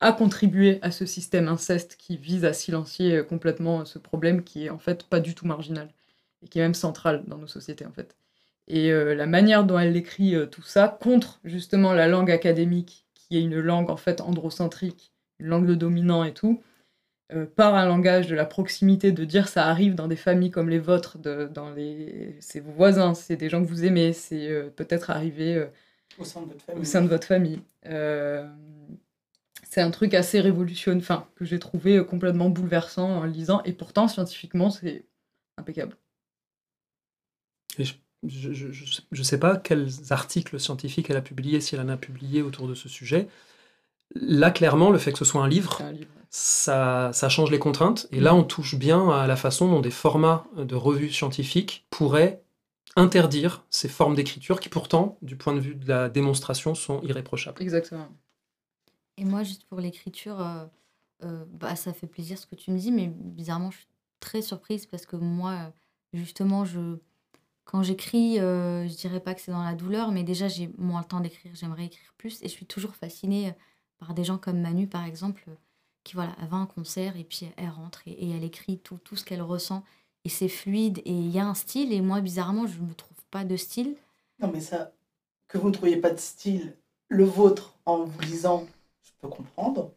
a contribué à ce système inceste qui vise à silencier complètement ce problème qui est en fait pas du tout marginal et qui est même central dans nos sociétés en fait. Et euh, la manière dont elle écrit euh, tout ça contre justement la langue académique, qui est une langue en fait androcentrique, une langue de dominant et tout, euh, par un langage de la proximité, de dire ça arrive dans des familles comme les vôtres, de, dans les... c'est vos voisins, c'est des gens que vous aimez, c'est euh, peut-être arrivé euh, Au sein de votre famille. au sein de votre famille. Euh, c'est un truc assez révolutionnaire, enfin, que j'ai trouvé euh, complètement bouleversant en lisant, et pourtant, scientifiquement, c'est impeccable. Et je, je, je sais pas quels articles scientifiques elle a publiés, si elle en a publié autour de ce sujet. Là, clairement, le fait que ce soit un livre, C'est un livre. ça, ça change les contraintes. Et là, on touche bien à la façon dont des formats de revues scientifiques pourraient interdire ces formes d'écriture qui, pourtant, du point de vue de la démonstration, sont irréprochables. Exactement. Et moi, juste pour l'écriture, euh, euh, bah, ça fait plaisir ce que tu me dis, mais bizarrement, je suis très surprise parce que moi, justement, je, quand j'écris, euh, je dirais pas que c'est dans la douleur, mais déjà, j'ai moins le temps d'écrire, j'aimerais écrire plus. Et je suis toujours fascinée euh, par des gens comme Manu, par exemple, euh, qui voilà, elle va à un concert et puis elle rentre et, et elle écrit tout, tout ce qu'elle ressent. Et c'est fluide et il y a un style. Et moi, bizarrement, je ne trouve pas de style. Non, mais ça, que vous ne trouviez pas de style, le vôtre, en vous lisant, je peux comprendre.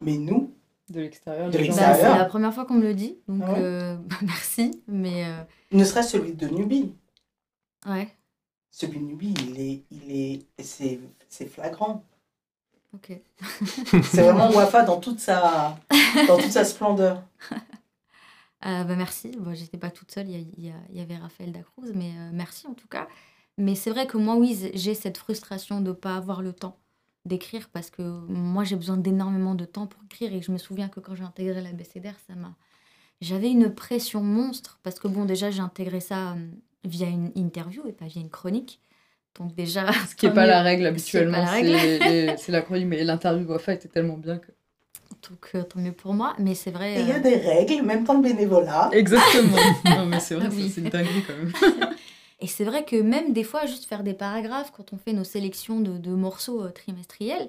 Mais nous, De l'extérieur. De gens- Bah, c'est la première fois qu'on me le dit, donc Ah ouais euh, merci. Mais euh, ne serait-ce celui de Nubie. Ouais, Celui de Nubie, il est, il est, c'est, c'est flagrant. ok. C'est vraiment Wafa dans toute sa, dans toute sa splendeur. Euh, bah, merci. Bon, J'étais pas toute seule, il y, y avait Raphaël Dacruz, mais euh, merci en tout cas. Mais c'est vrai que moi, oui, j'ai cette frustration de ne pas avoir le temps d'écrire parce que moi, j'ai besoin d'énormément de temps pour écrire et je me souviens que quand j'ai intégré la BCDR, ça m'a. J'avais une pression monstre parce que, bon, déjà, j'ai intégré ça euh, via une interview et pas via une chronique. Donc, déjà. Ce qui n'est pas la règle habituellement, c'est la chronique, mais l'interview Wafa était tellement bien que. Donc, euh, tant mieux pour moi. Mais c'est vrai. Il y a euh, des règles, même dans le bénévolat. Exactement. non, mais c'est vrai, Oui. ça, c'est une dinguerie quand même. Et c'est vrai que même des fois, juste faire des paragraphes, quand on fait nos sélections de, de morceaux euh, trimestriels,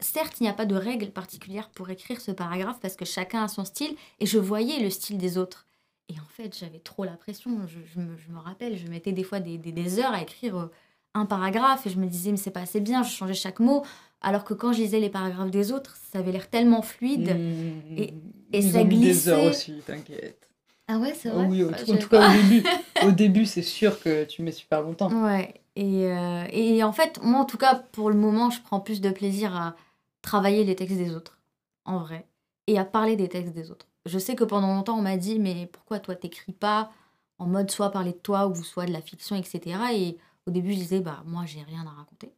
certes, il n'y a pas de règle particulière pour écrire ce paragraphe parce que chacun a son style et je voyais le style des autres. Et en fait, j'avais trop la pression. Je, je me, je me rappelle, je mettais des fois des, des- des heures à écrire euh, un paragraphe et je me disais, mais c'est pas assez bien, je changeais chaque mot. Alors que quand je lisais les paragraphes des autres, ça avait l'air tellement fluide. Mmh. Et- et Ils ça ont mis des heures aussi, t'inquiète. Ah ouais, c'est Oh vrai. oui, en tout, en tout cas au début. Au début, c'est sûr que tu mets super longtemps. Ouais, et, euh, et en fait, moi en tout cas, pour le moment, je prends plus de plaisir à travailler les textes des autres, en vrai, et à parler des textes des autres. Je sais que pendant longtemps, on m'a dit, mais pourquoi toi t'écris pas en mode soit parler de toi ou soit de la fiction, etc. Et au début, je disais, bah moi, j'ai rien à raconter.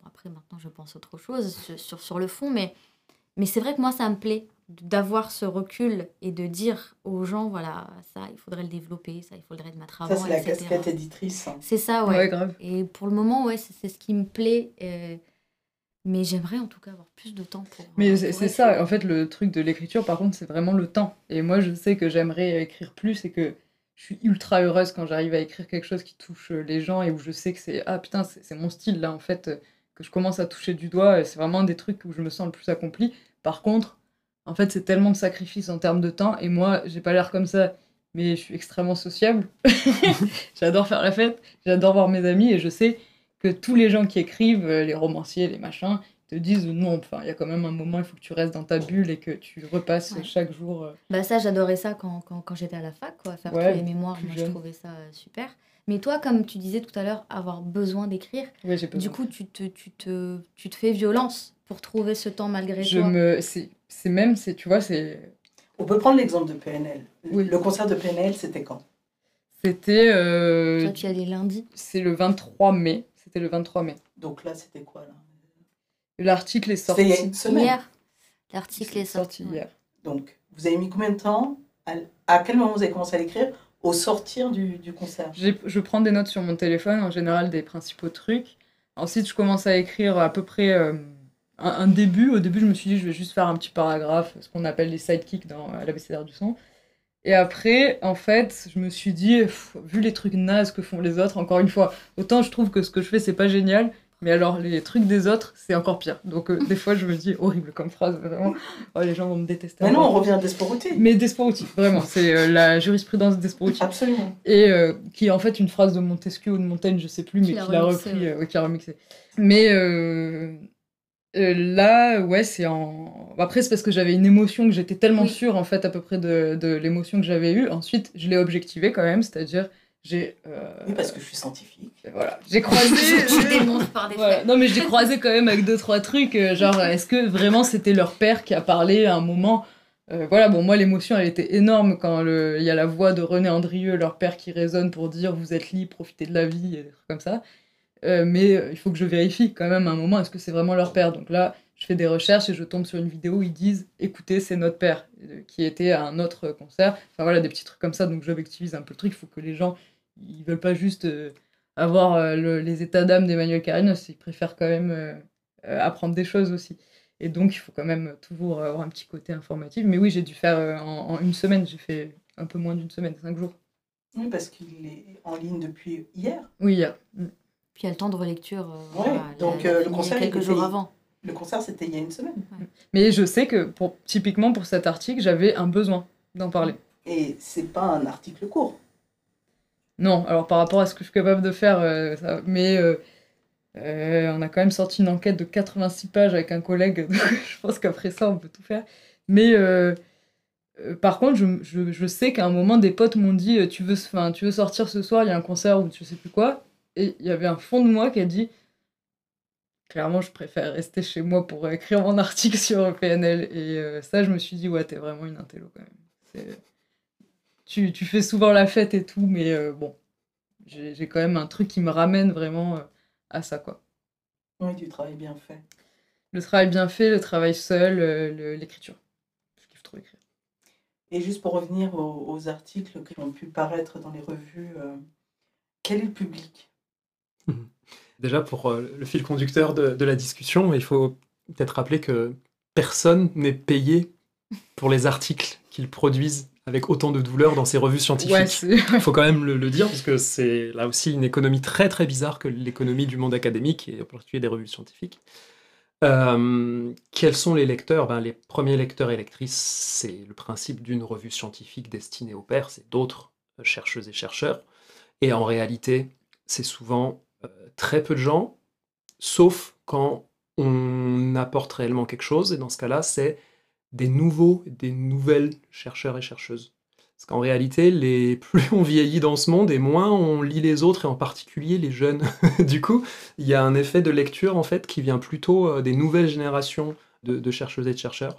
Bon, après, maintenant, je pense autre chose sur, sur, sur le fond, mais, mais c'est vrai que moi, ça me plaît d'avoir ce recul et de dire aux gens, voilà, ça, il faudrait le développer, ça, il faudrait le mettre avant, Ça, c'est la etc. casquette éditrice. C'est ça, ouais. Ouais, grave. Et pour le moment, ouais, c'est c'est ce qui me plaît. euh, mais j'aimerais en tout cas avoir plus de temps pour. Mais euh, c'est ça, en fait, le truc de l'écriture, par contre, c'est vraiment le temps. Et moi, je sais que j'aimerais écrire plus et que je suis ultra heureuse quand j'arrive à écrire quelque chose qui touche euh, les gens et où je sais que c'est ah putain, c'est mon style là en fait euh, que je commence à toucher du doigt. C'est vraiment des trucs où je me sens le plus accompli. Par contre, en fait, c'est tellement de sacrifices en termes de temps et moi, j'ai pas l'air comme ça, mais je suis extrêmement sociable. j'adore faire la fête, j'adore voir mes amis et je sais que tous les gens qui écrivent, euh, les romanciers, les machins, te disent non, enfin, il y a quand même un moment, il faut que tu restes dans ta bulle et que tu repasses Ouais. chaque jour. euh, Bah ça, j'adorais ça quand, quand, quand j'étais à la fac, quoi, faire Ouais, tous les mémoires, moi je trouvais ça euh, super. Mais toi, comme tu disais tout à l'heure, avoir besoin d'écrire, Ouais, j'ai du besoin. coup, tu te, tu, te, tu te fais violence pour trouver ce temps malgré Je toi. me, c'est c'est même, c'est tu vois, c'est On peut prendre l'exemple de PNL. Oui. Le concert de PNL, c'était quand? C'était. euh, Toi, tu y allais lundi. c'est le 23 mai. C'était le 23 mai. Donc là, c'était quoi là? L'article est C'était il y a sorti. une semaine. Hier, l'article est sorti. sorti hier. Donc, vous avez mis combien de temps à, à quel moment vous avez commencé à l'écrire? Au sortir du, du concert? Je prends des notes sur mon téléphone, en général des principaux trucs. Ensuite, je commence à écrire à peu près euh, un, un début. Au début, je me suis dit, je vais juste faire un petit paragraphe, ce qu'on appelle les sidekicks dans à l'abécédaire du son. Et après, en fait, je me suis dit, pff, vu les trucs nazes que font les autres, encore une fois, autant je trouve que ce que je fais, c'est pas génial, mais alors les trucs des autres, c'est encore pire. Donc, euh, des fois, je me dis, horrible comme phrase, vraiment. Oh, les gens vont me détester. Maintenant, on encore. revient à Desporuti. Mais Desporuti, vraiment, c'est euh, la jurisprudence Desporuti. Absolument. Et euh, qui est en fait une phrase de Montesquieu ou de Montaigne, je sais plus, mais Qui l'a repris, ouais. euh, qui remixé. Mais euh, euh, là, ouais, c'est en. Après, c'est parce que j'avais une émotion que j'étais tellement Oui. sûre, en fait, à peu près de, de l'émotion que j'avais eue. Ensuite, je l'ai objectivé quand même, c'est-à-dire, j'ai. euh, Oui, parce que je suis scientifique. Voilà, j'ai croisé. tu démontres par des Voilà. faits. Non, mais j'ai croisé quand même avec deux, trois trucs. euh, genre, est-ce que vraiment c'était leur père qui a parlé à un moment? Euh, Voilà, bon, moi, l'émotion, elle était énorme quand le- il y a la voix de René Andrieux, leur père, qui résonne pour dire vous êtes libre, profitez de la vie, et des trucs comme ça. Euh, mais euh, il faut que je vérifie quand même à un moment, est-ce que c'est vraiment leur père? Donc là, je fais des recherches et je tombe sur une vidéo où ils disent écoutez, c'est notre père, euh, qui était à un autre concert. Enfin voilà, des petits trucs comme ça, donc j'objectivise un peu le truc. Il faut que les gens, ils veulent pas juste. avoir le- les états d'âme d'Emmanuel Carinos, il préfère quand même apprendre des choses aussi. Et donc, il faut quand même toujours avoir un petit côté informatif. Mais oui, j'ai dû faire en, en une semaine, j'ai fait un peu moins d'une semaine, cinq jours. Oui, parce qu'il est en ligne depuis hier. Oui, hier. Puis il y a le temps de relecture. euh, Ouais, voilà, donc, la- la euh, le concert, il quelques était- jours avant. Le concert, c'était il y a une semaine. Mais je sais que pour, typiquement pour cet article, j'avais un besoin d'en parler. Et c'est pas un article court. Non, alors par rapport à ce que je suis capable de faire, euh, ça- mais euh, euh, on a quand même sorti une enquête de 86 pages avec un collègue, donc je pense qu'après ça, on peut tout faire. Mais par contre, je, je- je sais qu'à un moment, des potes m'ont dit tu veux, enfin, tu veux sortir ce soir, il y a un concert ou je sais plus quoi. Et il y avait un fond de moi qui a dit clairement, je préfère rester chez moi pour écrire mon article sur PNL. Et euh, ça, je me suis dit ouais, t'es vraiment une intello quand même. Tu, tu fais souvent la fête et tout, mais euh, bon, j'ai j'ai quand même un truc qui me ramène vraiment euh, à ça, quoi. Oui, du travail bien fait. Le travail bien fait, le travail seul, euh, l'écriture. Je kiffe trop écrire. Et juste pour revenir aux, aux articles qui ont pu paraître dans les revues, euh, quel est le public? Déjà, pour euh, le fil conducteur de, de la discussion, il faut peut-être rappeler que personne n'est payé pour les articles qu'ils produisent avec autant de douleur dans ces revues scientifiques. Ouais, Il faut quand même le, le dire, parce que c'est là aussi une économie très très bizarre que l'économie du monde académique, et en particulier des revues scientifiques. Euh, quels sont les lecteurs? Ben, Les premiers lecteurs et lectrices, c'est le principe d'une revue scientifique destinée aux pairs, c'est d'autres euh, chercheuses et chercheurs. Et en réalité, c'est souvent très peu de gens, sauf quand on apporte réellement quelque chose, et dans ce cas-là, c'est des nouveaux, des nouvelles chercheurs et chercheuses. Parce qu'en réalité, les plus on vieillit dans ce monde et moins on lit les autres, et en particulier les jeunes. du coup, il y a un effet de lecture en fait qui vient plutôt euh, des nouvelles générations de, chercheuses et de chercheurs.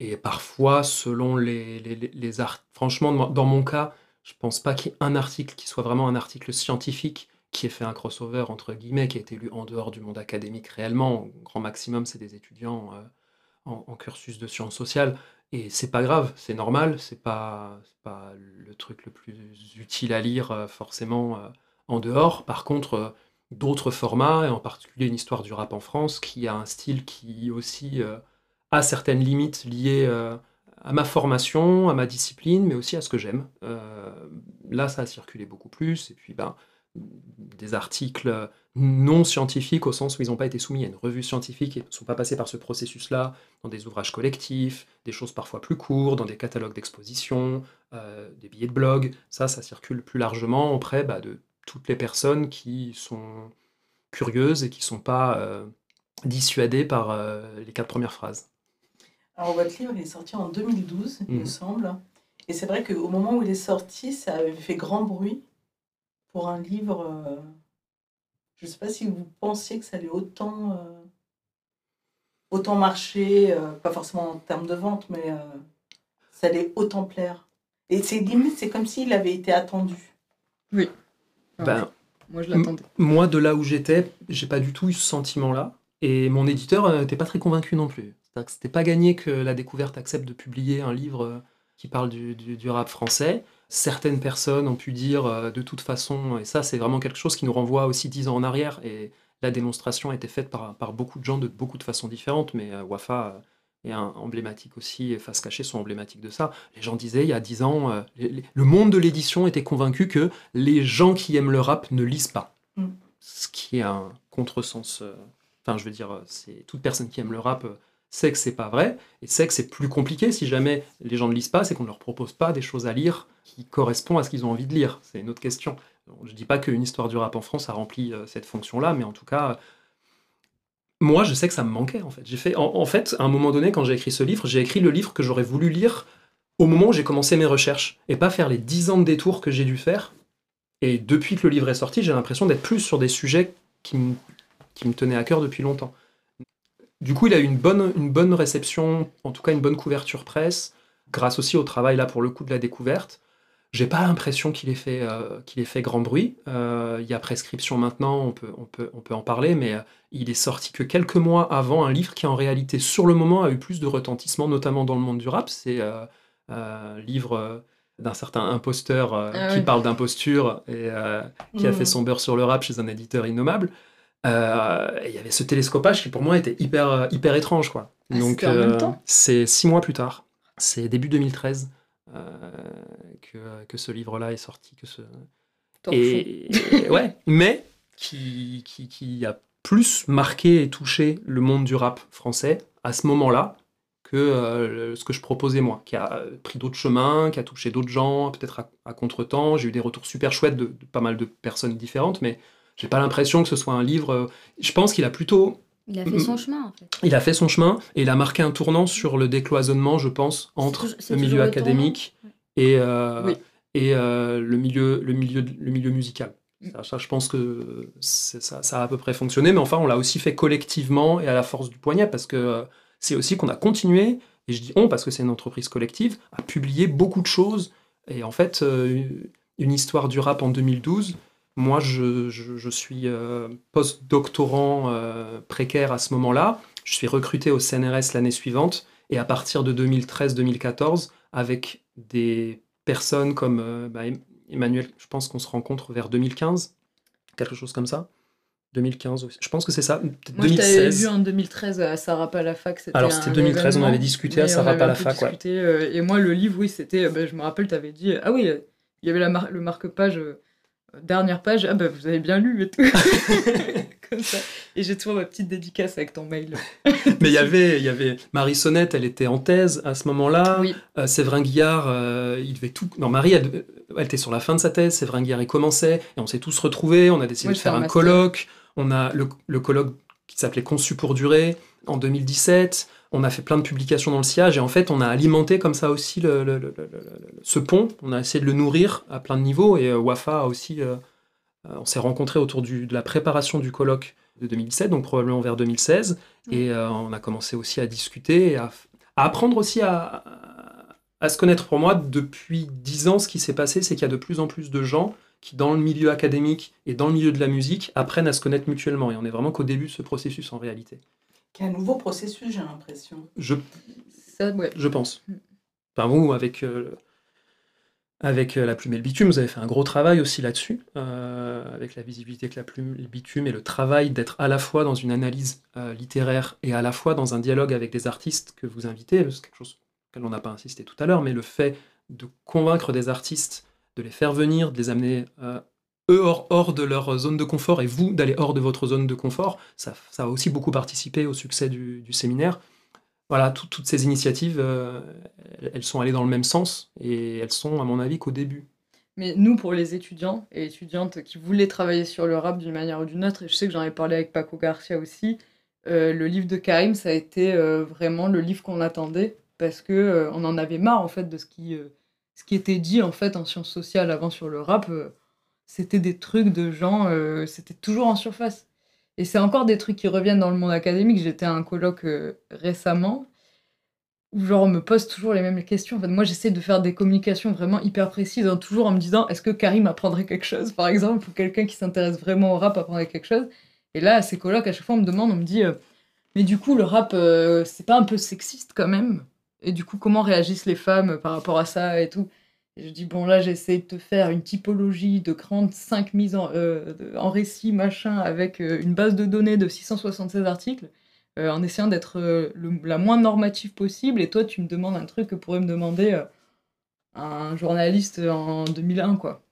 Et parfois, selon les, les, les- les art- franchement, dans- dans mon cas, je pense pas qu'il y ait un article qui soit vraiment un article scientifique qui ait fait un crossover entre guillemets, qui a été lu en dehors du monde académique réellement. Au grand maximum, c'est des étudiants euh, en, cursus de sciences sociales. Et c'est pas grave, c'est normal, c'est pas, pas le truc le plus utile à lire euh, forcément euh, en dehors. Par contre, d'autres formats, et en particulier une histoire du rap en France, qui a un style qui aussi a certaines limites liées à ma formation, à ma discipline, mais aussi à ce que j'aime. Là, ça a circulé beaucoup plus. Et puis, ben, des articles non scientifiques au sens où ils n'ont pas été soumis à une revue scientifique et ne sont pas passés par ce processus-là, dans des ouvrages collectifs, des choses parfois plus courtes, dans des catalogues d'exposition, euh, des billets de blog. Ça, ça circule plus largement auprès bah, de toutes les personnes qui sont curieuses et qui ne sont pas euh, dissuadées par euh, les quatre premières phrases. Alors, votre livre il est sorti en 2012, il me Mhm. semble. Et c'est vrai qu'au moment où il est sorti, ça avait fait grand bruit pour un livre. euh, Je ne sais pas si vous pensiez que ça allait autant, euh, autant marcher, euh, pas forcément en termes de vente, mais euh, ça allait autant plaire. Et c'est limite, c'est comme s'il avait été attendu. Oui. Ben, Moi, je l'attendais. Moi, de là où j'étais, j'ai pas du tout eu ce sentiment-là. Et mon éditeur n'était pas très convaincu non plus. C'est-à-dire que c'était pas gagné que la découverte accepte de publier un livre qui parle du, du- du rap français. Certaines personnes ont pu dire euh, de toute façon, et ça c'est vraiment quelque chose qui nous renvoie aussi dix ans en arrière, et la démonstration a été faite par, par beaucoup de gens de beaucoup de façons différentes, mais euh, Wafa euh, est un, emblématique aussi, et Face Cachée sont emblématiques de ça. Les gens disaient il y a dix ans, euh, les- les- le monde de l'édition était convaincu que les gens qui aiment le rap ne lisent pas. Mm. Ce qui est un contresens. Enfin, je veux dire, c'est toute personne qui aime le rap sait que c'est pas vrai et sait que c'est plus compliqué si jamais les gens ne lisent pas, c'est qu'on ne leur propose pas des choses à lire qui correspondent à ce qu'ils ont envie de lire. C'est une autre question. Je dis pas qu'une histoire du rap en France a rempli euh, cette fonction-là, mais en tout cas, moi, je sais que ça me manquait en fait. J'ai fait, en, fait, à un moment donné, quand j'ai écrit ce livre, j'ai écrit le livre que j'aurais voulu lire au moment où j'ai commencé mes recherches et pas faire les 10 ans de détours que j'ai dû faire. Et depuis que le livre est sorti, j'ai l'impression d'être plus sur des sujets qui qui me tenaient à cœur depuis longtemps. Du coup, il a eu une bonne, une bonne réception, en tout cas une bonne couverture presse, grâce aussi au travail là pour le coup de la découverte. J'ai pas l'impression qu'il ait fait euh, qu'il ait fait grand bruit. Euh, Il y a prescription maintenant, on peut on peut on peut en parler, mais euh, il est sorti que quelques mois avant un livre qui en réalité sur le moment a eu plus de retentissement, notamment dans le monde du rap. C'est euh, un livre d'un certain imposteur Ah qui oui. parle d'imposture et qui a fait son beurre sur le rap chez un éditeur innommable. Euh, et il y avait ce télescopage qui pour moi était hyper, euh, hyper étrange. Quoi. Ah, Donc euh, c'est six mois plus tard, c'est début 2013 euh, que, que ce livre-là est sorti. Que ce... Et, ouais, mais qui, qui, qui a plus marqué et touché le monde du rap français à ce moment-là que ce que je proposais moi, qui a pris d'autres chemins, qui a touché d'autres gens, peut-être à, à contre-temps. J'ai eu des retours super chouettes de, de pas mal de personnes différentes, mais j'ai pas l'impression que ce soit un livre. euh, Je pense qu'il a plutôt Il a fait son chemin, en fait. il a fait son chemin et il a marqué un tournant sur le décloisonnement, je pense, entre le milieu le académique et, euh, Oui. et euh, le, milieu, le, milieu, le milieu musical. Mm. Ça, ça, je pense que ça, ça a à peu près fonctionné, mais enfin, on l'a aussi fait collectivement et à la force du poignet parce que c'est aussi qu'on a continué, et je dis on parce que c'est une entreprise collective, à publier beaucoup de choses. Et en fait, euh, une histoire du rap en 2012, moi, je, je- je suis euh, post-doctorant euh, précaire à ce moment-là. Je suis recruté au CNRS l'année suivante. Et à partir de 2013-2014, avec des personnes comme euh, bah, Em- Emmanuel, je pense qu'on se rencontre vers 2015, quelque chose comme ça. 2015 aussi. Je pense que c'est ça. Moi, je t'avais 2016. vu en 2013 à Sarapa à la fac. c'était Alors, c'était un 2013, on avait discuté à Oui, on Sarapa avait à la un peu fac, ouais. et moi, le livre, oui, c'était. bah, je me rappelle, tu avais dit Ah oui, il y avait la mar- le marque-page, dernière page. Ah bah, vous avez bien lu et tout. Comme ça. Et j'ai toujours ma petite dédicace avec ton mail. Mais il y avait, il y avait Marie Sonnette, elle était en thèse à ce moment-là. Oui. Euh, Séverin Guillard, euh, il devait tout. Non, Marie, elle, elle était sur la fin de sa thèse. Séverin Guillard, il commençait. Et on s'est tous retrouvés. On a décidé Moi, de faire un un master. colloque. On a le, le colloque qui s'appelait Conçu pour durer en 2017. On a fait plein de publications dans le sillage. Et en fait, on a alimenté comme ça aussi le, ce pont. On a essayé de le nourrir à plein de niveaux. Et euh, Wafa a aussi. euh, euh, on s'est rencontrés autour du- de la préparation du colloque de 2017, donc probablement vers 2016. Et euh, on a commencé aussi à discuter et à, à apprendre aussi à, à se connaître. Pour moi, depuis dix ans, ce qui s'est passé, c'est qu'il y a de plus en plus de gens qui, dans le milieu académique et dans le milieu de la musique, apprennent à se connaître mutuellement. Et on est vraiment qu'au début de ce processus en réalité. Qui est un nouveau processus, j'ai l'impression. Je, Ça, ouais. je pense. Mm. Enfin, vous, avec, euh, avec euh, la plume et le bitume, vous avez fait un gros travail aussi là-dessus, euh, avec la visibilité que la plume et le bitume et le travail d'être à la fois dans une analyse euh, littéraire et à la fois dans un dialogue avec des artistes que vous invitez. C'est quelque chose auquel on n'a pas insisté tout à l'heure, mais le fait de convaincre des artistes, de les faire venir, de les amener euh, eux hors, de leur zone de confort et vous d'aller hors de votre zone de confort, ça, a aussi beaucoup participé au succès du, séminaire. Voilà, tout, toutes ces initiatives, euh, elles sont allées dans le même sens et elles sont, à mon avis, qu'au début. Mais nous, pour les étudiants et étudiantes qui voulaient travailler sur le rap d'une manière ou d'une autre, et je sais que j'en ai parlé avec Paco Garcia aussi, euh, le livre de Karim, ça a été euh, vraiment le livre qu'on attendait parce que on en avait marre en fait de ce qui, ce qui était dit en fait en sciences sociales avant sur le rap. C'était des trucs de gens, euh, c'était toujours en surface. Et c'est encore des trucs qui reviennent dans le monde académique. J'étais à un colloque euh, récemment où genre on me pose toujours les mêmes questions. En moi j'essaie de faire des communications vraiment hyper précises, hein, toujours en me disant est-ce que Karim apprendrait quelque chose par exemple, ou quelqu'un qui s'intéresse vraiment au rap apprendrait quelque chose? Et là, à ces colloques, à chaque fois on me demande, on me dit euh, mais du coup le rap c'est pas un peu sexiste quand même? Et du coup comment réagissent les femmes par rapport à ça et tout? Je dis, bon, là, j'essaie de te faire une typologie de grandes 5 mises en, euh, en récit, machin, avec euh, une base de données de 676 articles, euh, en essayant d'être la moins normative possible. Et toi, tu me demandes un truc que pourrait me demander un journaliste en 2001, quoi.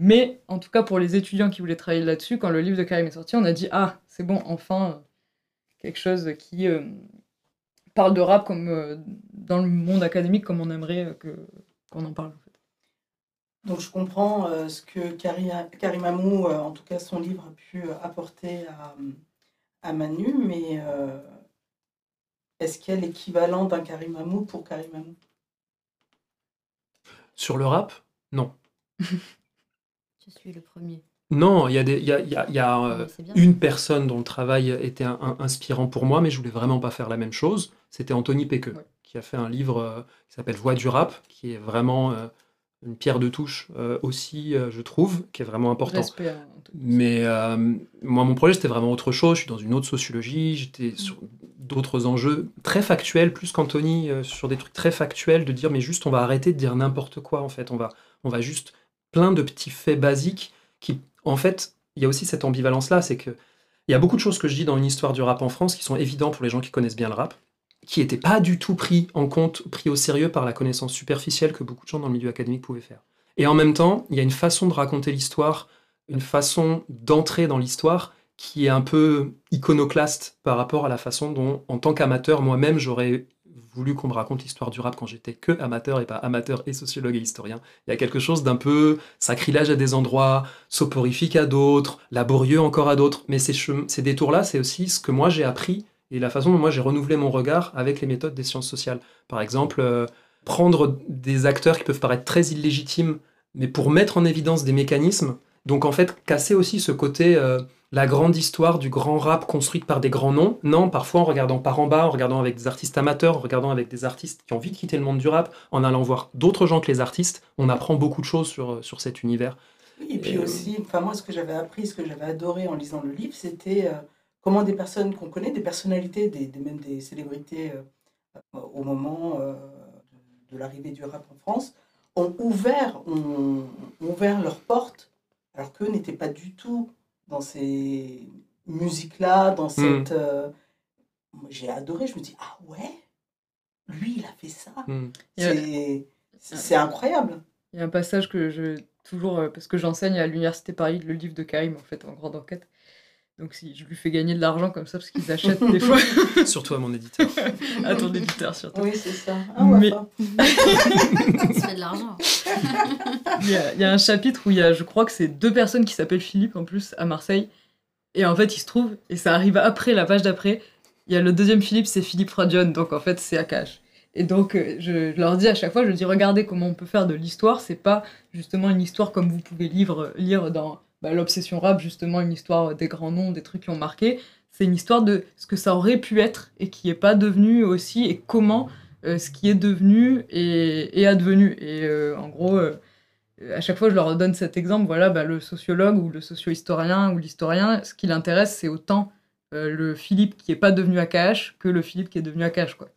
Mais, en tout cas, pour les étudiants qui voulaient travailler là-dessus, quand le livre de Karim est sorti, on a dit, ah, c'est bon, enfin, quelque chose qui parle de rap comme dans le monde académique, comme on aimerait que qu'on en parle. en fait. Donc je comprends euh, ce que Karim, Karim Amou, euh, en tout cas son livre, a pu euh, apporter à, à Manu, mais euh, est-ce qu'il y a l'équivalent d'un Karim Amou pour Karim Amou? Sur le rap, non. Je suis le premier. Non, il y a, des, il y a, il y a- il y a, euh, mais c'est bien. une personne dont le travail était un- un- inspirant pour moi, mais je voulais vraiment pas faire la même chose. C'était Anthony Pequeux, Ouais. Qui a fait un livre euh, qui s'appelle Voix du rap, qui est vraiment euh, une pierre de touche euh, aussi, euh, je trouve, qui est vraiment important. Respect Anthony. Mais euh, moi, mon projet, c'était vraiment autre chose. Je suis dans une autre sociologie, j'étais sur d'autres enjeux très factuels, plus qu'Anthony, sur des trucs très factuels, de dire, mais juste, on va arrêter de dire n'importe quoi, en fait. On va, on va juste plein de petits faits basiques qui, en fait, il y a aussi cette ambivalence-là, c'est que il y a beaucoup de choses que je dis dans une histoire du rap en France qui sont évidentes pour les gens qui connaissent bien le rap, qui n'étaient pas du tout pris en compte, pris au sérieux par la connaissance superficielle que beaucoup de gens dans le milieu académique pouvaient faire. Et en même temps, il y a une façon de raconter l'histoire, une façon d'entrer dans l'histoire qui est un peu iconoclaste par rapport à la façon dont, en tant qu'amateur, moi-même, j'aurais voulu qu'on me raconte l'histoire du rap quand j'étais que amateur et pas amateur et sociologue et historien. Il y a quelque chose d'un peu sacrilège à des endroits, soporifique à d'autres, laborieux encore à d'autres. Mais ces, ces détours-là, c'est aussi ce que moi j'ai appris et la façon dont moi j'ai renouvelé mon regard avec les méthodes des sciences sociales. Par exemple, euh, prendre des acteurs qui peuvent paraître très illégitimes, mais pour mettre en évidence des mécanismes. Donc en fait, casser aussi ce côté, euh, la grande histoire du grand rap construite par des grands noms. Non, parfois en regardant par en bas, en regardant avec des artistes amateurs, en regardant avec des artistes qui ont envie de quitter le monde du rap, en allant voir d'autres gens que les artistes, on apprend beaucoup de choses sur, sur cet univers. Et puis Euh, aussi, enfin moi, ce que j'avais appris, ce que j'avais adoré en lisant le livre, c'était euh, comment des personnes qu'on connaît, des personnalités, des, des- même des célébrités euh, au moment euh, de, de l'arrivée du rap en France, ont ouvert, ont, ont ouvert leurs portes, alors qu'eux n'étaient pas du tout dans ces musiques-là, dans cette... euh, moi, J'ai adoré, je me dis, ah ouais, lui, il a fait ça? Hmm. A- C'est incroyable. Il y a un passage que je toujours euh, parce que j'enseigne à l'université Paris le livre de Karim en fait en grande enquête. Donc si je lui fais gagner de l'argent comme ça parce qu'ils achètent des fois Surtout à mon éditeur. à ton éditeur surtout. Oui, c'est ça. Ah, ouais, Mais-. Ça se fait de l'argent. Il y, a, il y a un chapitre où il y a je crois que c'est deux personnes qui s'appellent Philippe en plus à Marseille et en fait il se trouve et ça arrive après la page d'après il y a le deuxième Philippe c'est Philippe Radion donc en fait c'est Akash. Et donc euh, je, je leur dis à chaque fois je dis regardez comment on peut faire de l'histoire c'est pas justement une histoire comme vous pouvez lire, lire dans bah, l'obsession rap, justement une histoire des grands noms, des trucs qui ont marqué. C'est une histoire de ce que ça aurait pu être et qui est pas devenu aussi et comment euh, ce qui est devenu est, est advenu. Et euh, en gros, euh, à chaque fois je leur donne cet exemple, voilà, bah, le sociologue ou le socio-historien ou l'historien, ce qui l'intéresse c'est autant euh, le Philippe qui est pas devenu AKH que le Philippe qui est devenu AKH. Quoi.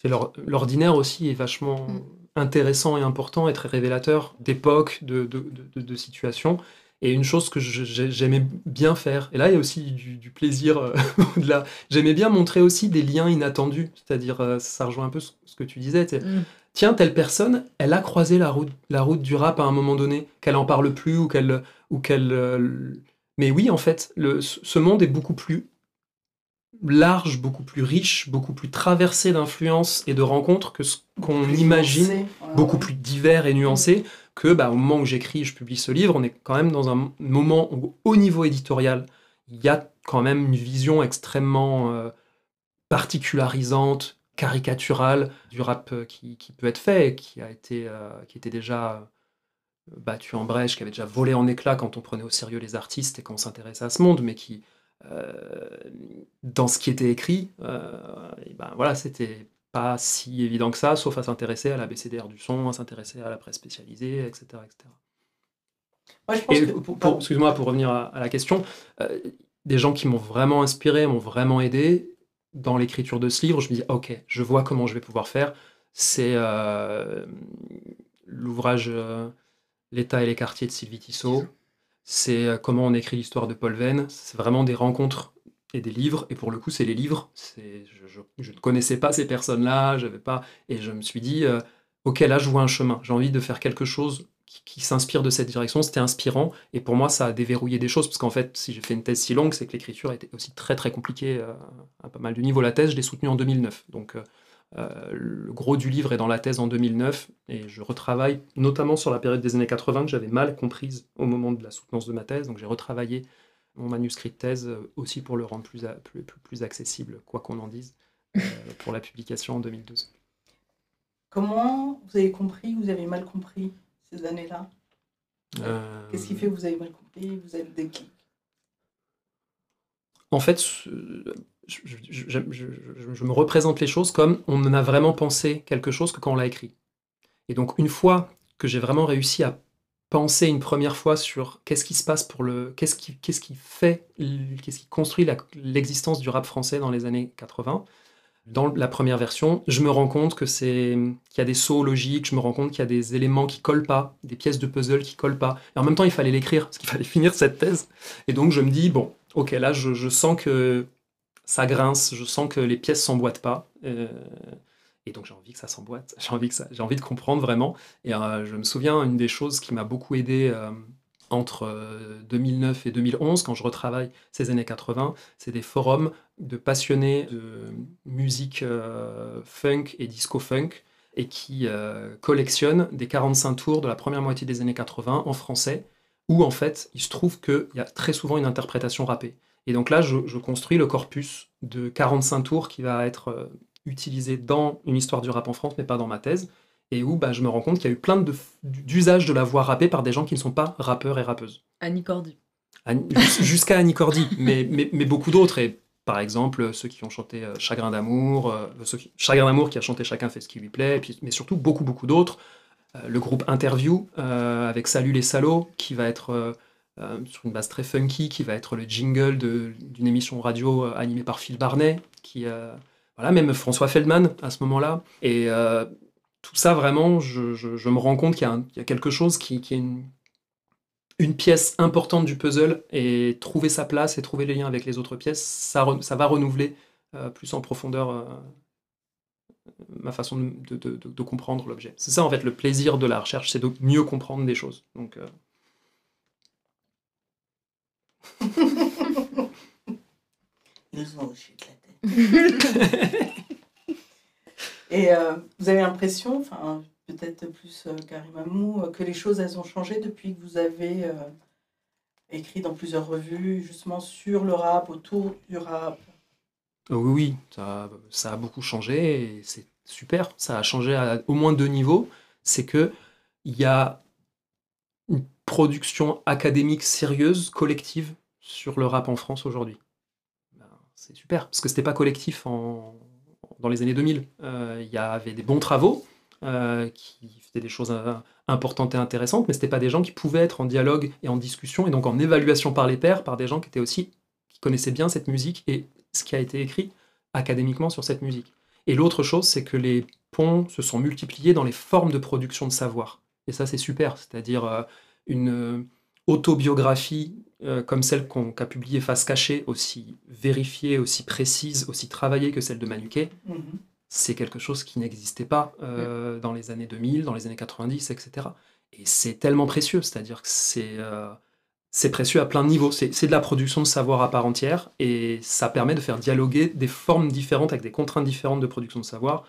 C'est L'ordinaire aussi est vachement Mm. intéressant et important et très révélateur d'époque, de, de, de, de situations. Et une chose que j'aimais bien faire, et là il y a aussi du, du plaisir euh, j'aimais bien montrer aussi des liens inattendus, c'est-à-dire euh, ça rejoint un peu ce, ce que tu disais, Mm. tiens, telle personne, elle a croisé la route, la route du rap à un moment donné, qu'elle en parle plus ou qu'elle... Ou qu'elle euh, mais oui, en fait, le, ce monde est beaucoup plus large, beaucoup plus riche, beaucoup plus traversé d'influences et de rencontres que ce qu'on imagine, nuancé, voilà. beaucoup plus divers et nuancé, que bah, au moment où j'écris, je publie ce livre, on est quand même dans un moment où, au niveau éditorial, il y a quand même une vision extrêmement euh, particularisante, caricaturale du rap euh, qui, peut être fait, qui a été, euh, qui était déjà battu en brèche, qui avait déjà volé en éclats quand on prenait au sérieux les artistes et qu'on s'intéressait à ce monde, mais qui, dans ce qui était écrit, ben voilà, c'était pas si évident que ça, sauf à s'intéresser à la BCDR du son, à s'intéresser à la presse spécialisée, etc. etc. Moi, je pense Et que- pour- pour- pardon. excuse-moi, pour revenir à, à la question, euh, des gens qui m'ont vraiment inspiré, m'ont vraiment aidé dans l'écriture de ce livre, je me dis, ok, je vois comment je vais pouvoir faire. C'est euh, l'ouvrage euh, L'État et les quartiers de Sylvie Tissot. C'est comment on écrit l'histoire de Paul Venn. C'est vraiment des rencontres et des livres. Et pour le coup, c'est les livres. Je, ne connaissais pas ces personnes-là, j'avais pas. Et je me suis dit, euh, ok, là, je vois un chemin. J'ai envie de faire quelque chose qui, s'inspire de cette direction. C'était inspirant. Et pour moi, ça a déverrouillé des choses. Parce qu'en fait, si j'ai fait une thèse si longue, c'est que l'écriture était aussi très, très compliquée euh, à pas mal de niveaux. La thèse, je l'ai soutenue en 2009. Donc, euh, le gros du livre est dans la thèse en 2009 et je retravaille notamment sur la période des années 80 que j'avais mal comprise au moment de la soutenance de ma thèse. Donc j'ai retravaillé mon manuscrit de thèse euh, aussi pour le rendre plus, a- plus, plus- plus accessible, quoi qu'on en dise, euh, pour la publication en 2012. Comment vous avez compris, vous avez mal compris ces années-là? Euh, Qu'est-ce qui fait que vous avez mal compris? Vous avez le déclic En fait, je me représente les choses comme on en a vraiment pensé quelque chose que quand on l'a écrit. Et donc, une fois que j'ai vraiment réussi à penser une première fois sur qu'est-ce qui se passe pour le. Qu'est-ce qui, qu'est-ce qui fait. Qu'est-ce qui construit l'existence du rap français dans les années 80, dans la première version, je me rends compte que c'est qu'il y a des sauts logiques, je me rends compte qu'il y a des éléments qui collent pas, des pièces de puzzle qui collent pas. Et en même temps, il fallait l'écrire, parce qu'il fallait finir cette thèse. Et donc, je me dis, bon, ok, là, je, je sens que ça grince, je sens que les pièces s'emboîtent pas. euh, et donc, j'ai envie que ça s'emboîte, j'ai envie, que ça- j'ai envie de comprendre vraiment. Et euh, je me souviens, une des choses qui m'a beaucoup aidé euh, entre euh, 2009 et 2011, quand je retravaille ces années 80, c'est des forums de passionnés de musique euh, funk et disco-funk et qui euh, collectionnent des 45 tours de la première moitié des années 80 en français, où en fait, il se trouve qu'il y a très souvent une interprétation rappée. Et donc là, je, construis le corpus de 45 tours qui va être euh, utilisé dans une histoire du rap en France, mais pas dans ma thèse, et où bah, je me rends compte qu'il y a eu plein de- d'usages de la voix rappée par des gens qui ne sont pas rappeurs et rappeuses. Annie Cordy. Jusqu'à Annie Cordy, mais, mais, mais beaucoup d'autres. Et par exemple, ceux qui ont chanté euh, Chagrin d'amour, euh, qui- Chagrin d'amour qui a chanté Chacun fait ce qui lui plaît, et puis, mais surtout beaucoup, beaucoup d'autres. Euh, le groupe Interview euh, avec Salut les salauds, qui va être euh, sur une base très funky, qui va être le jingle de- d'une émission radio animée par Phil Barnet, qui, euh, voilà, même François Feldman à ce moment-là. Et euh, tout ça, vraiment, je, je- je me rends compte qu'il y, a un- il y a quelque chose qui, qui est une, une pièce importante du puzzle et trouver sa place et trouver les liens avec les autres pièces, ça, re- ça va renouveler euh, plus en profondeur euh, ma façon de, de- de- de comprendre l'objet. C'est ça en fait le plaisir de la recherche, c'est de mieux comprendre des choses. Donc, euh, la. Et euh, vous avez l'impression, enfin peut-être plus euh, Karim Amou, euh, que les choses elles ont changé depuis que vous avez euh, écrit dans plusieurs revues justement sur le rap, autour du rap? Oui, oui, ça, ça a beaucoup changé et c'est super. Ça a changé à au moins deux niveaux. C'est que il y a une production académique sérieuse, collective, sur le rap en France aujourd'hui. C'est super, parce que c'était pas collectif en, dans les années 2000. Euh, Il y avait des bons travaux euh, qui faisaient des choses euh, importantes et intéressantes, mais c'était pas des gens qui pouvaient être en dialogue et en discussion et donc en évaluation par les pairs, par des gens qui étaient aussi qui connaissaient bien cette musique et ce qui a été écrit académiquement sur cette musique. Et l'autre chose, c'est que les ponts se sont multipliés dans les formes de production de savoir. Et ça, c'est super. C'est-à-dire une, autobiographie euh, comme celle qu'a publiée Face Cachée, aussi vérifiée, aussi précise, aussi travaillée que celle de Manuquet, Mhm. c'est quelque chose qui n'existait pas euh, dans les années 2000, dans les années 90, etc. Et c'est tellement précieux, c'est-à-dire que c'est euh, c'est précieux à plein de niveaux. C'est de la production de savoir à part entière et ça permet de faire dialoguer des formes différentes avec des contraintes différentes de production de savoir,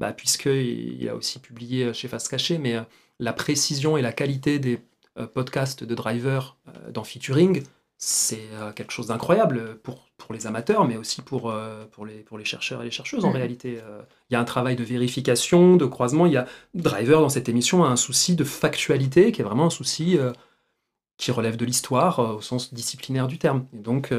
bah, puisqu'il il a aussi publié chez Face Cachée, mais la précision et la qualité des euh, podcasts de driver euh, dans Featuring, c'est euh, quelque chose d'incroyable pour, pour les amateurs, mais aussi pour, pour, les, pour les chercheurs et les chercheuses en Mhm. réalité. Il y a un travail de vérification, de croisement. Il y a Driver dans cette émission a un souci de factualité qui est vraiment un souci qui relève de l'histoire au sens disciplinaire du terme. Et donc,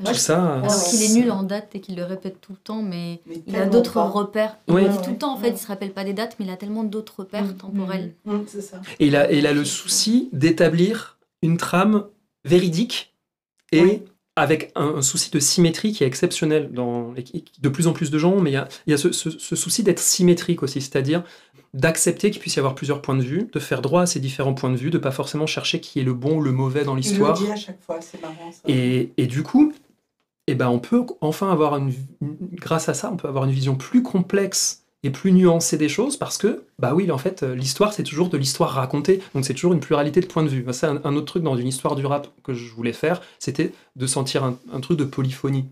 Moi, tout ça. Alors qu'il est nul en date et qu'il le répète tout le temps, mais, Mais il a d'autres repères. Il Oui. le dit tout le temps, en fait, il se rappelle pas des dates, mais il a tellement d'autres repères Mm. temporels. C'est ça. Et il a, il a le souci d'établir une trame véridique et Oui. avec un, un souci de symétrie qui est exceptionnel dans de plus en plus de gens, mais il y a, il y a ce, ce- ce souci d'être symétrique aussi, c'est-à-dire d'accepter qu'il puisse y avoir plusieurs points de vue, de faire droit à ces différents points de vue, de pas forcément chercher qui est le bon ou le mauvais dans Il le l'histoire. dit à chaque fois, c'est marrant ça. Et, et du coup, eh ben, on peut enfin avoir une, grâce à ça, on peut avoir une vision plus complexe et plus nuancée des choses parce que, bah oui, en fait, euh, l'histoire, c'est toujours de l'histoire racontée. Donc, c'est toujours une pluralité de points de vue. C'est un, un autre truc dans une histoire du rap que je voulais faire, c'était de sentir un, un truc de polyphonie.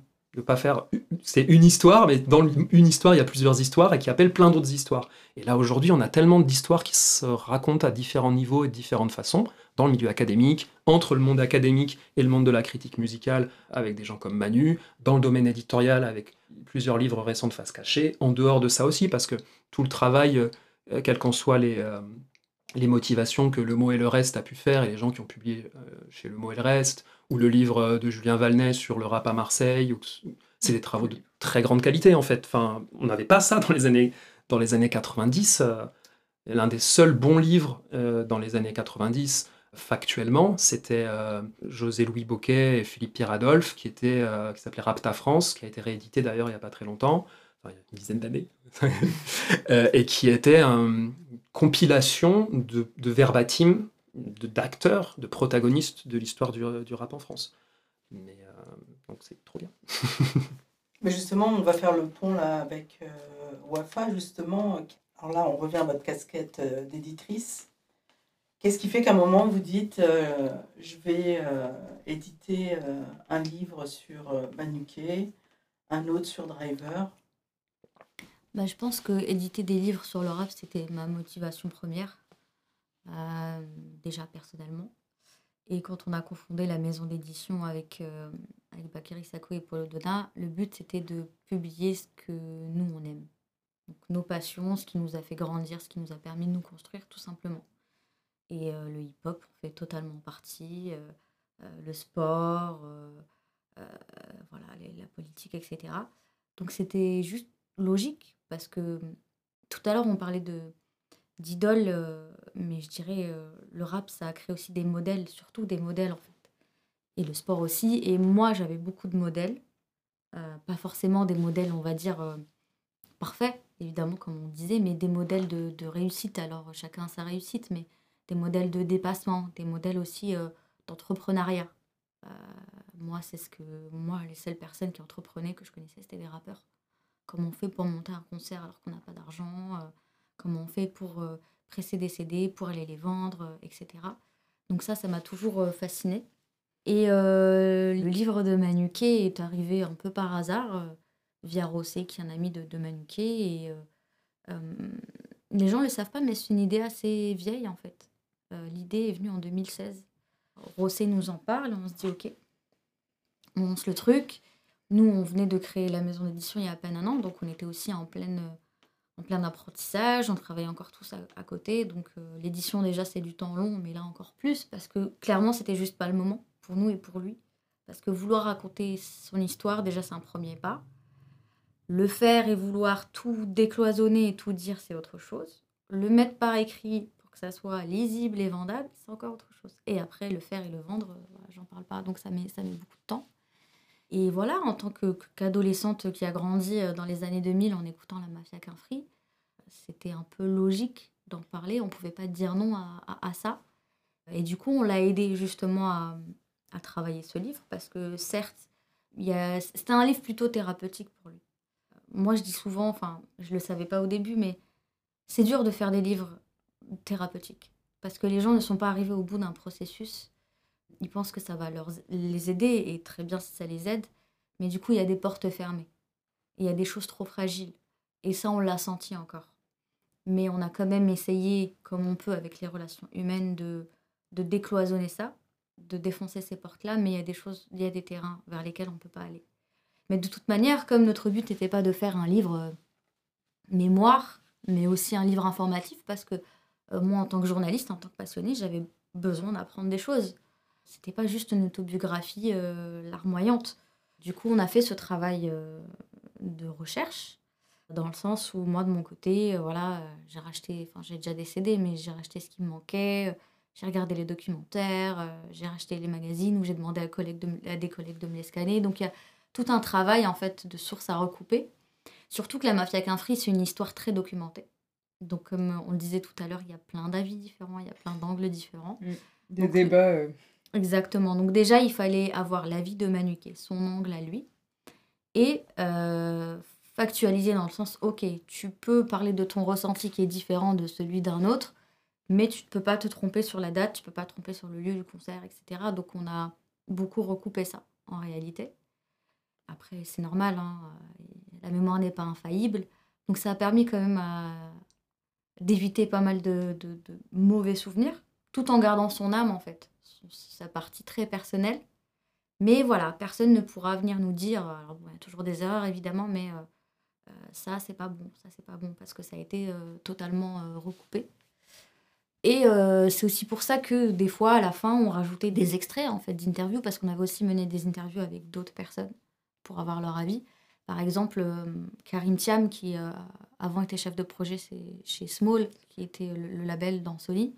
Pas faire. C'est une histoire, mais dans une histoire, il y a plusieurs histoires et qui appellent plein d'autres histoires. Et là, aujourd'hui, on a tellement d'histoires qui se racontent à différents niveaux et de différentes façons, dans le milieu académique, entre le monde académique et le monde de la critique musicale, avec des gens comme Manu, dans le domaine éditorial, avec plusieurs livres récents de face cachée, en dehors de ça aussi, parce que tout le travail, euh, quelles qu'en soient les, euh, les motivations que Le Mot et le Reste a pu faire, et les gens qui ont publié euh, chez Le Mot et le Reste, ou le livre de Julien Valnet sur le rap à Marseille, ou- c'est des travaux de très grande qualité en fait. Enfin, on n'avait pas ça dans les années, dans les années 90. euh, L'un des seuls bons livres euh, dans les années 90, factuellement, c'était euh, José-Louis Boquet et Philippe Pierre-Adolphe, qui, était, euh, qui s'appelait Rapta France, qui a été réédité d'ailleurs il n'y a pas très longtemps, enfin, il y a une dizaine d'années, et qui était une compilation de, de verbatim d'acteurs, de, protagonistes de l'histoire du, du rap en France. Mais, euh, donc c'est trop bien. Mais justement, on va faire le pont là avec euh, Wafa, justement. Alors là, on revient à votre casquette euh, d'éditrice. Qu'est-ce qui fait qu'à un moment, vous dites euh, je vais euh, éditer euh, un livre sur euh, Manuquet, un autre sur Driver? Bah, je pense que éditer des livres sur le rap, c'était ma motivation première, euh, déjà personnellement. Et quand on a confondé la maison d'édition avec, euh, avec Sako et Paulo Dona, le but c'était de publier ce que nous on aime. Donc, nos passions, ce qui nous a fait grandir, ce qui nous a permis de nous construire tout simplement. Et euh, le hip-hop fait totalement partie, euh, le sport, voilà, la politique, etc. Donc c'était juste logique parce que tout à l'heure on parlait de d'idoles, euh, mais je dirais euh, le rap ça a créé aussi des modèles, surtout des modèles en fait, et le sport aussi. Et moi j'avais beaucoup de modèles, euh, pas forcément des modèles on va dire euh, parfaits évidemment comme on disait, mais des modèles de, réussite. Alors chacun sa réussite, mais des modèles de dépassement, des modèles aussi d'entrepreneuriat. Moi c'est ce que moi les seules personnes qui entreprenaient que je connaissais c'était des rappeurs comment on fait pour monter un concert alors qu'on n'a pas d'argent, comment on fait pour euh, presser des CD, pour aller les vendre, euh, etc. Donc ça, ça m'a toujours euh, fascinée. Et le livre de Manuquet est arrivé un peu par hasard, via Rossé, qui est un ami de, Manuquet. Et les gens ne le savent pas, mais c'est une idée assez vieille, en fait. L'idée est venue en 2016. Rossé nous en parle, on se dit, OK, on lance le truc. Nous, on venait de créer la maison d'édition il y a à peine un an, donc on était aussi en pleine, en plein apprentissage, on travaillait encore tous à, côté. Donc euh, l'édition déjà c'est du temps long, mais là encore plus, parce que clairement c'était juste pas le moment pour nous et pour lui. Parce que vouloir raconter son histoire, déjà c'est un premier pas. Le faire et vouloir tout décloisonner et tout dire, c'est autre chose. Le mettre par écrit pour que ça soit lisible et vendable, c'est encore autre chose. Et après, le faire et le vendre, euh, j'en parle pas, donc ça met, ça met beaucoup de temps. Et voilà, en tant qu'adolescente qui a grandi euh, dans les années 2000 en écoutant la Mafia Qu'un Free, c'était un peu logique d'en parler. On pouvait pas dire non à, ça. Et du coup, on l'a aidé justement à, à travailler ce livre parce que certes, c'était un livre plutôt thérapeutique pour lui. Moi, je dis souvent, enfin, je le savais pas au début, mais c'est dur de faire des livres thérapeutiques parce que les gens ne sont pas arrivés au bout d'un processus. Ils pensent que ça va leur, les aider et très bien si ça les aide, mais du coup, il y a des portes fermées. Il y a des choses trop fragiles. Et ça, on l'a senti encore. Mais on a quand même essayé, comme on peut avec les relations humaines, de, de décloisonner ça, de défoncer ces portes-là, mais il y a des choses, il y a des terrains vers lesquels on ne peut pas aller. Mais de toute manière, comme notre but n'était pas de faire un livre euh, mémoire, mais aussi un livre informatif, parce que euh, moi, en tant que journaliste, en tant que passionnée, j'avais besoin d'apprendre des choses. C'était pas juste une autobiographie euh, larmoyante. Du coup, on a fait ce travail euh, de recherche, dans le sens où moi, de mon côté, euh, voilà, j'ai racheté, enfin, j'ai déjà des CD, mais j'ai racheté ce qui me manquait. J'ai regardé les documentaires, j'ai racheté les magazines où j'ai demandé à, collègues de me- à des collègues de me les scanner. Donc il y a tout un travail en fait de sources à recouper. Surtout que la mafia Quinfri, c'est une histoire très documentée. Donc comme on le disait tout à l'heure, il y a plein d'avis différents, il y a plein d'angles différents. Des Donc, débats. euh, Exactement. Donc déjà, il fallait avoir l'avis de Manuquet, son angle à lui, et euh, factualiser dans le sens, ok, tu peux parler de ton ressenti qui est différent de celui d'un autre, mais tu ne peux pas te tromper sur la date, tu peux pas te tromper sur le lieu du concert, etc. Donc on a beaucoup recoupé ça en réalité. Après, c'est normal, hein, euh, la mémoire n'est pas infaillible. Donc ça a permis quand même à- d'éviter pas mal de, mauvais souvenirs, tout en gardant son âme en fait, sa partie très personnelle. Mais voilà, personne ne pourra venir nous dire, bon, il y a toujours des erreurs évidemment, mais euh, euh, ça c'est pas bon, ça c'est pas bon, parce que ça a été euh, totalement euh, recoupé. Et euh, c'est aussi pour ça que des fois, à la fin, on rajoutait des extraits en fait d'interviews, parce qu'on avait aussi mené des interviews avec d'autres personnes pour avoir leur avis. Par exemple, euh, Karim Thiam, qui euh, avant était chef de projet chez Small, qui était le, le label dans Sony,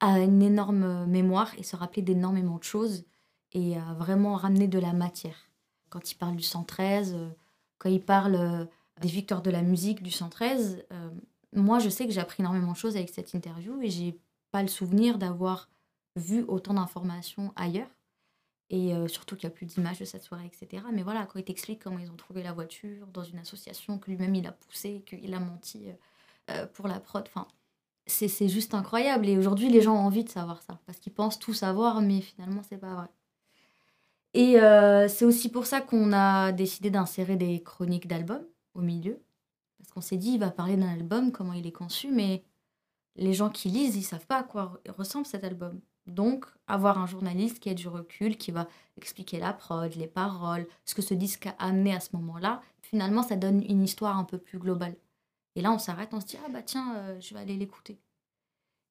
a une énorme mémoire et se rappelait d'énormément de choses et vraiment ramené de la matière. Quand il parle du 113, euh, quand il parle euh, des victoires de la musique du 113, euh, moi je sais que j'ai appris énormément de choses avec cette interview et j'ai pas le souvenir d'avoir vu autant d'informations ailleurs. Et euh, surtout qu'il n'y a plus d'images de cette soirée, etc. Mais voilà, quand il t'explique comment ils ont trouvé la voiture dans une association, que lui-même il a poussé, qu'il a menti euh, euh, pour la prod, enfin, c'est juste incroyable. Et aujourd'hui, les gens ont envie de savoir ça, parce qu'ils pensent tout savoir, mais finalement, c'est pas vrai. Et euh, c'est aussi pour ça qu'on a décidé d'insérer des chroniques d'albums au milieu. Parce qu'on s'est dit, il va parler d'un album, comment il est conçu, mais les gens qui lisent, ils savent pas à quoi ressemble cet album. Donc, avoir un journaliste qui a du recul, qui va expliquer la prod, les paroles, ce que ce disque a amené à ce moment-là, finalement, ça donne une histoire un peu plus globale. Et là, on s'arrête, on se dit, ah bah tiens, euh, je vais aller l'écouter.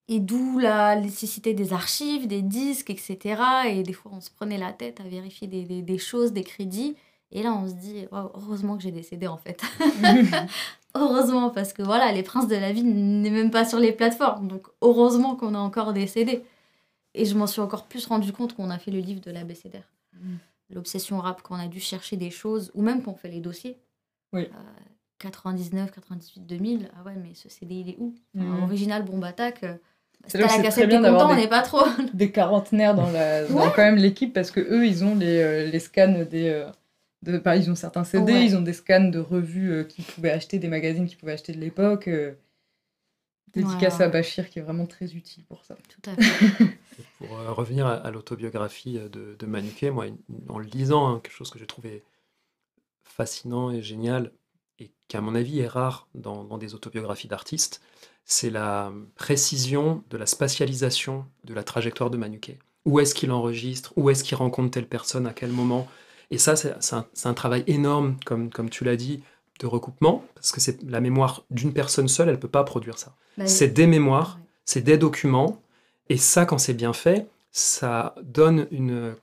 Et d'où la nécessité des archives, des disques, etc. Et des fois, on se prenait la tête à vérifier des, des- des choses, des crédits. Et là, on se dit, Oh, heureusement que j'ai CD en fait. heureusement, parce que voilà, Les Princes de la Vie n'est même pas sur les plateformes. Donc, heureusement qu'on a encore CD. Et je m'en suis encore plus rendu compte qu'on a fait le livre de l'ABCDR. L'obsession rap, qu'on a dû chercher des choses, ou même qu'on fait les dossiers. Oui. 99, 98, 2000. Ah ouais, mais ce CD, il est où? Mhm. Original Bombe Attack. euh, C'est la c'est cassette, bien d'avoir content, on des- n'est pas trop. des quarantenaires dans, la, dans Ouais. quand même l'équipe parce que eux ils ont les, euh, les scans des euh, de, bah, ils ont certains CD Ouais. ils ont des scans de revues euh, qu'ils pouvaient acheter des magazines qu'ils pouvaient acheter de l'époque euh, dédicace Ouais, à. Bachir qui est vraiment très utile pour ça Tout à fait. Pour euh, revenir à, à l'autobiographie de, de Manuquet, moi, en le lisant, hein, quelque chose que j'ai trouvé fascinant et génial, et qui, à mon avis, est rare dans, dans des autobiographies d'artistes, c'est la précision de la spatialisation de la trajectoire de Manuquet. Où est-ce qu'il enregistre? Où est-ce qu'il rencontre telle personne À quel moment? Et ça, c'est un, travail énorme, comme, comme tu l'as dit, de recoupement, parce que c'est la mémoire d'une personne seule, elle ne peut pas produire ça. Bah, C'est des mémoires, c'est des documents, et ça, quand c'est bien fait, ça donne une,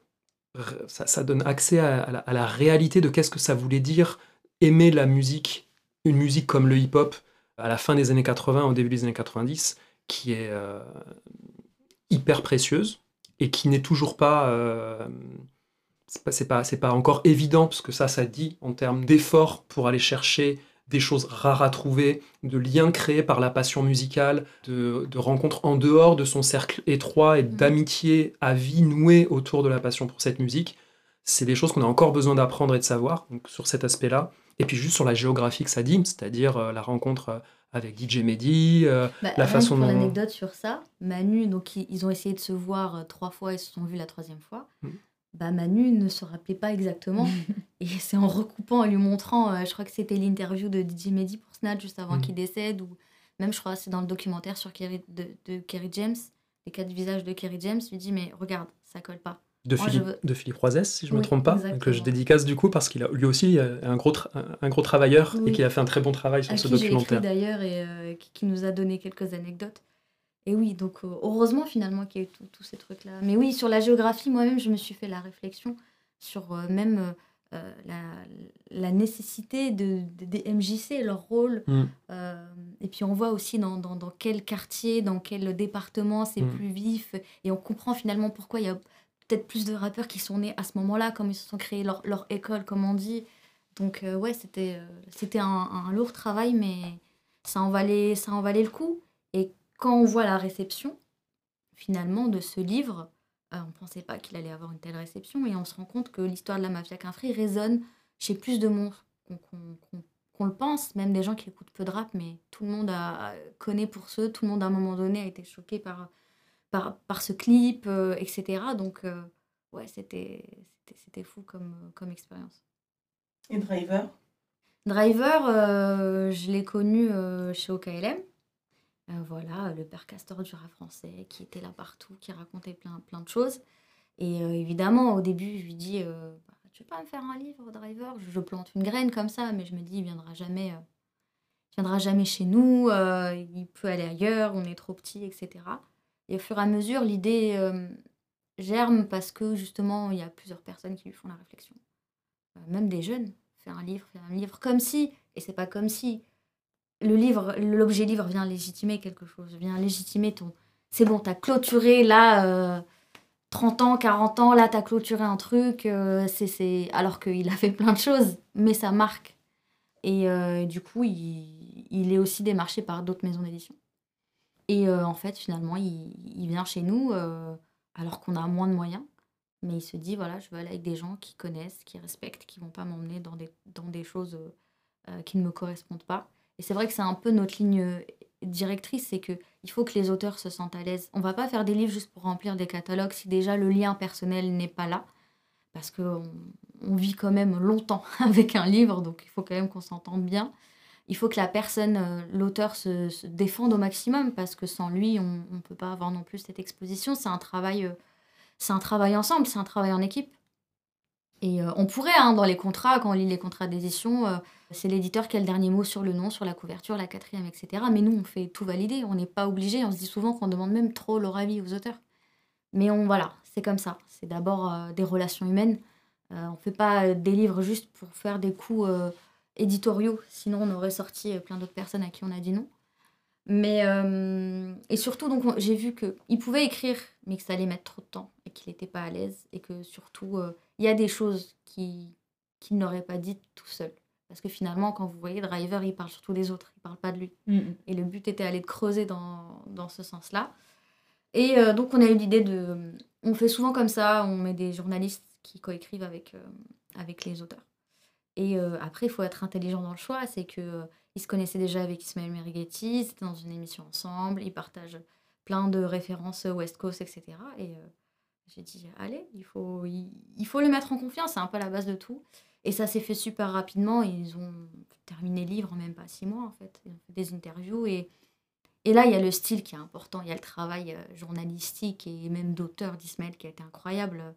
ça, ça donne accès à, à la, à la réalité de qu'est-ce que ça voulait dire aimer la musique, une musique comme le hip-hop à la fin des années 80, au début des années 90, qui est euh, hyper précieuse et qui n'est toujours pas, euh, c'est pas, c'est pas, pas encore évident parce que ça, ça dit en termes d'effort pour aller chercher des choses rares à trouver, de liens créés par la passion musicale, de, de rencontres en dehors de son cercle étroit et d'amitié à vie nouée autour de la passion pour cette musique. C'est des choses qu'on a encore besoin d'apprendre et de savoir donc sur cet aspect-là. Et puis juste sur la géographie que ça dit, c'est-à-dire euh, la rencontre euh, avec DJ Mehdi, euh, Bah, la façon que pour dont... l'anecdote sur ça, Manu, donc ils, ont essayé de se voir trois fois et se sont vus la troisième fois. Mm. Bah, Manu ne se rappelait pas exactement. et c'est en recoupant, en lui montrant, euh, je crois que c'était l'interview de DJ Mehdi pour Snatch juste avant Mm. qu'il décède, ou même je crois que c'est dans le documentaire sur Kerry, de, de Kerry James, les quatre visages de Kerry James, lui dit mais regarde, ça colle pas. De Moi, Philippe, veux- de Philippe Roisès, si je ne me trompe pas, exactement. que je dédicace du coup parce qu'il a lui aussi euh, un gros, tra- un- gros travailleur et qu'il a fait un très bon travail sur à ce qui documentaire. d'ailleurs et euh, qui, qui nous a donné quelques anecdotes. Et oui, donc euh, heureusement finalement qu'il y a eu tout- tous ces trucs-là. Mais oui, sur la géographie, moi-même, je me suis fait la réflexion sur euh, même euh, la, la nécessité de, de- des MJC, leur rôle. Mm. Et puis on voit aussi dans, dans, dans quel quartier, dans quel département c'est Mm. plus vif. Et on comprend finalement pourquoi il y a plus de rappeurs qui sont nés à ce moment-là, comme ils se sont créés leur, école, comme on dit. Donc euh, ouais, c'était euh, c'était un, lourd travail, mais ça en, valait, ça en valait le coup. Et quand on voit la réception, finalement, de ce livre, euh, on ne pensait pas qu'il allait avoir une telle réception. Et on se rend compte que l'histoire de la mafia Quinfri résonne chez plus de monde qu'on le pense. Même des gens qui écoutent peu de rap, mais tout le monde a, connaît pour ceux. Tout le monde, à un moment donné, a été choqué par, par, par ce clip, euh, etc. Donc, euh, ouais, c'était fou comme, comme expérience. Et Driver? Driver, euh, je l'ai connu euh, chez OKLM. Euh, voilà, le père Castor du rap français qui était là partout, qui racontait plein, plein de choses. Et euh, évidemment, au début, je lui dis euh, Bah, Tu veux pas me faire un livre, Driver? Je, je plante une graine comme ça, mais je me dis Il viendra jamais, euh, il viendra jamais chez nous, euh, il peut aller ailleurs, on est trop petit, etc. Et au fur et à mesure, l'idée euh, germe parce que justement, il y a plusieurs personnes qui lui font la réflexion. Euh, même des jeunes fais un livre, fais un livre, comme si, et c'est pas comme si, le livre, l'objet livre vient légitimer quelque chose, vient légitimer ton. C'est bon, t'as clôturé là, euh, 30 ans, 40 ans, là t'as clôturé un truc, euh, c'est, alors qu'il a fait plein de choses, mais ça marque. Et euh, du coup, il, il est aussi démarché par d'autres maisons d'édition. Et euh, en fait, finalement, il, vient chez nous euh, alors qu'on a moins de moyens. Mais il se dit, voilà, je veux aller avec des gens qui connaissent, qui respectent, qui vont pas m'emmener dans des, dans des choses euh, qui ne me correspondent pas. Et c'est vrai que c'est un peu notre ligne directrice, c'est que il faut que les auteurs se sentent à l'aise. On va pas faire des livres juste pour remplir des catalogues si déjà le lien personnel n'est pas là. Parce qu'on on vit quand même longtemps avec un livre, donc il faut quand même qu'on s'entende bien. Il faut que la personne, euh, l'auteur, se, défende au maximum, parce que sans lui, on ne peut pas avoir non plus cette exposition. C'est un travail... euh, c'est un travail ensemble, c'est un travail en équipe. Et euh, on pourrait, hein, dans les contrats, quand on lit les contrats d'édition, c'est l'éditeur qui a le dernier mot sur le nom, sur la couverture, la quatrième, etc. Mais nous, on fait tout valider, on n'est pas obligé. On se dit souvent qu'on demande même trop leur avis aux auteurs. Mais on, voilà, c'est comme ça. C'est d'abord des relations humaines. On ne fait pas des livres juste pour faire des coups éditoriaux, sinon on aurait sorti euh, plein d'autres personnes à qui on a dit non. Mais euh, et surtout, donc on- j'ai vu que il pouvait écrire, mais que ça allait mettre trop de temps et qu'il n'était pas à l'aise et que surtout euh, il y a des choses qui qu'il n'aurait pas dites tout seul. Parce que finalement, quand vous voyez Driver, il parle surtout des autres, il parle pas de lui. Et le but était d'aller de creuser dans, dans ce sens-là. Et euh, donc, on a eu l'idée de. On fait souvent comme ça, on met des journalistes qui coécrivent avec, avec les auteurs. Et euh, après, il faut être intelligent dans le choix. C'est que euh, ils se connaissaient déjà avec Ismaël Merighetti, ils étaient dans une émission ensemble, ils partagent plein de références West Coast, etc. Et euh, j'ai dit, allez, il faut, le mettre en confiance, c'est un peu la base de tout. Et ça s'est fait super rapidement. Ils ont terminé le livre en même pas six mois, en fait. Ils ont fait des interviews. Et, et là, il y a le style qui est important. Il y a le travail euh, journalistique et même d'auteur d'Ismaël qui a été incroyable.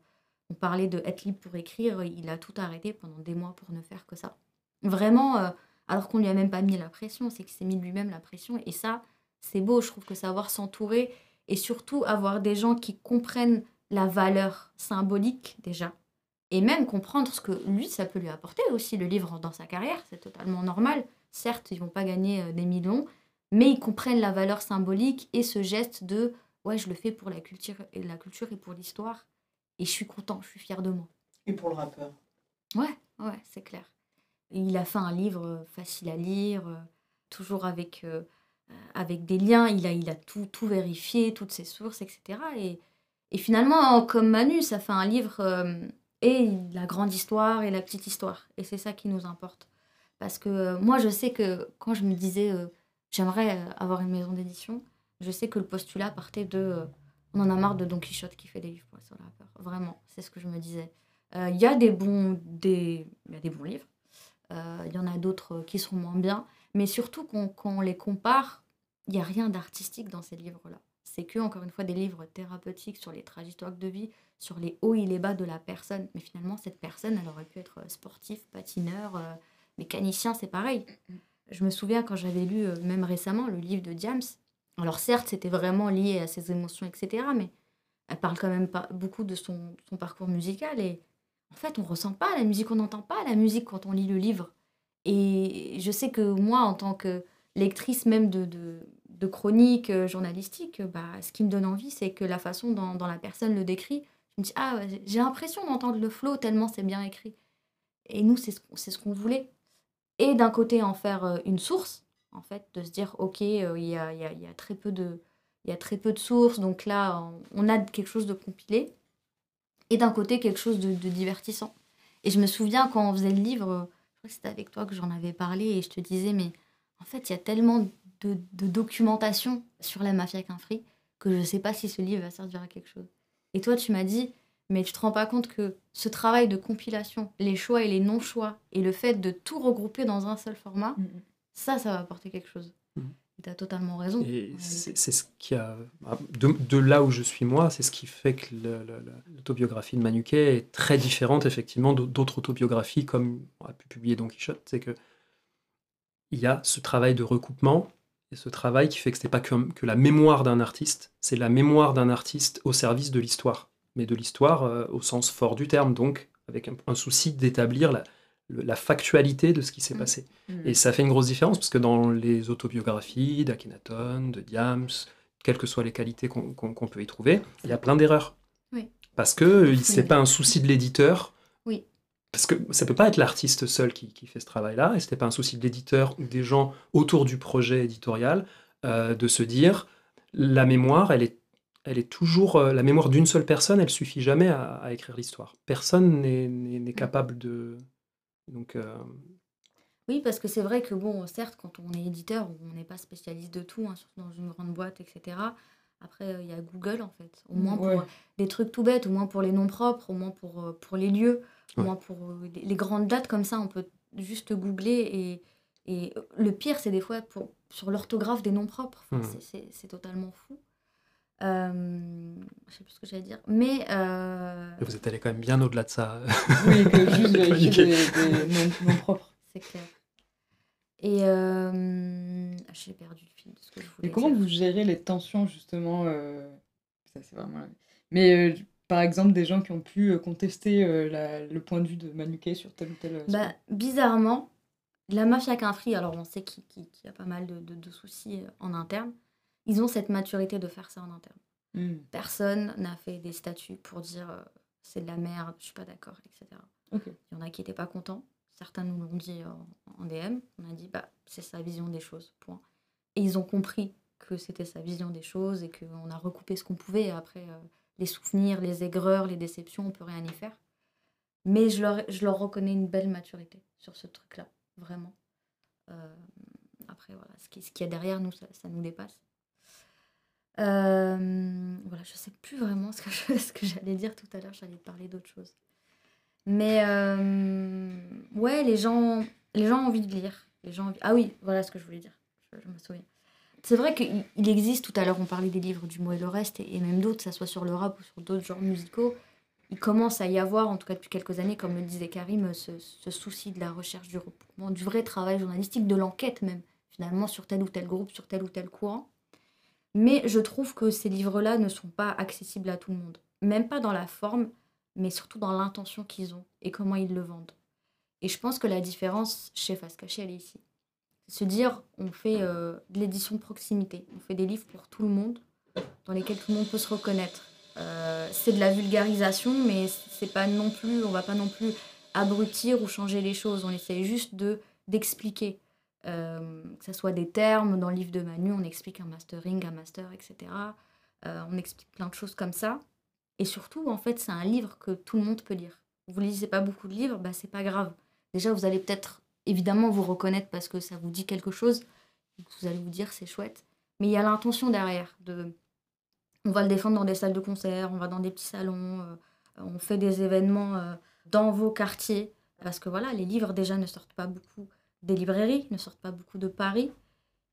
On parlait de être libre pour écrire. Il a tout arrêté pendant des mois pour ne faire que ça. Vraiment, euh, alors qu'on lui a même pas mis la pression. C'est qu'il s'est mis lui-même la pression. Et ça, c'est beau. Je trouve que savoir s'entourer et surtout avoir des gens qui comprennent la valeur symbolique déjà et même comprendre ce que lui, ça peut lui apporter aussi, le livre dans sa carrière, c'est totalement normal. Certes, ils vont pas gagner euh, des millions, mais ils comprennent la valeur symbolique et ce geste de ouais, je le fais pour la culture et la culture et pour l'histoire, et je suis content, je suis fière de moi. Et pour le rappeur Ouais, ouais, c'est clair. il a fait un livre facile à lire, toujours avec, avec des liens. Il a, il a tout, tout vérifié, toutes ses sources, etc. Et, et finalement, comme Manu, ça fait un livre et la grande histoire et la petite histoire. Et c'est ça qui nous importe. Parce que moi, je sais que quand je me disais j'aimerais avoir une maison d'édition, je sais que le postulat partait de on en a marre de Don Quichotte qui fait des livres pour les peur. Vraiment, c'est ce que je me disais. Il y, a des bons, y a des bons livres. Il y en a d'autres qui seront moins bien. Mais surtout, quand, on les compare, il n'y a rien d'artistique dans ces livres-là. C'est que, encore une fois, des livres thérapeutiques sur les trajectoires de vie, sur les hauts et les bas de la personne. Mais finalement, cette personne, elle aurait pu être sportif, patineur, mécanicien, c'est pareil. Je me souviens quand j'avais lu, même récemment, le livre de James. Alors certes, c'était vraiment lié à ses émotions, etc. Mais elle parle quand même pas beaucoup de son, parcours musical. Et en fait, on ressent pas la musique, on n'entend pas la musique quand on lit le livre. Et je sais que moi, en tant que lectrice même de, chroniques journalistiques, bah, ce qui me donne envie, c'est que la façon dont, la personne le décrit, je me dis, ah, j'ai l'impression d'entendre le flow tellement c'est bien écrit. Et nous, c'est ce, ce qu'on voulait. Et d'un côté, en faire une source, en fait, de se dire, ok, il y, a, très peu de, sources, donc là, on a quelque chose de compilé. Et d'un côté, quelque chose de, divertissant. Et je me souviens quand on faisait le livre, je crois que c'était avec toi que j'en avais parlé, et je te disais, mais en fait, il y a tellement de, documentation sur la mafia qu'un-free que je ne sais pas si ce livre va servir à quelque chose. Et toi, tu m'as dit, mais tu te rends pas compte que ce travail de compilation, les choix et les non-choix, et le fait de tout regrouper dans un seul format, mmh. Ça, ça va apporter quelque chose. Mmh. Tu as totalement raison. Et c'est ce qui a. De, de, là où je suis moi, c'est ce qui fait que l'autobiographie de Manuquet est très différente, effectivement, d'autres autobiographies, comme on a pu publier Don Quichotte. C'est que il y a ce travail de recoupement et ce travail qui fait que ce n'est pas que, que la mémoire d'un artiste, c'est la mémoire d'un artiste au service de l'histoire mais de l'histoire euh, au sens fort du terme, donc avec un, un souci d'établir la, la, factualité de ce qui s'est mmh. passé. Mmh. Et ça fait une grosse différence, parce que dans les autobiographies d'Akhenaton, de Diams, quelles que soient les qualités qu'on qu peut y trouver, il y a plein d'erreurs. Oui. Parce que oui. c'est pas un souci de l'éditeur. Oui. Parce que ça peut pas être l'artiste seul qui, qui, fait ce travail-là, et c'était pas un souci de l'éditeur ou des gens autour du projet éditorial euh, de se dire la mémoire, elle est elle est toujours euh, la mémoire d'une seule personne, elle suffit jamais à, à écrire l'histoire. Personne n'est Mmh. capable de. Donc. euh, Oui, parce que c'est vrai que, bon, certes, quand on est éditeur, on n'est pas spécialiste de tout, hein, surtout dans une grande boîte, etc. Après, il y a Google, en fait. Au moins pour Ouais. des trucs tout bêtes, au moins pour les noms propres, au moins pour, euh, pour les lieux, au Ouais. moins pour euh, les, les grandes dates, comme ça, on peut juste googler. Et, et le pire, c'est des fois pour, sur l'orthographe des noms propres. Enfin, c'est- C'est totalement fou. Euh, je sais plus ce que j'allais dire. Mais. euh, Vous êtes allé quand même bien au-delà de ça. Oui, que juste vérifier Manuquet. des, des noms, noms propres. C'est clair. Et euh, j'ai perdu le fil de ce que je voulais Et comment dire. vous gérez les tensions, justement euh, Ça, c'est vraiment. Mais euh, par exemple, des gens qui ont pu contester euh, la- le point de vue de Manuquet sur tel ou tel. Bah, bizarrement, la mafia qu'un alors on sait qu'il y a pas mal de, de- de soucis en interne, ils ont cette maturité de faire ça en interne. Hmm. Personne n'a fait des statuts pour dire euh, c'est de la merde, je suis pas d'accord, etc. Il y en a qui n'étaient pas contents. Certains nous l'ont dit en, en DM. On a dit bah c'est sa vision des choses. Point. Et ils ont compris que c'était sa vision des choses et qu'on a recoupé ce qu'on pouvait. Après euh, les souvenirs, les aigreurs, les déceptions, on peut rien y faire. Mais je leur, je leur reconnais une belle maturité sur ce truc-là, vraiment. Euh, après voilà, ce qui- ce qu'il y a derrière nous, ça, ça nous dépasse. Euh, voilà, je sais plus vraiment ce que, je- ce que j'allais dire tout à l'heure, j'allais parler d'autre chose. Mais euh, ouais, les gens, les gens ont envie de lire. Les gens Ah oui, voilà ce que je voulais dire, je, me souviens. C'est vrai qu'il il existe, tout à l'heure on parlait des livres du mot et le reste, et, même d'autres, que ça soit sur le rap ou sur d'autres genres musicaux, il commence à y avoir, en tout cas depuis quelques années, comme le disait Karim, ce, ce souci de la recherche du recoupement, du vrai travail journalistique, de l'enquête même, finalement, sur tel ou tel groupe, sur tel ou tel courant. Mais je trouve que ces livres-là ne sont pas accessibles à tout le monde. Même pas dans la forme, mais surtout dans l'intention qu'ils ont et comment ils le vendent. Et je pense que la différence chez Face Cachée, elle est ici. Se dire, on fait euh, de l'édition de proximité, on fait des livres pour tout le monde, dans lesquels tout le monde peut se reconnaître. Euh, c'est de la vulgarisation, mais c'est pas non plus, on va pas non plus abrutir ou changer les choses. On essaye juste de d'expliquer. Euh, que ce soit des termes, dans le livre de Manu, on explique un mastering, un master, etc. Euh, on explique plein de choses comme ça. Et surtout, en fait, c'est un livre que tout le monde peut lire. Vous ne lisez pas beaucoup de livres, bah, c'est pas grave. Déjà, vous allez peut-être évidemment vous reconnaître parce que ça vous dit quelque chose. Vous allez vous dire c'est chouette. Mais il y a l'intention derrière. De... On va le défendre dans des salles de concert, on va dans des petits salons, euh, on fait des événements dans vos quartiers. Parce que voilà, les livres déjà ne sortent pas beaucoup des librairies, ne sortent pas beaucoup de Paris.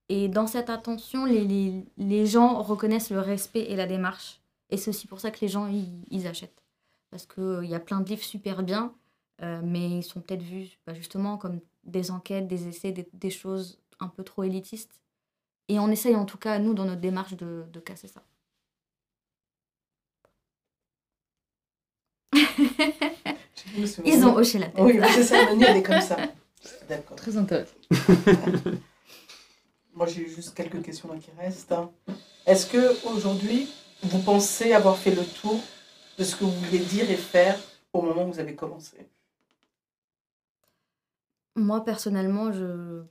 Et dans cette attention, les, les, les gens reconnaissent le respect et la démarche. Et c'est aussi pour ça que les gens, ils, achètent. Parce qu'il y a plein de livres super bien, euh, mais ils sont peut-être vus bah, justement comme des enquêtes, des essais, des, des, choses un peu trop élitistes. Et on essaye en tout cas, nous, dans notre démarche, de, de casser ça. Ils ont hoché la tête. Oui, c'est ça, Manu, elle est comme ça. D'accord. Très intéressant. Moi, j'ai juste quelques questions là qui restent. Est-ce que aujourd'hui, vous pensez avoir fait le tour de ce que vous vouliez dire et faire au moment où vous avez commencé? Moi, personnellement, je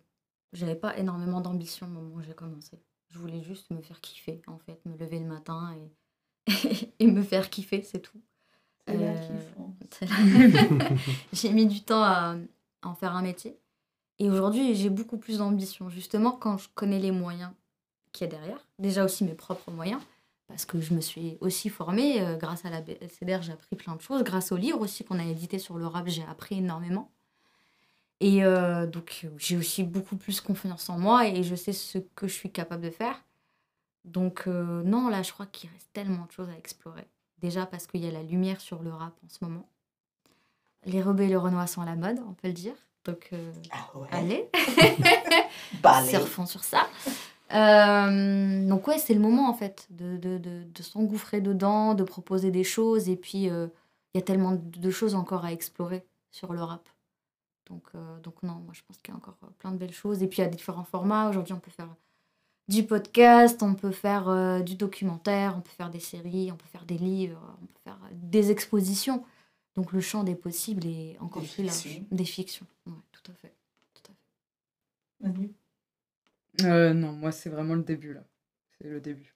n'avais pas énormément d'ambition au moment où j'ai commencé. Je voulais juste me faire kiffer, en fait, me lever le matin et, et me faire kiffer, c'est tout. Euh, j'ai mis du temps à, en faire un métier. Et aujourd'hui, j'ai beaucoup plus d'ambition, justement, quand je connais les moyens qu'il y a derrière. Déjà aussi mes propres moyens, parce que je me suis aussi formée. Euh, grâce à la BLCDR, j'ai appris plein de choses. Grâce au livre aussi qu'on a édité sur le rap, j'ai appris énormément. Et euh, donc, j'ai aussi beaucoup plus confiance en moi et je sais ce que je suis capable de faire. Donc, euh, non, là, je crois qu'il reste tellement de choses à explorer. Déjà parce qu'il y a la lumière sur le rap en ce moment. Les rebelles et le Renoir sont à la mode, on peut le dire. Donc, euh, ah ouais. allez, surfons sur ça. Euh, donc, ouais, c'est le moment en fait de, de, de, de s'engouffrer dedans, de proposer des choses. Et puis, il euh, y a tellement de choses encore à explorer sur le rap. Donc, euh, donc non, moi je pense qu'il y a encore plein de belles choses. Et puis, il y a différents formats. Aujourd'hui, on peut faire du podcast, on peut faire du documentaire, on peut faire des séries, on peut faire des livres, on peut faire des expositions. Donc le champ des possibles est encore Des plus large. fictions. Des fictions, ouais, tout à fait. Tout à fait. Euh, non, moi, c'est vraiment le début, là. C'est le début.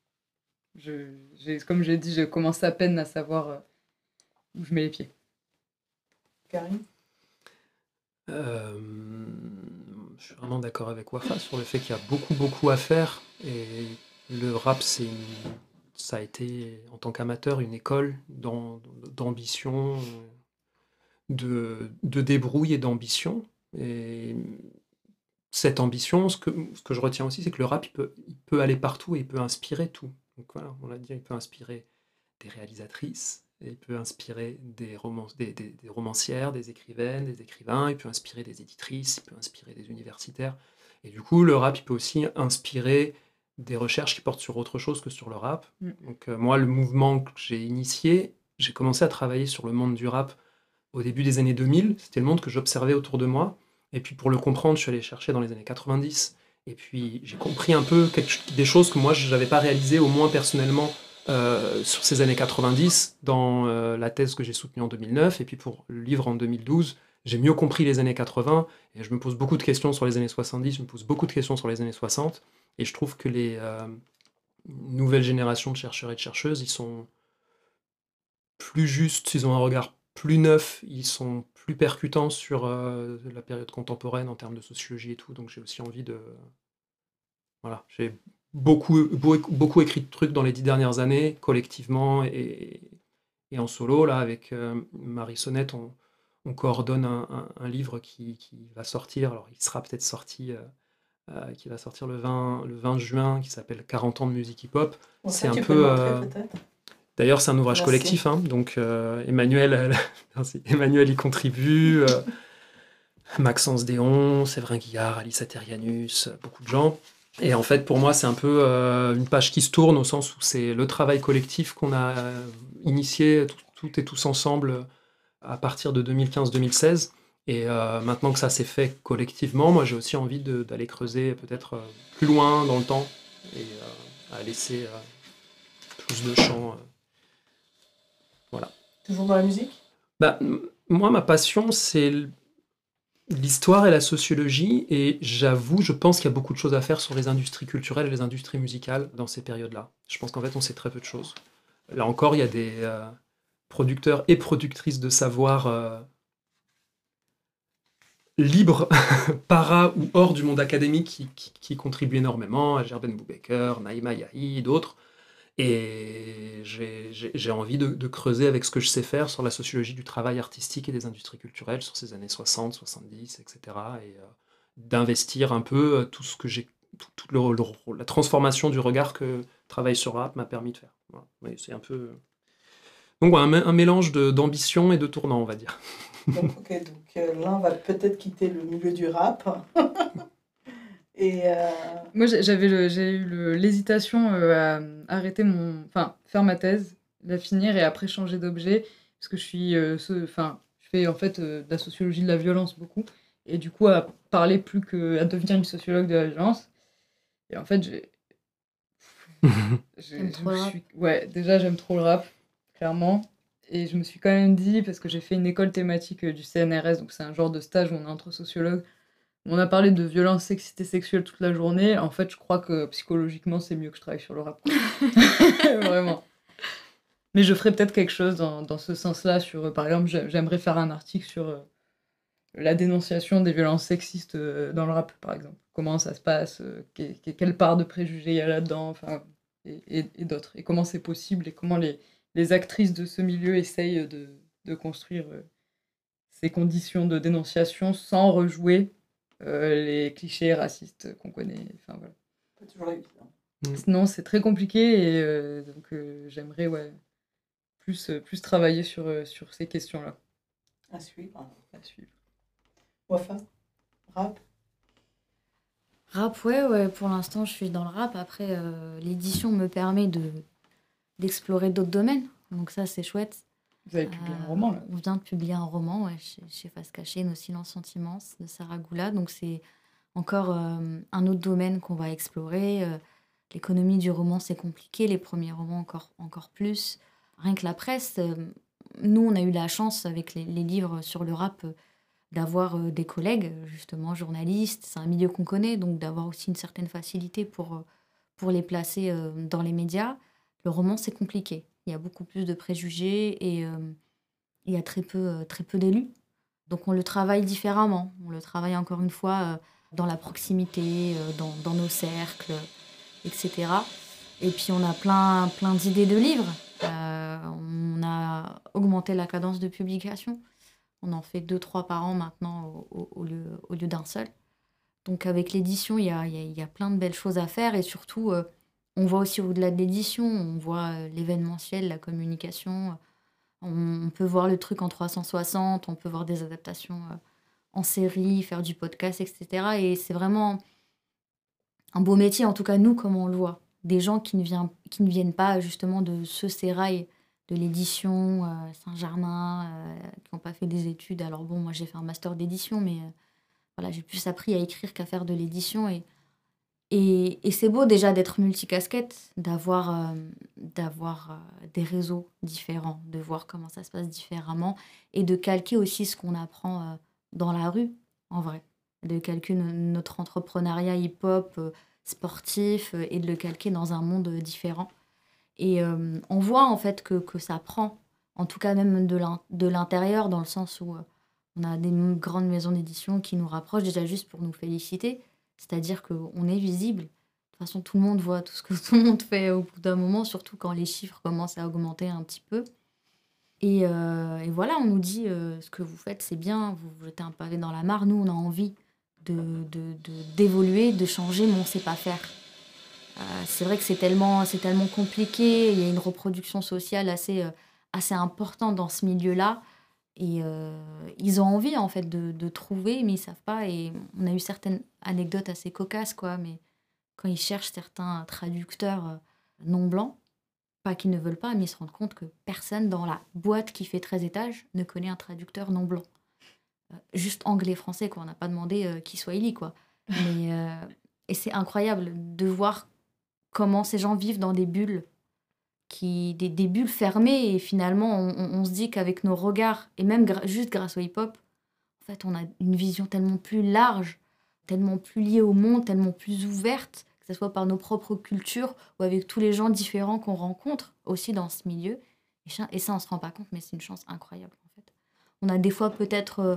Je, j'ai, comme j'ai dit, je commence à peine à savoir euh, où je mets les pieds. Karim Euh, je suis vraiment d'accord avec Wafa sur le fait qu'il y a beaucoup, beaucoup à faire. Et le rap, c'est une- ça a été, en tant qu'amateur, une école d'am- d'ambition, de, de débrouille et d'ambition. Et cette ambition, ce que, ce que je retiens aussi, c'est que le rap, il peut, il peut aller partout et il peut inspirer tout. Donc voilà, on l'a dit, il peut inspirer des réalisatrices, il peut inspirer des- des romancières, des écrivaines, des écrivains, il peut inspirer des éditrices, il peut inspirer des universitaires. Et du coup, le rap, il peut aussi inspirer des recherches qui portent sur autre chose que sur le rap. Mm. Donc euh, moi, le mouvement que j'ai initié, j'ai commencé à travailler sur le monde du rap au début des années 2000. C'était le monde que j'observais autour de moi. Et puis pour le comprendre, je suis allé chercher dans les années 90. Et puis j'ai compris un peu quelque- des choses que moi, je n'avais pas réalisées, au moins personnellement, euh, sur ces années 90 dans euh, la thèse que j'ai soutenue en 2009 et puis pour le livre en 2012 j'ai mieux compris les années 80 et je me pose beaucoup de questions sur les années 70 je me pose beaucoup de questions sur les années 60 et je trouve que les euh, nouvelles générations de chercheurs et de chercheuses ils sont plus justes ils ont un regard plus neuf ils sont plus percutants sur euh, la période contemporaine en termes de sociologie et tout donc j'ai aussi envie de voilà j'ai beaucoup, beaucoup, écrit de trucs dans les dix dernières années, collectivement et, et en solo. Là, avec euh, Marie Sonnette, on, on coordonne un, un- un livre qui, qui va sortir. Alors, il sera peut-être sorti, euh, euh, qui va sortir le 20, le 20 juin, qui s'appelle 40 ans de musique hip-hop. Bon, C'est un peu. euh, D'ailleurs, c'est un ouvrage Merci. collectif, hein, donc euh, Emmanuel. Emmanuel y contribue, Maxence Déon, Séverin Guillard, Alice Aterianus, beaucoup de gens. Et en fait, pour moi, c'est un peu euh, une page qui se tourne au sens où c'est le travail collectif qu'on a euh, initié tout- toutes et tous ensemble à partir de 2015-2016. Et euh, maintenant que ça s'est fait collectivement, moi j'ai aussi envie d'aller creuser peut-être euh, plus loin dans le temps et euh, à laisser plus de champs. voilà. Toujours dans la musique? Bah, Moi, ma passion, c'est l'histoire et la sociologie, et j'avoue, je pense qu'il y a beaucoup de choses à faire sur les industries culturelles et les industries musicales dans ces périodes-là. Je pense qu'en fait, on sait très peu de choses. Là encore, il y a des euh, producteurs et productrices de savoir euh, libres, para ou hors du monde académique, qui, qui, qui contribuent énormément, Gerben Boubaker, Naïma Yahi, d'autres. Et j'ai envie de, creuser avec ce que je sais faire sur la sociologie du travail artistique et des industries culturelles sur ces années 60, 70, etc. Et euh, d'investir un peu euh, tout ce que j'ai, toute la transformation du regard que Travail sur rap m'a permis de faire. C'est un peu. Donc, ouais, un, un, mélange d'ambition et de tournant, on va dire. Donc, ok, donc euh, l'un va peut-être quitter le milieu du rap. Et euh... Moi, j'avais j'ai eu l'hésitation euh, à arrêter mon, enfin, faire ma thèse, la finir et après changer d'objet parce que je suis, euh, enfin, je fais en fait euh, de la sociologie de la violence beaucoup et du coup à parler plus que à devenir une sociologue de la violence. Et en fait, j'ai, je me suis, ouais, déjà j'aime trop le rap, clairement. Et je me suis quand même dit, parce que j'ai fait une école thématique du CNRS, donc c'est un genre de stage où on est entre sociologues, on a parlé de violence sexiste et sexuelle toute la journée. En fait, je crois que psychologiquement, c'est mieux que je travaille sur le rap. Vraiment. Mais je ferais peut-être quelque chose dans, dans ce sens-là. Sur, par exemple, j'aimerais faire un article sur euh, la dénonciation des violences sexistes euh, dans le rap, par exemple. Comment ça se passe, euh, quelle part de préjugés il y a là-dedans, enfin, et, et, et d'autres. Et comment c'est possible et comment les, les actrices de ce milieu essayent de, de construire ces conditions de dénonciation sans rejouer euh, les clichés racistes qu'on connaît. Enfin, voilà. Pas toujours évident. Non, c'est très compliqué et euh, donc euh, j'aimerais ouais, plus, plus travailler sur, sur ces questions-là. À suivre. À suivre. Wafa Rap? Rap, ouais, ouais, pour l'instant je suis dans le rap. Après, l'édition me permet de d'explorer d'autres domaines. Donc ça, c'est chouette. Vous avez publié euh, un roman, là On vient de publier un roman, ouais, chez, chez Face Cachée, Nos silences sentiments, de Sarah Goula. Donc, c'est encore euh, un autre domaine qu'on va explorer. Euh, L'économie du roman, c'est compliqué. Les premiers romans, encore, encore plus. Rien que la presse, nous, on a eu la chance, avec les, les livres sur le rap, d'avoir des collègues, justement, journalistes. C'est un milieu qu'on connaît, donc d'avoir aussi une certaine facilité pour, pour les placer dans les médias. Le roman, c'est compliqué. Il y a beaucoup plus de préjugés et euh, il y a très peu, euh, très peu d'élus. Donc on le travaille différemment. On le travaille encore une fois euh, dans la proximité, dans, nos cercles, etc. Et puis on a plein, plein d'idées de livres. On a augmenté la cadence de publication. On en fait deux, trois par an maintenant au, lieu, d'un seul. Donc avec l'édition, il y a, y, y a, plein de belles choses à faire et surtout, on voit aussi au-delà de l'édition, on voit l'événementiel, la communication. On, peut voir le truc en 360, on peut voir des adaptations en série, faire du podcast, etc. Et c'est vraiment un beau métier, en tout cas nous, comme on le voit. Des gens qui ne, viennent pas justement de ce sérail de l'édition euh, Saint-Germain, euh, qui n'ont pas fait des études. Alors bon, moi j'ai fait un master d'édition, mais euh, voilà, j'ai plus appris à écrire qu'à faire de l'édition. Et et, c'est beau déjà d'être multicasquette, d'avoir euh, euh, des réseaux différents, de voir comment ça se passe différemment et de calquer aussi ce qu'on apprend euh, dans la rue, en vrai. De calquer notre entrepreneuriat hip-hop sportif et de le calquer dans un monde différent. Et on voit en fait que, que ça prend, en tout cas même de l'intérieur, dans le sens où on a des grandes maisons d'édition qui nous rapprochent déjà juste pour nous féliciter c'est-à-dire qu'on est visible. De toute façon, tout le monde voit tout ce que tout le monde fait au bout d'un moment, surtout quand les chiffres commencent à augmenter un petit peu. Et, euh, voilà, on nous dit euh, ce que vous faites, c'est bien, vous jetez un pavé dans la mare. Nous, on a envie d'évoluer, de, de, de, changer, mais on ne sait pas faire. Euh, c'est vrai que c'est tellement, tellement compliqué, il y a une reproduction sociale assez, assez importante dans ce milieu-là. Et euh, ils ont envie, en fait, de, de, trouver, mais ils savent pas. Et on a eu certaines anecdotes assez cocasses, quoi. Mais quand ils cherchent certains traducteurs euh, non blancs, pas qu'ils ne veulent pas, mais ils se rendent compte que personne dans la boîte qui fait 13 étages ne connaît un traducteur non blanc. Euh, juste anglais-français, quoi. On n'a pas demandé qui soit Eli, quoi. Mais, et c'est incroyable de voir comment ces gens vivent dans des bulles qui des, des bulles fermées et finalement on, on- se dit qu'avec nos regards et même juste grâce au hip-hop, en fait on a une vision tellement plus large, tellement plus liée au monde, tellement plus ouverte, que ce soit par nos propres cultures ou avec tous les gens différents qu'on rencontre aussi dans ce milieu. Et ça, et ça on se rend pas compte, mais c'est une chance incroyable en fait. On a des fois peut-être, euh,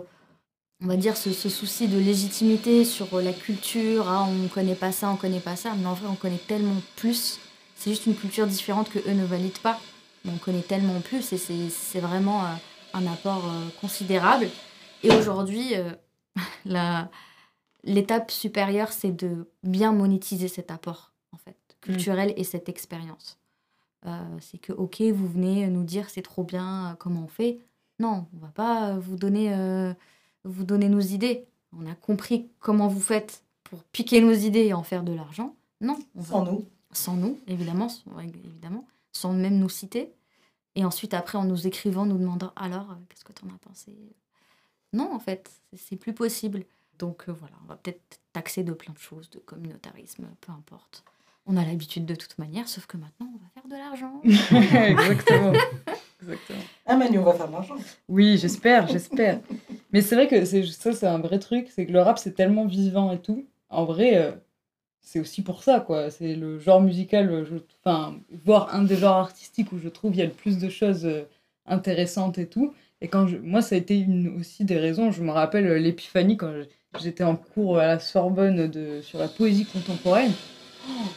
on va dire, ce, ce souci de légitimité sur la culture, ah, on connaît pas ça, on connaît pas ça, mais en vrai on connaît tellement plus. C'est juste une culture différente que eux ne valident pas. Mais on connaît tellement plus et c'est vraiment euh, un apport euh, considérable. Et aujourd'hui, euh, l'étape supérieure, c'est de bien monétiser cet apport, en fait, culturel et cette expérience. Euh, c'est que, ok, vous venez nous dire c'est trop bien, comment on fait. Non, on va pas vous donner, euh, vous donner nos idées. On a compris comment vous faites pour piquer nos idées et en faire de l'argent. Non. on Sans va- nous. Sans nous, évidemment, sans, évidemment, sans même nous citer. Et ensuite, après, en nous écrivant, nous demandant alors, euh, qu'est-ce que tu en as pensé? Non, en fait, c'est- plus possible. Donc euh, voilà, on va peut-être taxer de plein de choses, de communautarisme, peu importe. On a l'habitude de toute manière, sauf que maintenant, on va faire de l'argent. Exactement. Exactement. Ah, Manu, on va faire de l'argent. Oui, j'espère, j'espère. Mais c'est vrai que c'est ça, c'est un vrai truc, c'est que le rap c'est tellement vivant et tout. En vrai, euh, c'est aussi pour ça, quoi. C'est le genre musical, euh, enfin, voire un des genres artistiques où je trouve il y a le plus de choses euh, intéressantes et tout. Et quand moi, ça a été aussi des raisons. Je me rappelle euh, l'épiphanie quand j'étais en cours à la Sorbonne sur la poésie contemporaine. Oh,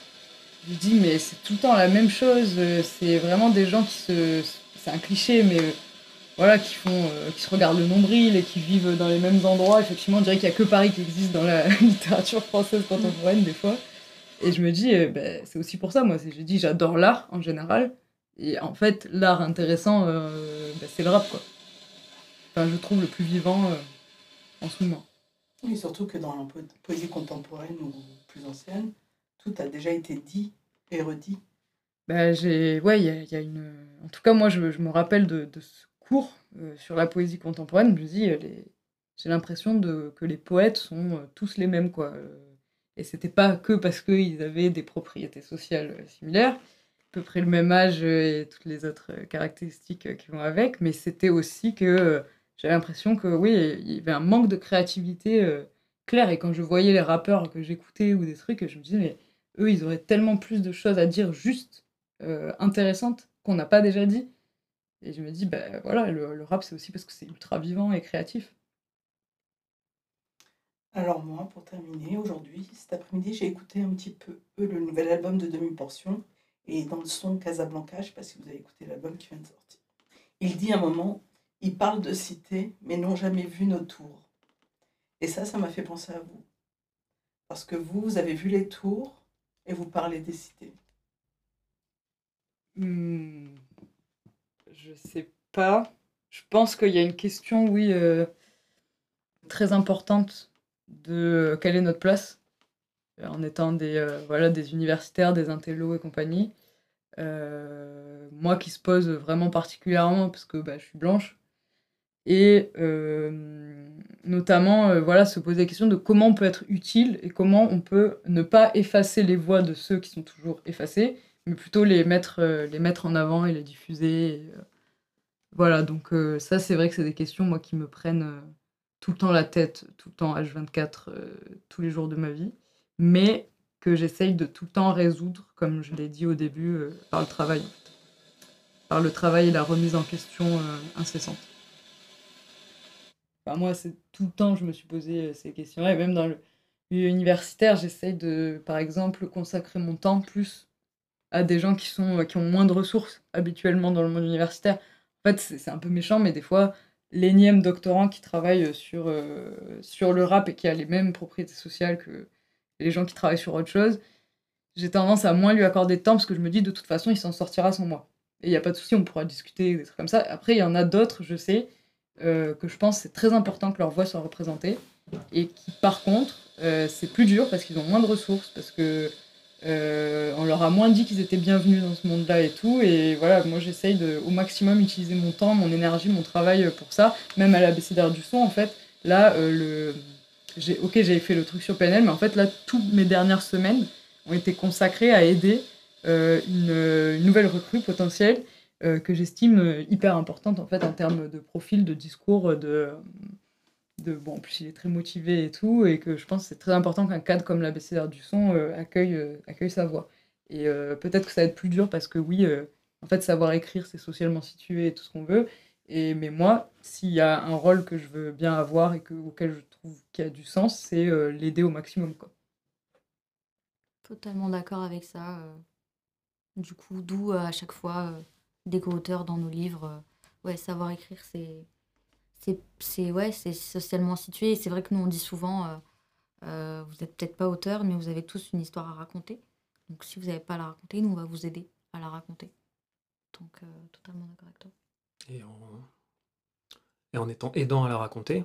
je dis, mais c'est tout le temps la même chose. C'est vraiment des gens qui se. C'est un cliché, mais voilà, qui font, euh, qui se regardent le nombril et qui vivent dans les mêmes endroits. Effectivement, on dirait qu'il n'y a que Paris qui existe dans la littérature française contemporaine des fois. Et je me dis, euh, ben, c'est aussi pour ça, moi, j'ai dit, j'adore l'art en général. Et en fait, l'art intéressant, euh, ben, c'est le rap, quoi. Enfin, je trouve le plus vivant euh, en ce moment. Oui, surtout que dans la po- poésie contemporaine ou plus ancienne, tout a déjà été dit et redit. Bah, j'ai... Ouais, il y a, il y a une... En tout cas, moi, je, je me rappelle de, de ce euh, sur la poésie contemporaine. Je dis, euh, j'ai l'impression que les poètes sont euh, tous les mêmes, quoi. Et c'était pas que parce qu'ils avaient des propriétés sociales similaires, à peu près le même âge et toutes les autres caractéristiques qui vont avec, mais c'était aussi que j'avais l'impression que, oui, il y avait un manque de créativité euh, clair. Et quand je voyais les rappeurs que j'écoutais ou des trucs, je me disais, mais eux, ils auraient tellement plus de choses à dire juste intéressantes qu'on n'a pas déjà dit. Et je me dis, bah voilà, le, le rap, c'est aussi parce que c'est ultra vivant et créatif. Alors moi, pour terminer, aujourd'hui, cet après-midi, j'ai écouté un petit peu euh, le nouvel album de Demi Portion. Et dans le son Casablanca, je ne sais pas si vous avez écouté l'album qui vient de sortir. Il dit à un moment, ils parlent de cités, mais n'ont jamais vu nos tours. Et ça, ça m'a fait penser à vous. Parce que vous, vous avez vu les tours et vous parlez des cités. Hmm, je sais pas. Je pense qu'il y a une question, oui, euh, très importante de quelle est notre place euh, en étant des, euh, des universitaires, des intellos et compagnie. Moi qui se pose vraiment particulièrement parce que bah, je suis blanche. Et notamment, voilà, se poser la question de comment on peut être utile et comment on peut ne pas effacer les voix de ceux qui sont toujours effacés, mais plutôt les mettre, euh, les mettre en avant et les diffuser. euh, voilà, donc euh, ça, c'est vrai que c'est des questions, moi, qui me prennent tout le temps la tête, tout le temps H24, euh, tous les jours de ma vie, mais que j'essaye de tout le temps résoudre, comme je l'ai dit au début, par le travail. Par le travail et la remise en question incessante. Enfin, moi, c'est tout le temps, je me suis posé ces questions-là, et même dans le universitaire, j'essaye de, par exemple, consacrer mon temps plus à des gens qui, sont, euh, qui ont moins de ressources habituellement dans le monde universitaire. En fait, c'est un peu méchant, mais des fois, l'énième doctorant qui travaille sur, euh, sur le rap et qui a les mêmes propriétés sociales que les gens qui travaillent sur autre chose, j'ai tendance à moins lui accorder de temps parce que je me dis de toute façon, il s'en sortira sans moi. Et il n'y a pas de souci, on pourra discuter, des trucs comme ça. Après, il y en a d'autres, je sais, euh, que je pense c'est très important que leur voix soit représentée et qui, par contre, euh, c'est plus dur parce qu'ils ont moins de ressources, parce que euh, on leur a moins dit qu'ils étaient bienvenus dans ce monde-là et tout. Et voilà, moi j'essaye de au maximum utiliser mon temps, mon énergie, mon travail pour ça. Même à l'ABCDR du son, en fait, là, euh, le... j'ai, ok, j'avais fait le truc sur PNL, mais en fait, là, toutes mes dernières semaines ont été consacrées à aider euh, une, une nouvelle recrue potentielle euh, que j'estime euh, hyper importante en fait en termes de profil, de discours, de, de bon en plus il est très motivé et tout et que je pense que c'est très important qu'un cadre comme l'ABCDR du son euh, accueille, euh, accueille sa voix. Et euh, peut-être que ça va être plus dur parce que oui, en fait savoir écrire c'est socialement situé et tout ce qu'on veut. Et, mais moi, s'il y a un rôle que je veux bien avoir et que, auquel je trouve qu'il y a du sens, c'est l'aider au maximum. Quoi. Totalement d'accord avec ça. Du coup, d'où à chaque fois des co-auteurs dans nos livres. ouais, savoir écrire, c'est. C'est, c'est, ouais, c'est socialement situé. Et c'est vrai que nous, on dit souvent euh, euh, vous n'êtes peut-être pas auteur, mais vous avez tous une histoire à raconter. Donc, si vous n'avez pas à la raconter, nous, on va vous aider à la raconter. Donc, euh, totalement d'accord avec toi. Et en, et en étant aidant à la raconter,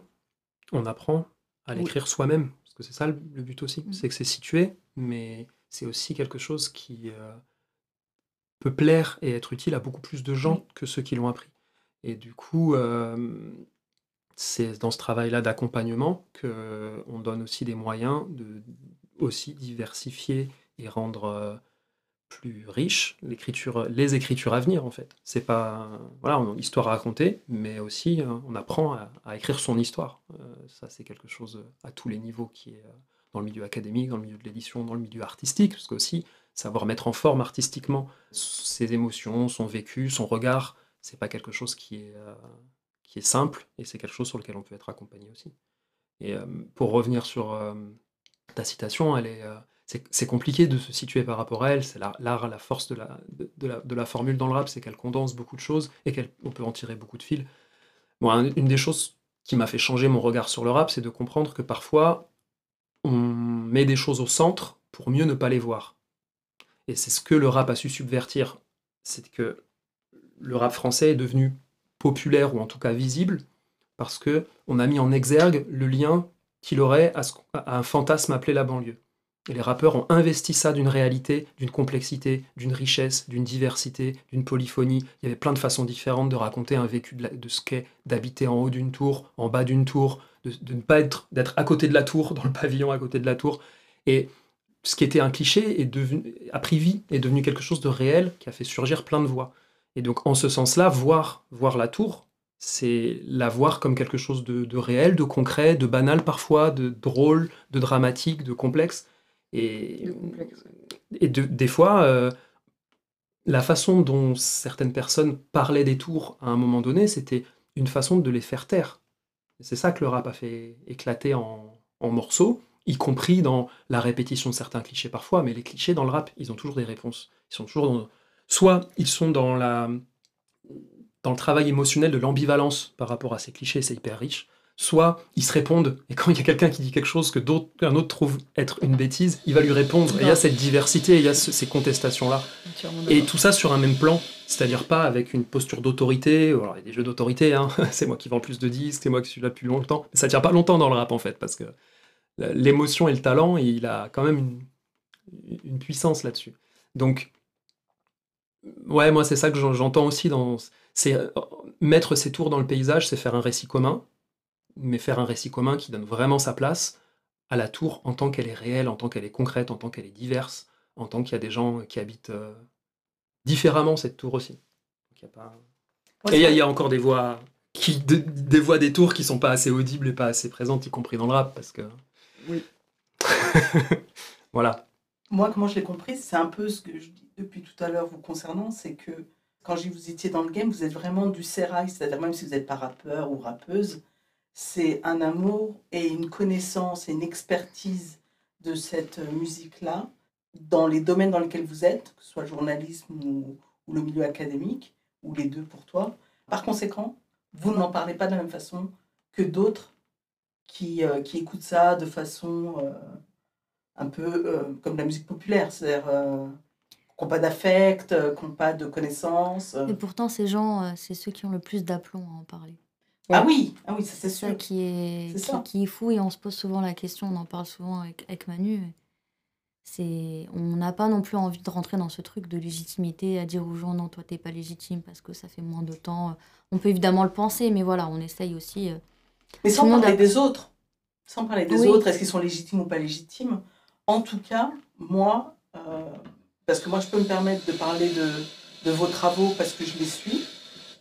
on apprend à Oui. l'écrire soi-même. Parce que c'est ça le, but aussi. Mhm. C'est que c'est situé, mais c'est aussi quelque chose qui peut plaire et être utile à beaucoup plus de gens Oui. que ceux qui l'ont appris. Et du coup, euh, c'est dans ce travail-là d'accompagnement qu'on donne aussi des moyens de aussi diversifier et rendre euh, plus riche l'écriture, les écritures à venir en fait. C'est pas voilà, on a une histoire à raconter, mais aussi euh, on apprend à, écrire son histoire. Euh, ça c'est quelque chose à tous les niveaux qui est euh, dans le milieu académique, dans le milieu de l'édition, dans le milieu artistique, parce que aussi savoir mettre en forme artistiquement ses émotions, son vécu, son regard, c'est pas quelque chose qui est euh, simple et c'est quelque chose sur lequel on peut être accompagné aussi. Et euh, pour revenir sur euh, ta citation, elle est euh, c'est compliqué de se situer par rapport à elle. C'est la- l'art, la, force de la, de, la, de la formule dans le rap, c'est qu'elle condense beaucoup de choses et qu'on peut en tirer beaucoup de fils. Bon, un- une des choses qui m'a fait changer mon regard sur le rap, c'est de comprendre que parfois, on met des choses au centre pour mieux ne pas les voir. Et c'est ce que le rap a su subvertir. C'est que le rap français est devenu populaire ou en tout cas visible parce que on a mis en exergue le lien qu'il aurait à, un fantasme appelé la banlieue. Et les rappeurs ont investi ça d'une réalité, d'une complexité, d'une richesse, d'une diversité, d'une polyphonie. Il y avait plein de façons différentes de raconter un vécu de, ce qu'est d'habiter en haut d'une tour, en bas d'une tour, de, de ne pas être d'être à côté de la tour, dans le pavillon à côté de la tour. Et ce qui était un cliché est devenu, a pris vie, est devenu quelque chose de réel qui a fait surgir plein de voix. Et donc en ce sens-là, voir, voir la tour, c'est la voir comme quelque chose de, de réel, de concret, de banal parfois, de drôle, de dramatique, de complexe. Et, et de- des fois, euh, la façon dont certaines personnes parlaient des tours à un moment donné, c'était une façon de les faire taire. C'est ça que le rap a fait éclater en, en morceaux, y compris dans la répétition de certains clichés parfois, mais les clichés dans le rap, ils ont toujours des réponses. Ils sont toujours dans... Soit ils sont dans, la, dans le travail émotionnel de l'ambivalence par rapport à ces clichés, c'est hyper riche, soit ils se répondent, et quand il y a quelqu'un qui dit quelque chose que qu'un autre trouve être une bêtise, il va lui répondre. Et il y a cette diversité, il y a ce- ces contestations-là. Et tout ça sur un même plan, c'est-à-dire pas avec une posture d'autorité. Alors, il y a des jeux d'autorité, hein. c'est moi qui vends le plus de disques, c'est moi qui suis là depuis longtemps. Mais ça tient pas longtemps dans le rap en fait, parce que l'émotion et le talent, il a quand même une, une puissance là-dessus. Donc, ouais, moi c'est ça que j'en- j'entends aussi dans. C'est euh, mettre ses tours dans le paysage, c'est faire un récit commun, mais faire un récit commun qui donne vraiment sa place à la tour en tant qu'elle est réelle, en tant qu'elle est concrète, en tant qu'elle est diverse, en tant qu'il y a des gens qui habitent euh, différemment cette tour aussi. Donc, il y a pas... Et il y, a- il y a encore des voix qui de- des voix des tours qui sont pas assez audibles et pas assez présentes, y compris dans le rap, parce que Oui. voilà. Moi, comment je l'ai compris, c'est un peu ce que je dis depuis tout à l'heure vous concernant, c'est que quand j'ai vous étiez dans le game, vous êtes vraiment du sérail, c'est-à-dire même si vous n'êtes pas rappeur ou rappeuse, c'est un amour et une connaissance et une expertise de cette musique-là dans les domaines dans lesquels vous êtes, que ce soit le journalisme ou, le milieu académique, ou les deux pour toi. Par conséquent, vous n'en parlez pas de la même façon que d'autres qui, euh, qui écoutent ça de façon euh, un peu euh, comme la musique populaire, c'est-à-dire qui n'ont pas d'affect, euh, qui n'ont pas de connaissances. euh. Et pourtant, ces gens, euh, c'est ceux qui ont le plus d'aplomb à en parler. Ah oui, ah oui, c'est ça sûr. qui est, C'est qui, ça. qui est fou et on se pose souvent la question, on en parle souvent avec, avec Manu. C'est, on n'a pas non plus envie de rentrer dans ce truc de légitimité, à dire aux gens non, toi t'es pas légitime parce que ça fait moins de temps. On peut évidemment le penser, mais voilà, on essaye aussi. Mais sans parler a- des autres, sans parler des Oui. autres, est-ce qu'ils sont légitimes ou pas légitimes? En tout cas, moi, euh, parce que moi je peux me permettre de parler de, de vos travaux parce que je les suis,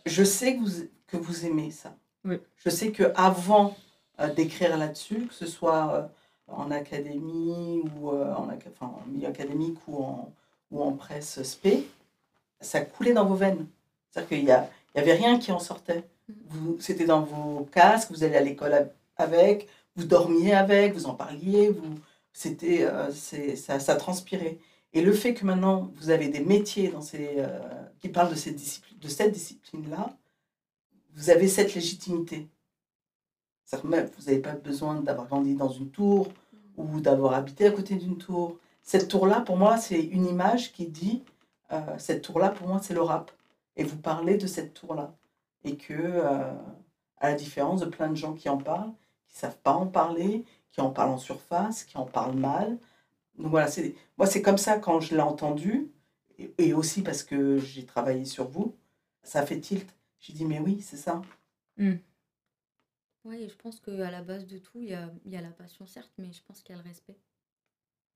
je sais que vous, que vous aimez ça. Oui. Je sais qu'avant euh, d'écrire là-dessus, que ce soit euh, en académie ou euh, en, ac- enfin, en milieu académique ou en, ou en presse spé, ça coulait dans vos veines. C'est-à-dire qu'il n'y y avait rien qui en sortait. C'était dans vos casques, vous alliez à l'école avec, vous dormiez avec, vous en parliez, vous, c'était, ça, ça transpirait. Et le fait que maintenant vous avez des métiers dans ces, euh, qui parlent de, cette discipline-là, vous avez cette légitimité. Vous n'avez pas besoin d'avoir grandi dans une tour ou d'avoir habité à côté d'une tour. Cette tour-là, pour moi, c'est une image qui dit euh, cette tour-là, pour moi, c'est le rap. Et vous parlez de cette tour-là. Et que, euh, à la différence de plein de gens qui en parlent, qui ne savent pas en parler, qui en parlent en surface, qui en parlent mal. Donc voilà, c'est, moi, c'est comme ça quand je l'ai entendu, et, et aussi parce que j'ai travaillé sur vous, ça fait tilt. J'ai dit, mais oui, c'est ça. Oui, je pense qu'à la base de tout, il y a, il y a la passion, certes, mais je pense qu'il y a le respect.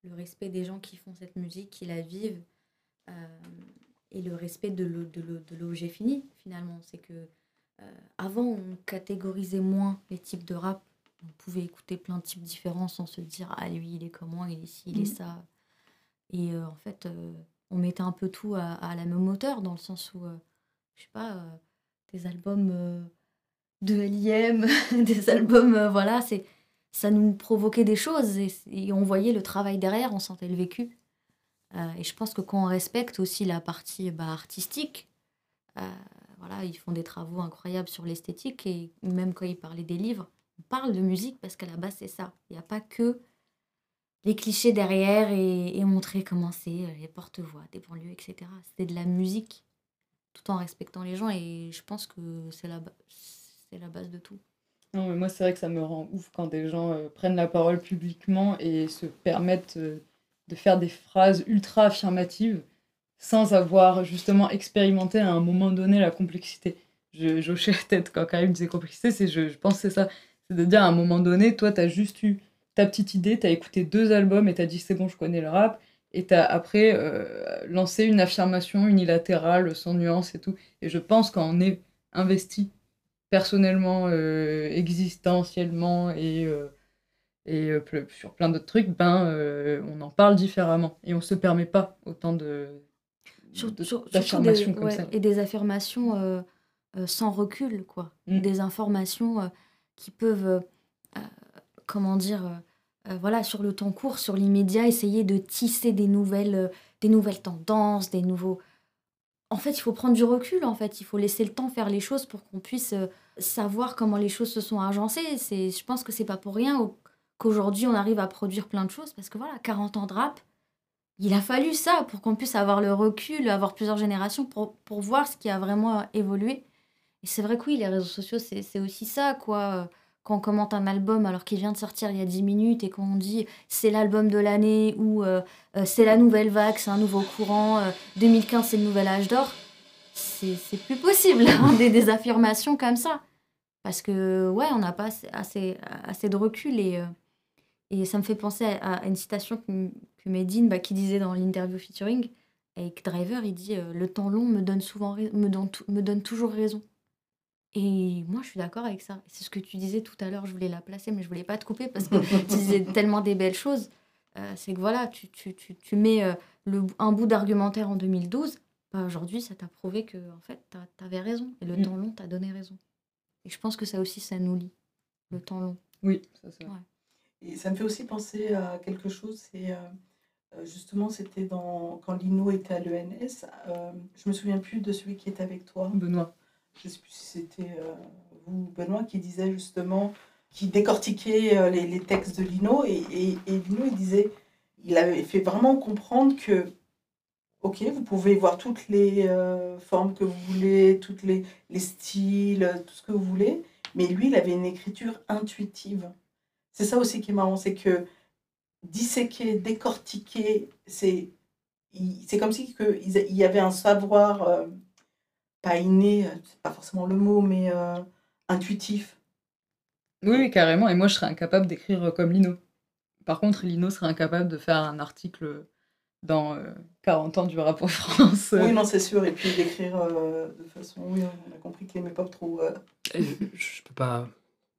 Le respect des gens qui font cette musique, qui la vivent, euh, et le respect de l'objet fini, finalement. C'est que euh, avant, on catégorisait moins les types de rap. On pouvait écouter plein de types différents sans se dire, ah lui, il est comment, il est ci, il est Mhm. ça. Et euh, en fait, euh, on mettait un peu tout à, à la même hauteur, dans le sens où, euh, je sais pas, euh, des albums de L.I.M., des albums, voilà, c'est ça nous provoquait des choses et, et on voyait le travail derrière, on sentait le vécu. Et je pense que quand on respecte aussi la partie bah, artistique, voilà, ils font des travaux incroyables sur l'esthétique et même quand ils parlaient des livres, parle de musique parce qu'à la base c'est ça. Il n'y a pas que les clichés derrière et, montrer comment c'est, euh, les porte-voix, des banlieues, etc. C'était de la musique tout en respectant les gens et je pense que c'est la, c'est la base de tout. Non, mais moi, c'est vrai que ça me rend ouf quand des gens euh, prennent la parole publiquement et se permettent euh, de faire des phrases ultra affirmatives sans avoir justement expérimenté à un moment donné la complexité. Je, hochais la tête quand Karim disait complexité, c'est, je, je pense c'est ça. C'est de dire à un moment donné, toi, t'as juste eu ta petite idée, t'as écouté deux albums et t'as dit c'est bon, je connais le rap. Et t'as après euh, lancé une affirmation unilatérale, sans nuance et tout. Et je pense qu'on est investi personnellement, euh, existentiellement et, euh, et sur plein d'autres trucs, ben, on en parle différemment. Et on se permet pas autant de, d'affirmations comme ouais, ça. Et des affirmations sans recul, quoi. Mm. Des informations qui peuvent, euh, euh, comment dire, euh, voilà, sur le temps court, sur l'immédiat, essayer de tisser des nouvelles, des nouvelles tendances, des nouveaux... En fait, il faut prendre du recul, en fait. Il faut laisser le temps faire les choses pour qu'on puisse savoir comment les choses se sont agencées. C'est, je pense que c'est pas pour rien au- qu'aujourd'hui, on arrive à produire plein de choses, parce que voilà, 40 ans de rap, il a fallu ça pour qu'on puisse avoir le recul, avoir plusieurs générations pour, pour voir ce qui a vraiment évolué. C'est vrai que oui, les réseaux sociaux, c'est aussi ça, quoi. Quand on commente un album alors qu'il vient de sortir il y a 10 minutes et qu'on dit c'est l'album de l'année ou euh, euh, c'est la nouvelle vague, c'est un nouveau courant, euh, 2015 c'est le nouvel âge d'or, c'est plus possible, hein, des, affirmations comme ça. Parce que, ouais, on n'a pas assez, de recul et, euh, et ça me fait penser à, une citation que, que Medine, bah, qui disait dans l'interview featuring avec Driver, il dit euh, Le temps long me donne, souvent, me donne toujours raison. Et moi, je suis d'accord avec ça. C'est ce que tu disais tout à l'heure, je voulais la placer, mais je voulais pas te couper parce que tu disais tellement des belles choses. Euh, c'est que voilà, tu, tu, tu, tu mets euh, le, un bout d'argumentaire en 2012, bah, aujourd'hui, ça t'a prouvé que en fait, tu avais raison. Et le Mm. temps long t'a donné raison. Et je pense que ça aussi, ça nous lie, le temps long. Oui, ça c'est Ouais. Et ça me fait aussi penser à quelque chose, c'est euh, justement, c'était dans, quand Lino était à l'ENS, euh, je me souviens plus de celui qui était avec toi. Benoît. Je sais plus si c'était euh, vous, Benoît, qui disait justement, qui décortiquait euh, les, les textes de Lino, et, et, et Lino, il disait, il avait fait vraiment comprendre que, ok, vous pouvez voir toutes les euh, formes que vous voulez, toutes les, les styles, tout ce que vous voulez, mais lui, il avait une écriture intuitive. C'est ça aussi qui est marrant, c'est que disséquer, décortiquer, c'est comme si que il y avait un savoir pas inné, euh, c'est pas forcément le mot, mais euh, intuitif. Oui, oui, carrément. Et moi, je serais incapable d'écrire comme Lino. Par contre, Lino serait incapable de faire un article dans euh, 40 ans du rap en France. Oui, non, c'est sûr. Et puis d'écrire euh, de façon. Oui, on a compris qu'il n'aimait pas trop. euh, Et je, je peux pas,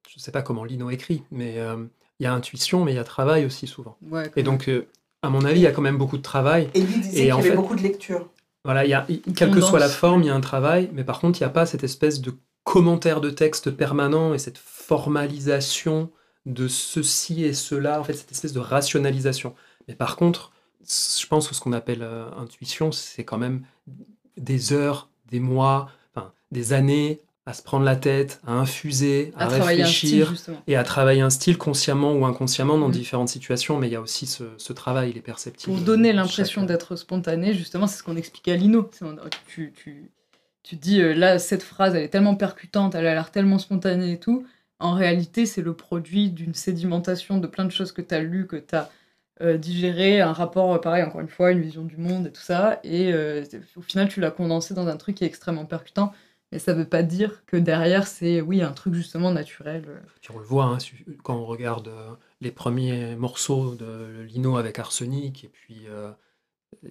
je sais pas comment Lino écrit, mais euh, il y a intuition, mais il y a travail aussi souvent. Ouais, Et donc, euh, à mon avis, il y a quand même beaucoup de travail. Et lui disait qu'il y avait fait- beaucoup de lecture. Voilà, il y a, quelle que soit la forme, il y a un travail, mais par contre, il n'y a pas cette espèce de commentaire de texte permanent et cette formalisation de ceci et cela, en fait, cette espèce de rationalisation. Mais par contre, je pense que ce qu'on appelle euh, intuition, c'est quand même des heures, des mois, enfin, des années à se prendre la tête, à infuser, à, style, réfléchir et à travailler un style consciemment ou inconsciemment dans Mm. différentes situations, mais il y a aussi ce, ce travail, il est perceptible. Pour donner l'impression d'être spontané, justement, c'est ce qu'on expliquait à Lino. Tu, tu, tu dis, euh, là, cette phrase, elle est tellement percutante, elle a l'air tellement spontanée et tout. En réalité, c'est le produit d'une sédimentation de plein de choses que tu as lues, que tu as digéré, un rapport, euh, pareil, encore une fois, une vision du monde et tout ça. Et euh, au final, tu l'as condensé dans un truc qui est extrêmement percutant. Mais ça veut pas dire que derrière, c'est, oui, un truc justement naturel. euh. Puis on le voit hein, quand on regarde euh, les premiers morceaux de Lino avec Arsenic, et puis euh,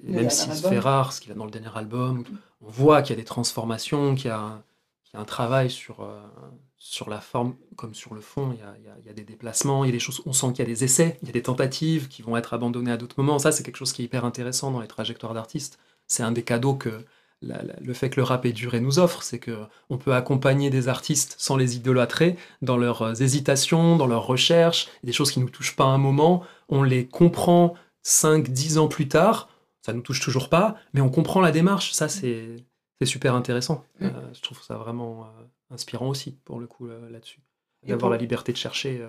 même s'il se album. fait rare, ce qu'il a dans le dernier album, on voit qu'il y a des transformations, qu'il y a, un- qu'il y a un travail sur, euh, sur la forme comme sur le fond. Il y, a, il y a- il y a des déplacements, il y a des choses, on sent qu'il y a des essais, il y a des tentatives qui vont être abandonnées à d'autres moments. Ça, c'est quelque chose qui est hyper intéressant dans les trajectoires d'artistes. C'est un des cadeaux que la- la- le fait que le rap est duré nous offre, c'est que on peut accompagner des artistes sans les idolâtrer dans leurs euh, hésitations, dans leurs recherches, des choses qui nous touchent pas à un moment, on les comprend 5 10 ans plus tard, ça nous touche toujours pas, mais on comprend la démarche, ça c'est super intéressant. Mm. Euh, je trouve ça vraiment euh, inspirant aussi pour le coup là-dessus. D'avoir pour- la liberté de chercher euh,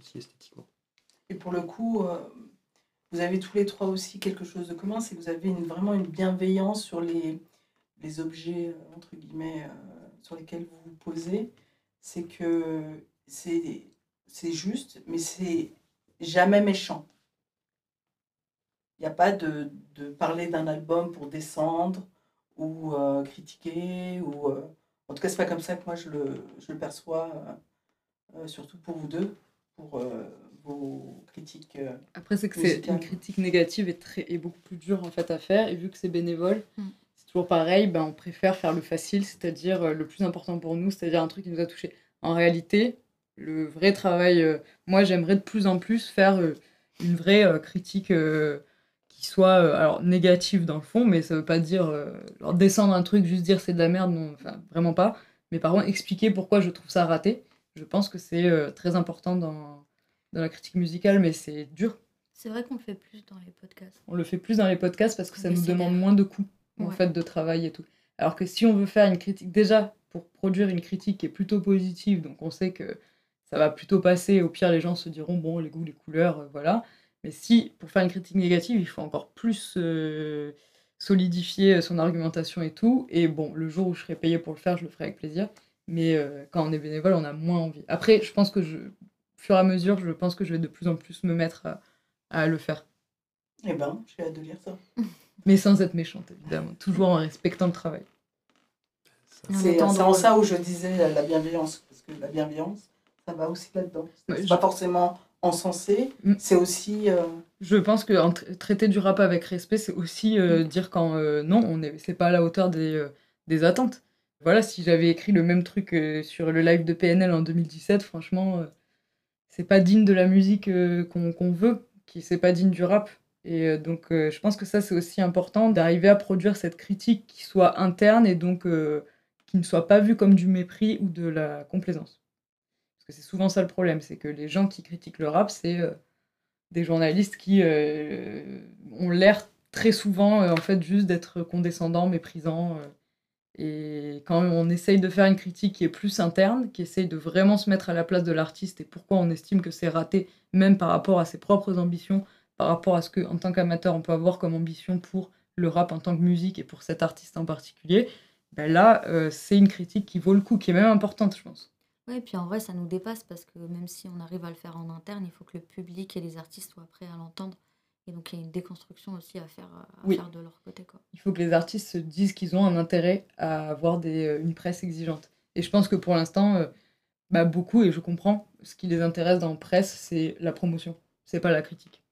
aussi esthétiquement. Et pour le coup, vous avez tous les trois aussi quelque chose de commun, c'est que vous avez vraiment une bienveillance sur les, objets, euh, entre guillemets, euh, sur lesquels vous vous posez. C'est que c'est juste, mais c'est jamais méchant. Il n'y a pas de, parler d'un album pour descendre ou euh, critiquer. Ou, en tout cas, c'est pas comme ça que moi je le, perçois, surtout pour vous deux, vos critiques. euh, Après, c'est que c'est une critique négative est, très, est beaucoup plus dure en fait à faire. Et vu que c'est bénévole, Mm. c'est toujours pareil. Ben, on préfère faire le facile, c'est-à-dire euh, le plus important pour nous, c'est-à-dire un truc qui nous a touché. En réalité, le vrai travail, euh, moi j'aimerais de plus en plus faire euh, une vraie euh, critique euh, qui soit euh, alors négative dans le fond, mais ça veut pas dire euh, genre descendre un truc, juste dire c'est de la merde, non, enfin vraiment pas. Mais par contre, expliquer pourquoi je trouve ça raté, je pense que c'est euh, très important dans, dans la critique musicale, mais c'est dur. C'est vrai qu'on le fait plus dans les podcasts. On le fait plus dans les podcasts parce que ça nous demande moins de coûts en fait de travail et tout. Alors que si on veut faire une critique déjà pour produire une critique qui est plutôt positive, donc on sait que ça va plutôt passer. Au pire, les gens se diront bon, les goûts, les couleurs, euh, voilà. Mais si pour faire une critique négative, il faut encore plus euh, solidifier son argumentation et tout. Et bon, le jour où je serai payé pour le faire, je le ferai avec plaisir. Mais euh, quand on est bénévole, on a moins envie. Après, je pense que je, fur et à mesure, je pense que je vais de plus en plus me mettre à, à le faire. Eh ben, j'ai hâte de lire ça. Mais sans être méchante, évidemment. Toujours en respectant le travail. C'est en ça où je disais la, la bienveillance, parce que la bienveillance, ça va aussi là-dedans. C'est Ouais, pas forcément encensé, Mm. c'est aussi. euh, Je pense que en tra- traiter du rap avec respect, c'est aussi euh, dire quand euh, non, on est, c'est pas à la hauteur des, euh, des attentes. Voilà, si j'avais écrit le même truc euh, sur le live de PNL en 2017, franchement, euh, c'est pas digne de la musique euh, qu'on veut, qui c'est pas digne du rap. Et euh, donc, euh, je pense que ça, c'est aussi important d'arriver à produire cette critique qui soit interne et donc qui ne soit pas vue comme du mépris ou de la complaisance. Parce que c'est souvent ça le problème, c'est que les gens qui critiquent le rap, c'est des journalistes qui ont l'air très souvent, en fait, juste d'être condescendants, méprisants. Et quand on essaye de faire une critique qui est plus interne, qui essaye de vraiment se mettre à la place de l'artiste et pourquoi on estime que c'est raté, même par rapport à ses propres ambitions, par rapport à ce que, en tant qu'amateur, on peut avoir comme ambition pour le rap en tant que musique et pour cet artiste en particulier, ben là, euh, c'est une critique qui vaut le coup, qui est même importante, je pense. Ouais, puis en vrai, ça nous dépasse parce que même si on arrive à le faire en interne, il faut que le public et les artistes soient prêts à l'entendre. Et donc, il y a une déconstruction aussi à faire, à Oui. faire de leur côté. Quoi. il faut que les artistes se disent qu'ils ont un intérêt à avoir des, euh, une presse exigeante. Et je pense que pour l'instant, euh, bah, beaucoup, et je comprends, ce qui les intéresse dans la presse, c'est la promotion, c'est pas la critique.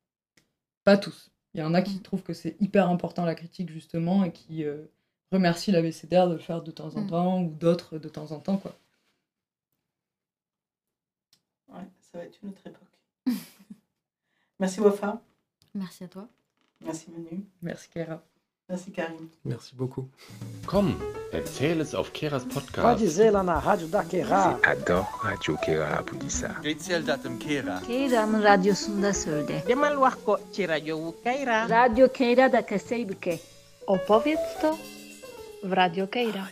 Pas tous. Il y en a qui Mm. trouvent que c'est hyper important la critique, justement, et qui euh, remercient l'ABCDR de le faire de temps en Mm. temps, ou d'autres de temps en temps, quoi. Ouais, ça va être une autre époque. Merci Wafa. Merci à toi. Merci Manu. Merci, Kera. Merci Karim. Merci beaucoup. Komm, erzähl es auf Keras Pode Podcast. dizer lá na rádio da Queira. Adore Radio Kera Pulisa. Ritseldatum Kera. Keira'nın radyosunda söyle. Demal wax ko ci rajo Kayra. Radyo Keira da Kaseybuke. Opowiedz to w Radio Keira.